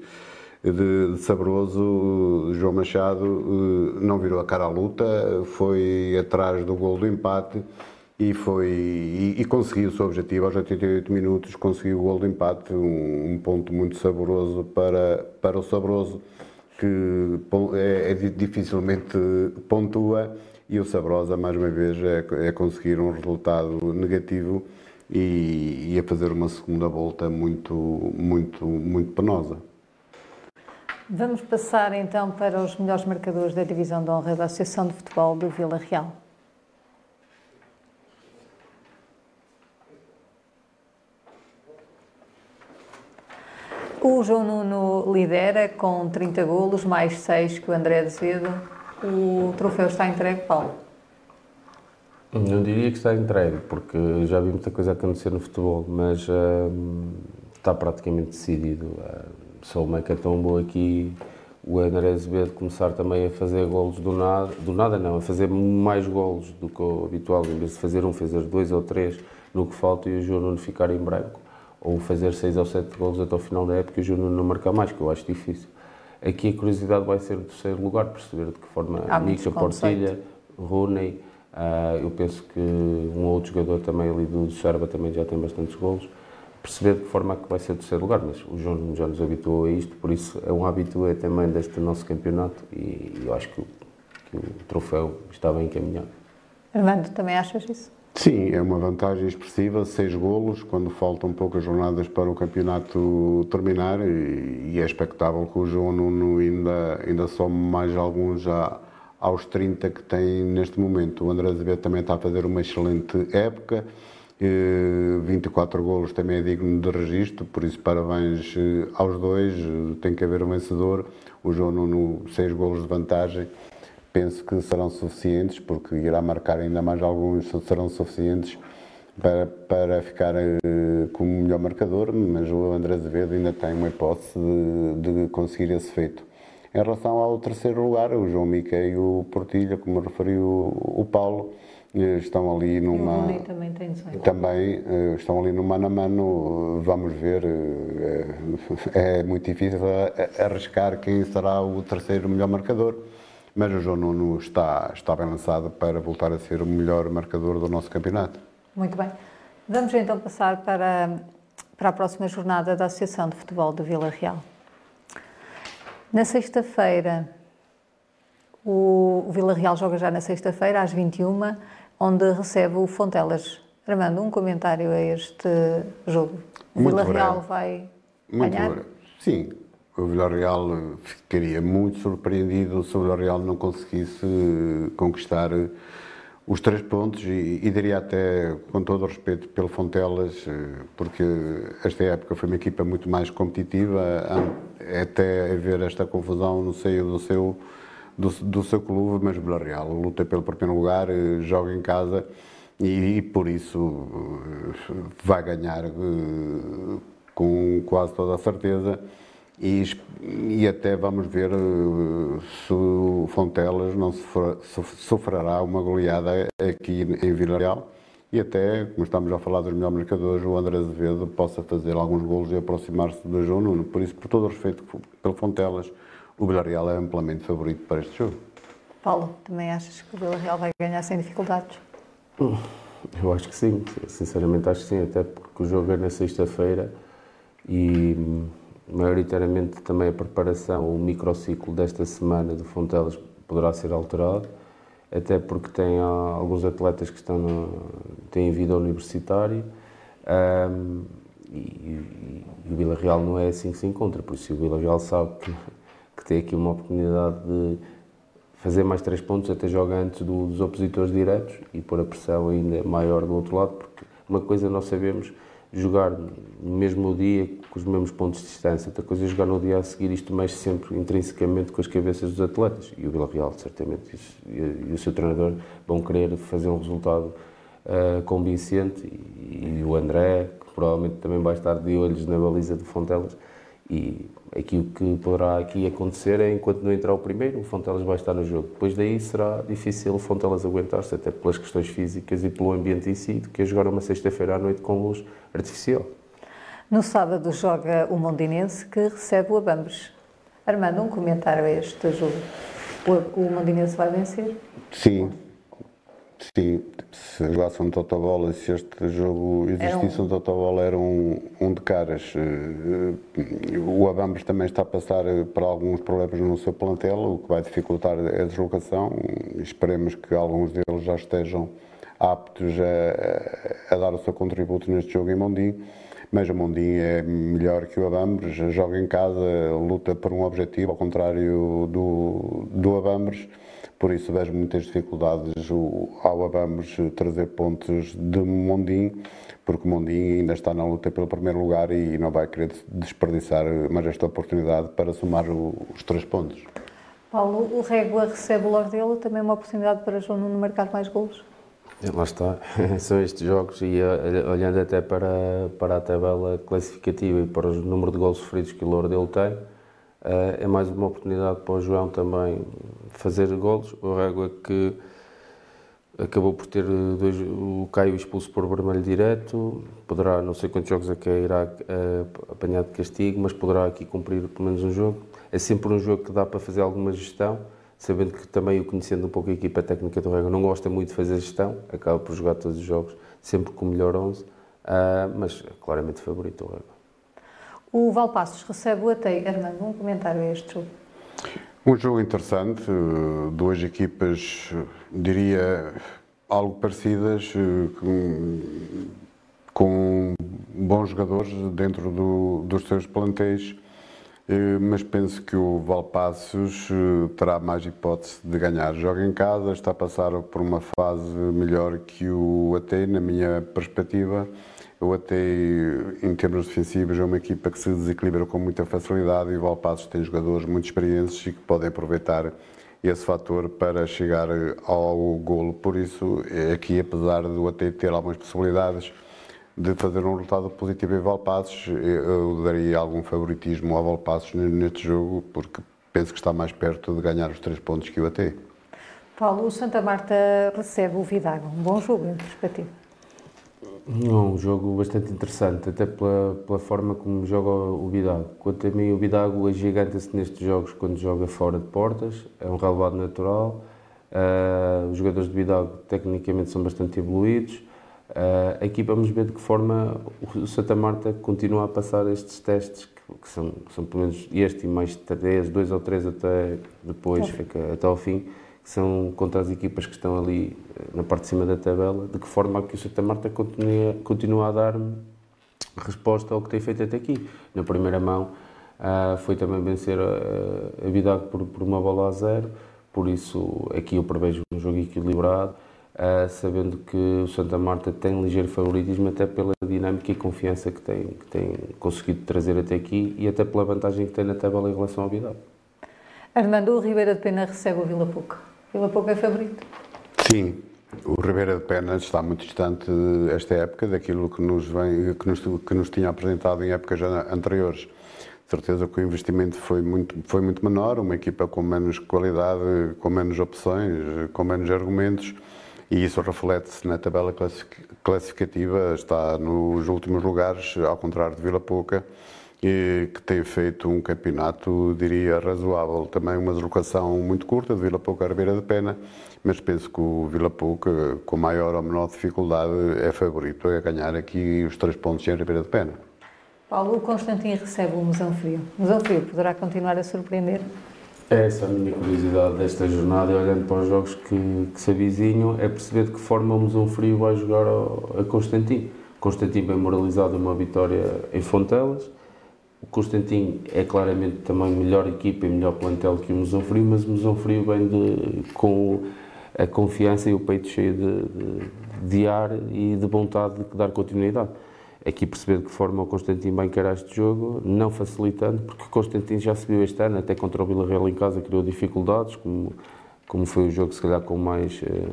de, Sabroso, João Machado eh, não virou a cara à luta, foi atrás do gol do empate e, foi, e, e, conseguiu o seu objetivo aos 88 minutos, conseguiu o gol do empate, um, um ponto muito saboroso para, para o Sabroso, que é, é dificilmente pontua e o Sabrosa, mais uma vez, é, é conseguir um resultado negativo e, e a fazer uma segunda volta muito, muito, muito penosa. Vamos passar então para os melhores marcadores da divisão de honra da Associação de Futebol do Vila Real. O João Nuno lidera com 30 golos, mais 6 que o André Azevedo. O troféu está entregue, Paulo? Não diria que está entregue, porque já vi muita coisa acontecer no futebol, mas hum, está praticamente decidido. Só uma hecatombo aqui o André Azevedo começar também a fazer golos do nada, do nada não, a fazer mais golos do que o habitual, em vez de fazer um, fazer dois ou três no que falta e o João Nuno ficar em branco, ou fazer seis ou sete golos até o final da época e o Nuno não marcar mais, que eu acho difícil. Aqui a curiosidade vai ser o terceiro lugar, perceber de que forma Nica, Portilha, Rooney, uh, eu penso que um outro jogador também ali do Serba também já tem bastantes golos, perceber de que forma é que vai ser o terceiro lugar, mas o João já nos habituou a isto, por isso é um hábito também deste nosso campeonato e eu acho que o, que o troféu está bem encaminhado. Armando, também achas isso? Sim, é uma vantagem expressiva, seis golos, quando faltam poucas jornadas para o campeonato terminar e, é expectável que o João Nuno ainda, ainda some mais alguns já aos 30 que tem neste momento. O André Azevedo também está a fazer uma excelente época, 24 golos também é digno de registro, por isso parabéns eh, aos dois, eh, tem que haver um vencedor. O João Nuno, 6 golos de vantagem, penso que serão suficientes, porque irá marcar ainda mais alguns, serão suficientes para, para ficar uh, como melhor marcador, mas o André Azevedo ainda tem uma hipótese de, de conseguir esse feito. Em relação ao terceiro lugar, o João Mica e o Portilha, como referiu o Paulo, estão ali numa. O também tem 18. Também uh, estão ali no mano a mano, vamos ver. Uh, é muito difícil arriscar quem será o terceiro melhor marcador, mas o João Nuno está, está bem lançado para voltar a ser o melhor marcador do nosso campeonato. Muito bem. Vamos então passar para, para a próxima jornada da Associação de Futebol de Vila Real. Na sexta-feira, o Vila Real joga já na sexta-feira, às 21 onde recebe o Fontelas. Armando, um comentário a este jogo. O Vila Real vai muito ganhar? Breve. Sim, o Vila Real ficaria muito surpreendido se o Vila Real não conseguisse conquistar os três pontos e, e diria até, com todo o respeito pelo Fontelas, porque esta época foi uma equipa muito mais competitiva, até haver esta confusão no seio do seu do, do seu clube, mas Vila Real luta pelo primeiro lugar, eh, joga em casa e, e por isso eh, vai ganhar eh, com quase toda a certeza. E, e, até vamos ver se o Fontelas não sofrerá uma goleada aqui em Vila Real e até, como estamos a falar dos melhores marcadores, o André Azevedo possa fazer alguns golos e aproximar-se do João Nuno. Por isso, por todo o respeito pelo Fontelas, o Villarreal é amplamente favorito para este jogo. Paulo, também achas que o Villarreal vai ganhar sem dificuldades? Eu acho que sim, sinceramente acho que sim, até porque o jogo é na sexta-feira e maioritariamente também a preparação, o microciclo desta semana de Fontelas poderá ser alterado, até porque tem alguns atletas que estão no, têm vida universitária um, e, e, e, o Vila Real não é assim que se encontra, por isso o Vila Real sabe que, que tem aqui uma oportunidade de fazer mais três pontos até jogar antes do, dos opositores diretos e pôr a pressão ainda maior do outro lado, porque uma coisa nós sabemos jogar no mesmo dia com os mesmos pontos de distância, outra coisa é jogar no dia a seguir, isto mexe sempre intrinsecamente com as cabeças dos atletas e o Vila Real certamente e, o seu treinador vão querer fazer um resultado uh, convincente e, e, o André, que provavelmente também vai estar de olhos na baliza de Fontelas e aqui o que poderá aqui acontecer é enquanto não entrar o primeiro, o Fontelas vai estar no jogo. Depois daí será difícil o Fontelas aguentar-se, até pelas questões físicas e pelo ambiente em si, do que jogar uma sexta-feira à noite com luz artificial. No sábado joga o Mondinense que recebe o Abambres. Armando, um comentário a este jogo. O, o Mondinense vai vencer? Sim, Sim, se jogasse um Totobola, se este jogo existisse um, um Totobola, era um, um de caras. Eh, o Abambres também está a passar por alguns problemas no seu plantel, o que vai dificultar a deslocação. Esperemos que alguns deles já estejam aptos a, a dar o seu contributo neste jogo em Mondim. Mas o Mondim é melhor que o Abambres, joga em casa, luta por um objetivo, ao contrário do, do Abambres por isso vejo muitas dificuldades ao Abamos trazer pontos de Mondim, porque Mondim ainda está na luta pelo primeiro lugar e não vai querer desperdiçar mais esta oportunidade para somar os três pontos. Paulo, o Régua recebe o Lordelo, também uma oportunidade para João Nuno marcar mais golos? Lá está, são estes jogos e olhando até para, para a tabela classificativa e para o número de gols sofridos que o Lordelo tem, eh, é mais uma oportunidade para o João também fazer golos. O Régua que acabou por ter dois, o Caio expulso por vermelho direto, poderá, não sei quantos jogos é que irá apanhar de castigo, mas poderá aqui cumprir pelo menos um jogo. É sempre um jogo que dá para fazer alguma gestão, sabendo que também o conhecendo um pouco a equipa técnica do Régua, não gosta muito de fazer gestão, acaba por jogar todos os jogos sempre com o melhor 11, uh, mas claramente favorito o Régua. O Valpassos recebe o Atei. Armando, um comentário a este jogo. Um jogo interessante, duas equipas, diria, algo parecidas, com, com bons jogadores dentro do, dos seus plantéis, mas penso que o Valpassos terá mais hipótese de ganhar. Joga em casa, está a passar por uma fase melhor que o AT, na minha perspectiva eu até, em termos defensivos, é uma equipa que se desequilibra com muita facilidade e o Valpassos tem jogadores muito experientes e que podem aproveitar esse fator para chegar ao golo. Por isso, é aqui, apesar do até ter algumas possibilidades de fazer um resultado positivo em Valpassos, eu daria algum favoritismo ao Valpassos neste jogo, porque penso que está mais perto de ganhar os três pontos que o AT. Paulo, o Santa Marta recebe o Vidago. Um bom jogo, em perspectiva. Não, um jogo bastante interessante, até pela, pela forma como joga o Bidago. Quanto a mim, o Bidago agiganta-se nestes jogos quando joga fora de portas, é um relevado natural. Uh, os jogadores de Bidago tecnicamente são bastante evoluídos. Uh, aqui vamos ver de que forma o Santa Marta continua a passar estes testes, que, que são, que são pelo menos este e mais três, dois ou três até depois, fica, até ao fim que são contra as equipas que estão ali eh, na parte de cima da tabela, de que forma que o Santa Marta continua, continua a dar resposta ao que tem feito até aqui. Na primeira mão uh, foi também vencer a, a por, por, uma bola a zero, por isso aqui eu prevejo um jogo equilibrado, uh, sabendo que o Santa Marta tem ligeiro favoritismo até pela dinâmica e confiança que tem, que tem conseguido trazer até aqui e até pela vantagem que tem na tabela em relação ao Vidago. Armando, o Ribeira de Pena recebe o Vila Pouco. Vila Pouco é favorito? Sim, o Ribeira de Pena está muito distante esta época daquilo que nos, vem, que nos, que nos tinha apresentado em épocas anteriores. Certeza que o investimento foi muito, foi muito menor, uma equipa com menos qualidade, com menos opções, com menos argumentos, e isso reflete-se na tabela classificativa, está nos últimos lugares, ao contrário de Vila Pouca, que tem feito um campeonato, diria, razoável. Também uma deslocação muito curta de Vila Pouca à Ribeira de Pena, mas penso que o Vila Pouca, com maior ou menor dificuldade, é favorito a ganhar aqui os três pontos em Ribeira de Pena. Paulo, o Constantino recebe o Musão Frio. O Musão Frio poderá continuar a surpreender? É essa a minha curiosidade desta jornada e olhando para os jogos que, que se avizinham, é perceber de que forma o Musão Frio vai jogar ao, a Constantino. Constantino bem moralizado uma vitória em Fontelas, o Constantino é claramente também melhor equipa e melhor plantel que o Musão Frio, mas o Musão Frio vem de, com a confiança e o peito cheio de, de, de ar e de vontade de dar continuidade. Aqui perceber de que forma o Constantino vai encarar este jogo, não facilitando, porque o Constantino já se viu este ano, até contra o Vila Real em casa, criou dificuldades, como, como foi o jogo, se calhar, com mais eh,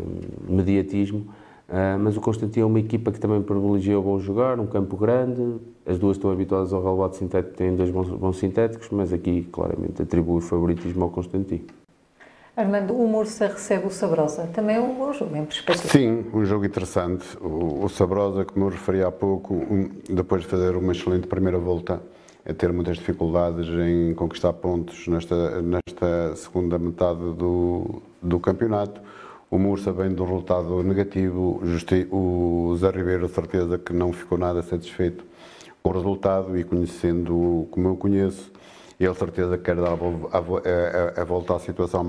mediatismo Uh, mas o Constantino é uma equipa que também privilegia o bom jogar, um campo grande, as duas estão habituadas ao relevado sintético, têm dois bons, bons sintéticos, mas aqui claramente atribui favoritismo ao Constantino. Armando, o Mursa recebe o Sabrosa. Também é um jogo, em perspectiva. Sim, um jogo interessante. O, o Sabrosa, como eu referi há pouco, um, depois de fazer uma excelente primeira volta, a ter muitas dificuldades em conquistar pontos nesta, nesta segunda metade do, do campeonato o Mursa vem do resultado negativo, o Zé Ribeiro, certeza que não ficou nada satisfeito com o resultado e conhecendo como eu conheço, ele certeza que quer dar a, a, a volta à situação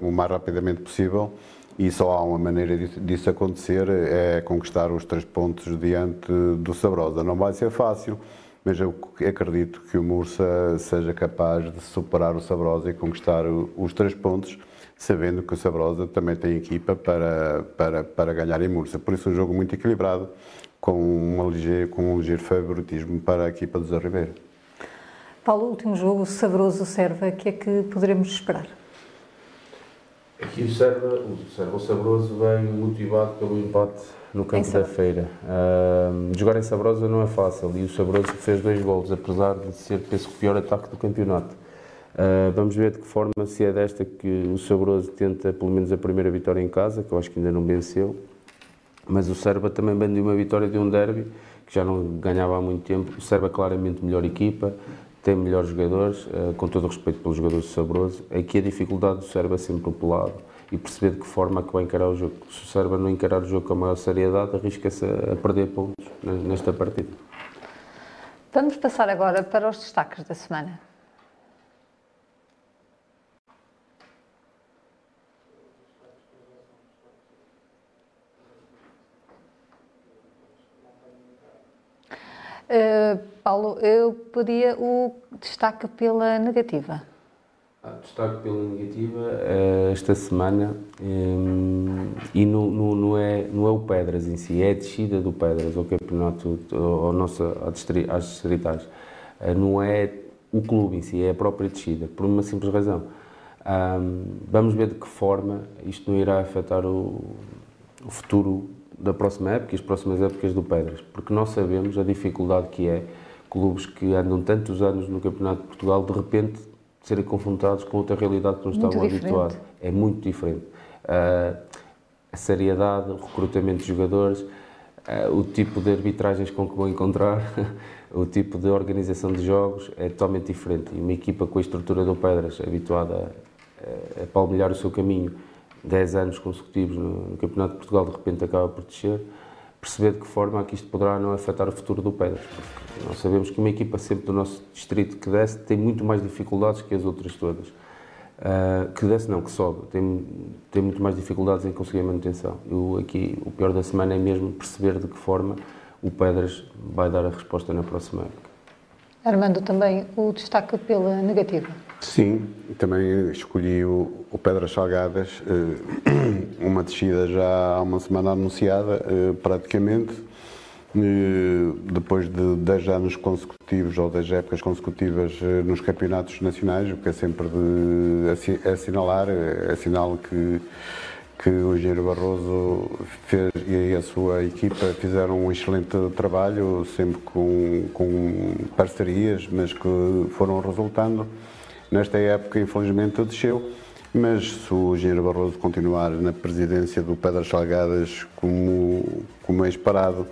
o mais rapidamente possível e só há uma maneira disso acontecer, é conquistar os três pontos diante do Sabrosa. Não vai ser fácil, mas eu acredito que o Mursa seja capaz de superar o Sabrosa e conquistar os três pontos sabendo que o Sabrosa também tem equipa para, para, para ganhar em Mursa. Por isso, um jogo muito equilibrado, com, uma ligeiro, com um ligeiro favoritismo para a equipa do Zé Ribeiro. Paulo, o último jogo, Sabroso Serva, o que é que poderemos esperar? Aqui o Serva, o Serva Sabroso vem motivado pelo empate no campo da feira. Uh, jogar em Sabrosa não é fácil e o Sabroso fez dois golos, apesar de ser, penso, o pior ataque do campeonato. Uh, vamos ver de que forma, se é desta que o Sabroso tenta pelo menos a primeira vitória em casa, que eu acho que ainda não venceu. Mas o Serba também vem de uma vitória de um derby, que já não ganhava há muito tempo. O Serba é claramente melhor equipa, tem melhores jogadores, uh, com todo o respeito pelos jogadores do Sabroso. Aqui a dificuldade do Serba é sempre o pelado e perceber de que forma é que vai encarar o jogo. Se o Serba não encarar o jogo com a maior seriedade, arrisca-se a perder pontos nesta partida. Vamos passar agora para os destaques da semana. Uh, Paulo, eu pedia o destaque pela negativa. Ah, destaque pela negativa uh, esta semana um, e não, é, não é o Pedras em si, é a descida do Pedras ao campeonato, ao nosso, às distritais. Uh, não é o clube em si, é a própria descida, por uma simples razão. Um, vamos ver de que forma isto não irá afetar o, o futuro da próxima época e as próximas épocas do Pedras, porque nós sabemos a dificuldade que é clubes que andam tantos anos no Campeonato de Portugal de repente serem confrontados com outra realidade que não muito estavam diferente. habituados. É muito diferente. Uh, a seriedade, o recrutamento de jogadores, uh, o tipo de arbitragens com que vão encontrar, o tipo de organização de jogos é totalmente diferente. E uma equipa com a estrutura do Pedras, habituada a, a palmilhar o seu caminho 10 anos consecutivos no, Campeonato de Portugal, de repente acaba por descer, perceber de que forma é que isto poderá não afetar o futuro do Pedras. Porque nós sabemos que uma equipa sempre do nosso distrito que desce tem muito mais dificuldades que as outras todas. Uh, que desce não, que sobe, tem, tem muito mais dificuldades em conseguir a manutenção. Eu aqui, o pior da semana é mesmo perceber de que forma o Pedras vai dar a resposta na próxima época. Armando, também o destaque pela negativa. Sim, também escolhi o, o Pedras Salgadas, eh, uma descida já há uma semana anunciada, eh, praticamente. Eh, depois de 10 anos consecutivos ou 10 épocas consecutivas nos campeonatos nacionais, o que é sempre de assinalar, é sinal que, que o engenheiro Barroso fez, e a sua equipa fizeram um excelente trabalho, sempre com, com parcerias, mas que foram resultando. Nesta época, infelizmente, desceu, mas se o engenheiro Barroso continuar na presidência do Pedras Salgadas como, como é esperado,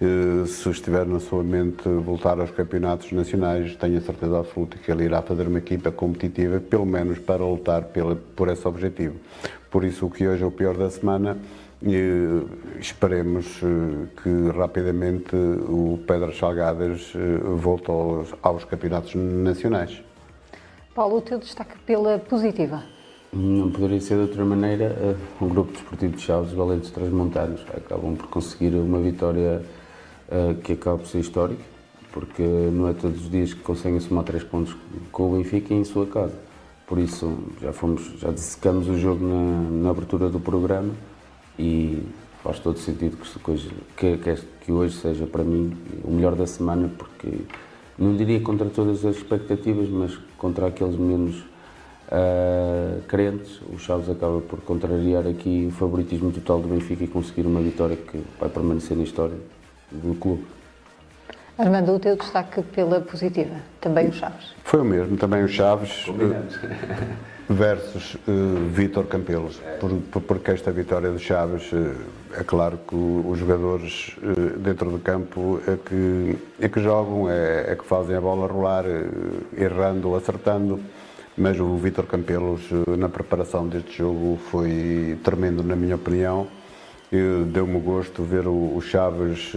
Eh, se estiver na sua mente voltar aos campeonatos nacionais, tenho a certeza absoluta que ele irá fazer uma equipa competitiva, pelo menos para lutar por esse objetivo. Por isso, o que hoje é o pior da semana, e esperemos que rapidamente o Pedras Salgadas volte aos, aos campeonatos nacionais. Paulo, o teu destaque pela positiva? Não poderia ser de outra maneira. Eh, um grupo desportivo de Chaves, Valentes Transmontanos, acabam por conseguir uma vitória uh, que acaba por ser histórica, porque não é todos os dias que conseguem somar três pontos com o Benfica em sua casa. Por isso, já fomos, já dissecamos o jogo na, na abertura do programa e faz todo sentido que, que, que hoje seja para mim o melhor da semana, porque não diria contra todas as expectativas, mas contra aqueles menos uh, crentes, o Chaves acaba por contrariar aqui o favoritismo total do Benfica e conseguir uma vitória que vai permanecer na história do clube. Armando, o teu destaque pela positiva, também o Chaves. Foi o mesmo, também o Chaves versus uh, Vítor Campelos, por, por, porque esta vitória do Chaves, uh, é claro que os jogadores uh, dentro do campo é que, é que jogam, é, é que fazem a bola rolar, errando, acertando, mas o Vítor Campelos na preparação deste jogo foi tremendo na minha opinião, Deu-me gosto ver o Chaves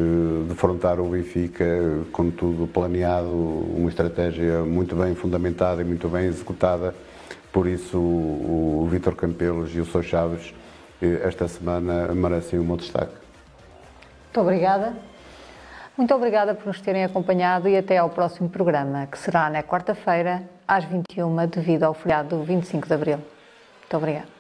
defrontar o Benfica com tudo planeado, uma estratégia muito bem fundamentada e muito bem executada. Por isso, o Vítor Campelos e o Sr. Chaves, eh, esta semana, merecem o meu destaque. Muito obrigada. Muito obrigada por nos terem acompanhado e até ao próximo programa, que será na quarta-feira, às 21 devido ao feriado do 25 de Abril. Muito obrigada.